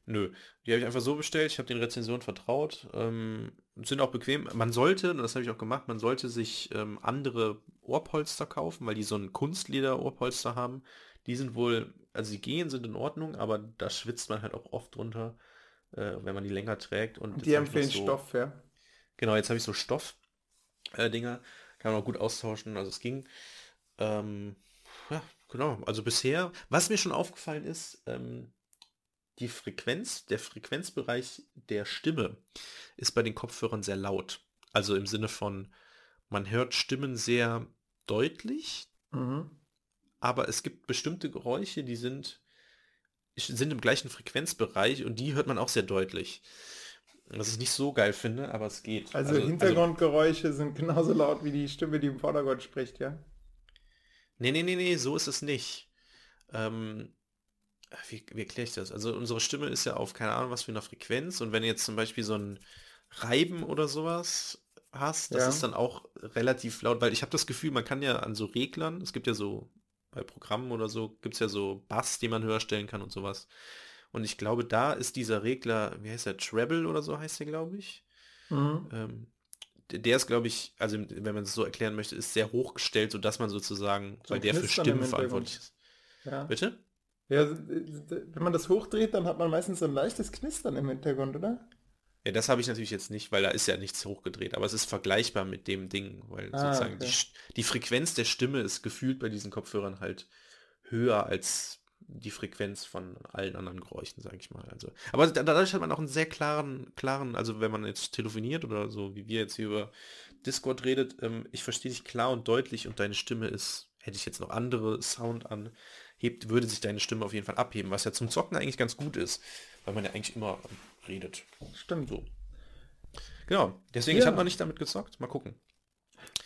Nö, die habe ich einfach so bestellt. Ich habe den Rezensionen vertraut. Ähm, sind auch bequem. Man sollte, und das habe ich auch gemacht, man sollte sich ähm, andere Ohrpolster kaufen, weil die so ein Kunstleder-Ohrpolster haben. Die sind wohl, also die gehen, sind in Ordnung, aber da schwitzt man halt auch oft drunter, äh, wenn man die länger trägt. Und die empfehlen so, Stoff, ja. Genau, jetzt habe ich so Stoff-Dinger. Äh, Kann man auch gut austauschen, also es ging. Ähm, ja, genau. Also bisher, was mir schon aufgefallen ist, ähm, die Frequenz, der Frequenzbereich der Stimme ist bei den Kopfhörern sehr laut. Also im Sinne von, man hört Stimmen sehr deutlich, mhm. aber es gibt bestimmte Geräusche, die sind, sind im gleichen Frequenzbereich und die hört man auch sehr deutlich. Was ich nicht so geil finde, aber es geht. Also, also Hintergrundgeräusche also, sind genauso laut wie die Stimme, die im Vordergrund spricht, ja? Nee, nee, nee, nee, so ist es nicht. Ähm, wie, wie erkläre ich das? Also unsere Stimme ist ja auf keine Ahnung was für eine Frequenz und wenn jetzt zum Beispiel so ein Reiben oder sowas hast, das ja. ist dann auch relativ laut, weil ich habe das Gefühl, man kann ja an so Reglern, es gibt ja so bei Programmen oder so, gibt es ja so Bass, die man höher stellen kann und sowas. Und ich glaube, da ist dieser Regler, wie heißt der, Treble oder so heißt der, glaube ich. Mhm. Ähm, der ist, glaube ich, also wenn man es so erklären möchte, ist sehr hochgestellt, sodass man sozusagen, so weil der für Stimmen verantwortlich ist. Ja. Bitte? Ja, wenn man das hochdreht, dann hat man meistens so ein leichtes Knistern im Hintergrund, oder? Ja, das habe ich natürlich jetzt nicht, weil da ist ja nichts hochgedreht, aber es ist vergleichbar mit dem Ding, weil ah, sozusagen okay. die, die Frequenz der Stimme ist gefühlt bei diesen Kopfhörern halt höher als die Frequenz von allen anderen Geräuschen, sage ich mal. Also, aber dadurch hat man auch einen sehr klaren, klaren, also wenn man jetzt telefoniert oder so, wie wir jetzt hier über Discord redet, ähm, ich verstehe dich klar und deutlich und deine Stimme ist, hätte ich jetzt noch andere Sound an, hebt, würde sich deine Stimme auf jeden Fall abheben, was ja zum Zocken eigentlich ganz gut ist, weil man ja eigentlich immer redet. Stimmt. So. Genau, deswegen, ja. ich habe noch nicht damit gezockt. Mal gucken.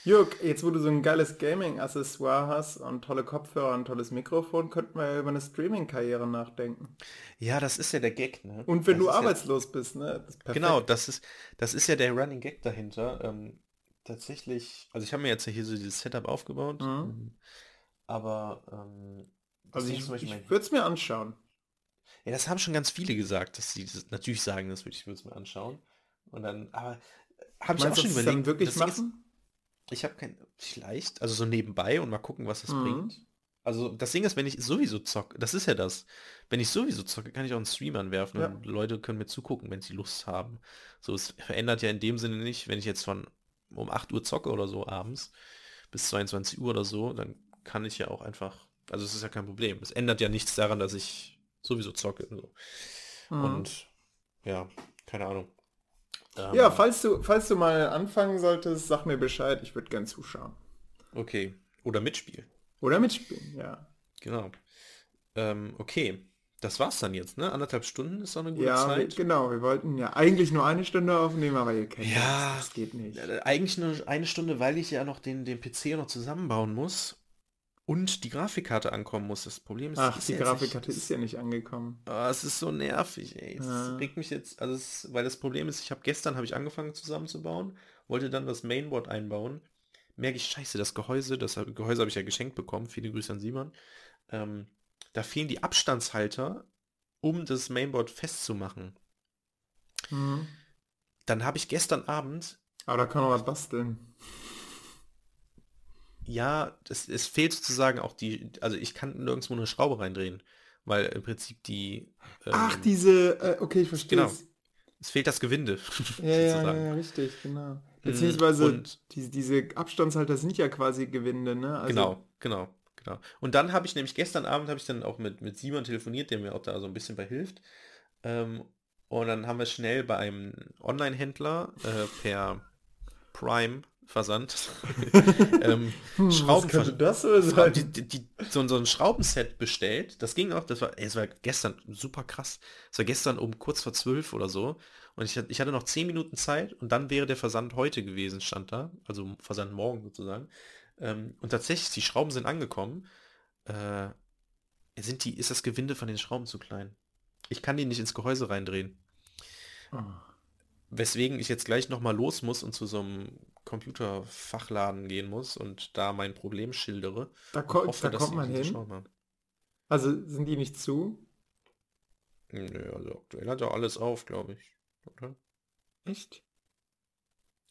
Jörg, jetzt wo du so ein geiles Gaming-Accessoire hast und tolle Kopfhörer und tolles Mikrofon, könnten wir ja über eine Streaming-Karriere nachdenken. Ja, das ist ja der Gag, ne? Und wenn das du arbeitslos ja, bist, ne? Das genau, das ist, das ist ja der Running Gag dahinter. Ähm, tatsächlich, also ich habe mir jetzt hier so dieses Setup aufgebaut, mhm. Aber ähm, also ich, ich würde es mir anschauen. Ja, das haben schon ganz viele gesagt, dass sie das natürlich sagen, das würde ich es mir anschauen. Und dann, aber habe ich auch schon überlegt. Dann wirklich machen? Ist, ich habe kein, vielleicht, also so nebenbei und mal gucken, was das mhm. bringt. Also das Ding ist, wenn ich sowieso zocke, das ist ja das. Wenn ich sowieso zocke, kann ich auch einen Stream anwerfen ja. und Leute können mir zugucken, wenn sie Lust haben. So, es verändert ja in dem Sinne nicht, wenn ich jetzt von um 8 Uhr zocke oder so abends bis 22 Uhr oder so, dann kann ich ja auch einfach Also es ist ja kein Problem. Es ändert ja nichts daran, dass ich sowieso zocke. So. Mhm. Und ja, keine Ahnung. Ähm, ja, falls du, falls du mal anfangen solltest, sag mir Bescheid, ich würde gern zuschauen. Okay. Oder mitspielen. Oder mitspielen, ja. Genau. Ähm, okay. Das war's dann jetzt, ne? Anderthalb Stunden ist doch eine gute ja, Zeit. Ja, genau. Wir wollten ja eigentlich nur eine Stunde aufnehmen, aber ihr kennt ja, das, das geht nicht. Äh, eigentlich nur eine Stunde, weil ich ja noch den, den PC noch zusammenbauen muss und die Grafikkarte ankommen muss. Das Problem ist, Ach, die Grafikkarte ist ja nicht angekommen. Oh, es ist so nervig, ey. Es ja. regt mich jetzt, also es, weil das Problem ist, ich habe gestern habe ich angefangen zusammenzubauen, wollte dann das Mainboard einbauen. Merke ich, scheiße, das Gehäuse, das Gehäuse habe ich ja geschenkt bekommen. Viele Grüße an Simon. Ähm, da fehlen die Abstandshalter, um das Mainboard festzumachen. Mhm. Dann habe ich gestern Abend. Aber da kann man was basteln. Ja, das, es fehlt sozusagen auch die, also ich kann nirgendwo eine Schraube reindrehen, weil im Prinzip die. Ähm, Ach, diese, äh, okay, ich verstehe. Genau. Es fehlt das Gewinde. <laughs> Ja, ja, ja, richtig, genau. Mhm. Beziehungsweise und, die, diese Abstandshalter sind ja quasi Gewinde, ne? Also, genau, genau. Genau. Und dann habe ich nämlich gestern Abend habe ich dann auch mit, mit Simon telefoniert, der mir auch da so ein bisschen bei hilft. Ähm, und dann haben wir schnell bei einem Online-Händler äh, per Prime Versand <laughs> ähm, hm, Schrauben das so, die, die, die, so, so, ein Schraubenset bestellt. Das ging auch, das war, ey, es war gestern super krass. Es war gestern um kurz vor zwölf oder so. Und ich, ich hatte noch zehn Minuten Zeit und dann wäre der Versand heute gewesen, stand da. Also Versand morgen sozusagen. Ähm, und tatsächlich, die Schrauben sind angekommen. Äh, sind die, ist das Gewinde von den Schrauben zu klein? Ich kann die nicht ins Gehäuse reindrehen. Oh. Weswegen ich jetzt gleich nochmal los muss und zu so einem Computerfachladen gehen muss und da mein Problem schildere. Da, ko hoffe, da kommt man hin. Also sind die nicht zu? Nö, also aktuell hat er alles auf, glaube ich. Oder? Echt?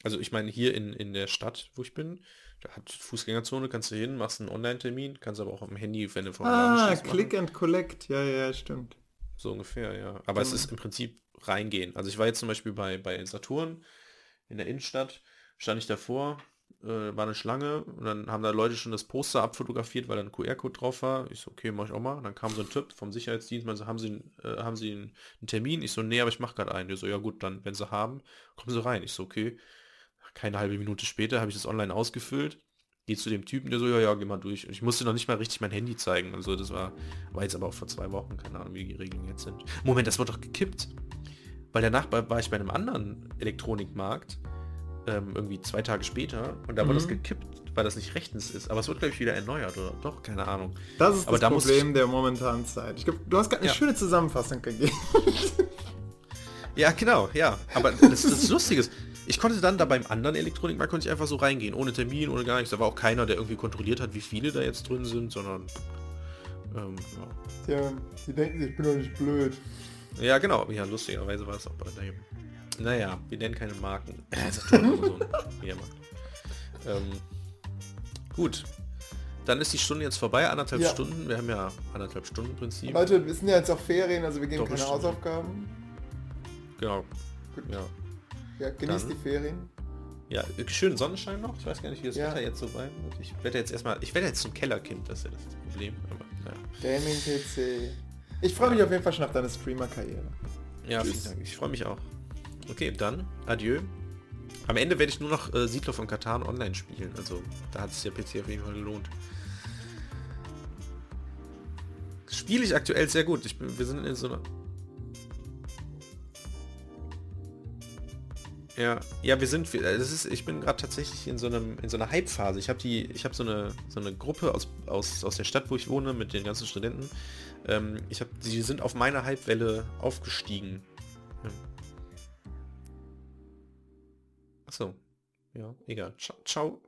Also ich meine hier in, in der Stadt, wo ich bin, da hat Fußgängerzone, kannst du hin, machst einen Online-Termin, kannst aber auch am Handy, wenn du vom Ah, Click machen. and Collect, ja, ja, stimmt. So ungefähr, ja. Aber mhm. es ist im Prinzip reingehen. Also ich war jetzt zum Beispiel bei, bei Saturn in der Innenstadt, stand ich davor, äh, war eine Schlange und dann haben da Leute schon das Poster abfotografiert, weil da ein QR-Code drauf war. Ich so, okay, mach ich auch mal. Und dann kam so ein Typ vom Sicherheitsdienst, meinte, haben Sie, äh, haben Sie einen, einen, Termin? Ich so, nee, aber ich mache gerade einen. Der so, ja gut, dann, wenn Sie haben, kommen Sie rein. Ich so, okay keine halbe Minute später habe ich das online ausgefüllt. Geh zu dem Typen, der so, ja, ja, geh mal durch. Und ich musste noch nicht mal richtig mein Handy zeigen. Also das war, war jetzt aber auch vor zwei Wochen, keine Ahnung, wie die Regeln jetzt sind. Moment, das wurde doch gekippt. Weil danach war ich bei einem anderen Elektronikmarkt, ähm, irgendwie zwei Tage später, und da mhm. wurde das gekippt, weil das nicht rechtens ist. Aber es wird, glaube ich, wieder erneuert, oder? Doch, keine Ahnung. Das ist aber das da Problem ich... der momentanen Zeit. Ich glaube, du hast gerade eine ja. schöne Zusammenfassung gegeben. <laughs> ja, genau, ja. Aber das, das Lustige ist, ich konnte dann da beim anderen Elektronikmarkt konnte ich einfach so reingehen, ohne Termin, ohne gar nichts. Da war auch keiner, der irgendwie kontrolliert hat, wie viele da jetzt drin sind, sondern ähm, ja. Tja, die denken, ich bin doch nicht blöd. Ja, genau. Ja, lustigerweise war es auch bei dem. Naja, wir nennen keine Marken. <laughs> ähm, gut. Dann ist die Stunde jetzt vorbei, anderthalb ja. Stunden. Wir haben ja anderthalb Stunden Prinzip. Leute, wir sind ja jetzt auch Ferien, also wir geben keine Hausaufgaben. Genau. Gut. Ja. Ja, genießt Dann, die Ferien. Ja, schönen Sonnenschein noch. Ich weiß gar nicht, wie das ja. Wetter jetzt so bleibt. Ich werde jetzt erstmal, ich werde jetzt zum Kellerkind, das ist ja das Problem. Aber, ja. Gaming-PC. Ich freue mich auf jeden Fall schon auf deine Streamer-Karriere. Ja, Tschüss. vielen Dank. Ich freue mich auch. Okay, dann adieu. Am Ende werde ich nur noch äh, Siedler von Katan online spielen. Also da hat es der PC auf jeden Fall gelohnt. Spiele ich aktuell sehr gut. Ich bin, wir sind in so einer Ja, ja, wir sind, das ist, ich bin gerade tatsächlich in so einem, in so einer Hype-Phase. Ich habe die, ich habe so eine, so eine Gruppe aus, aus, aus der Stadt, wo ich wohne, mit den ganzen Studenten. Ähm, ich habe, sie sind auf meiner Hype-Welle aufgestiegen. Achso, ja, egal. Ciao. ciao.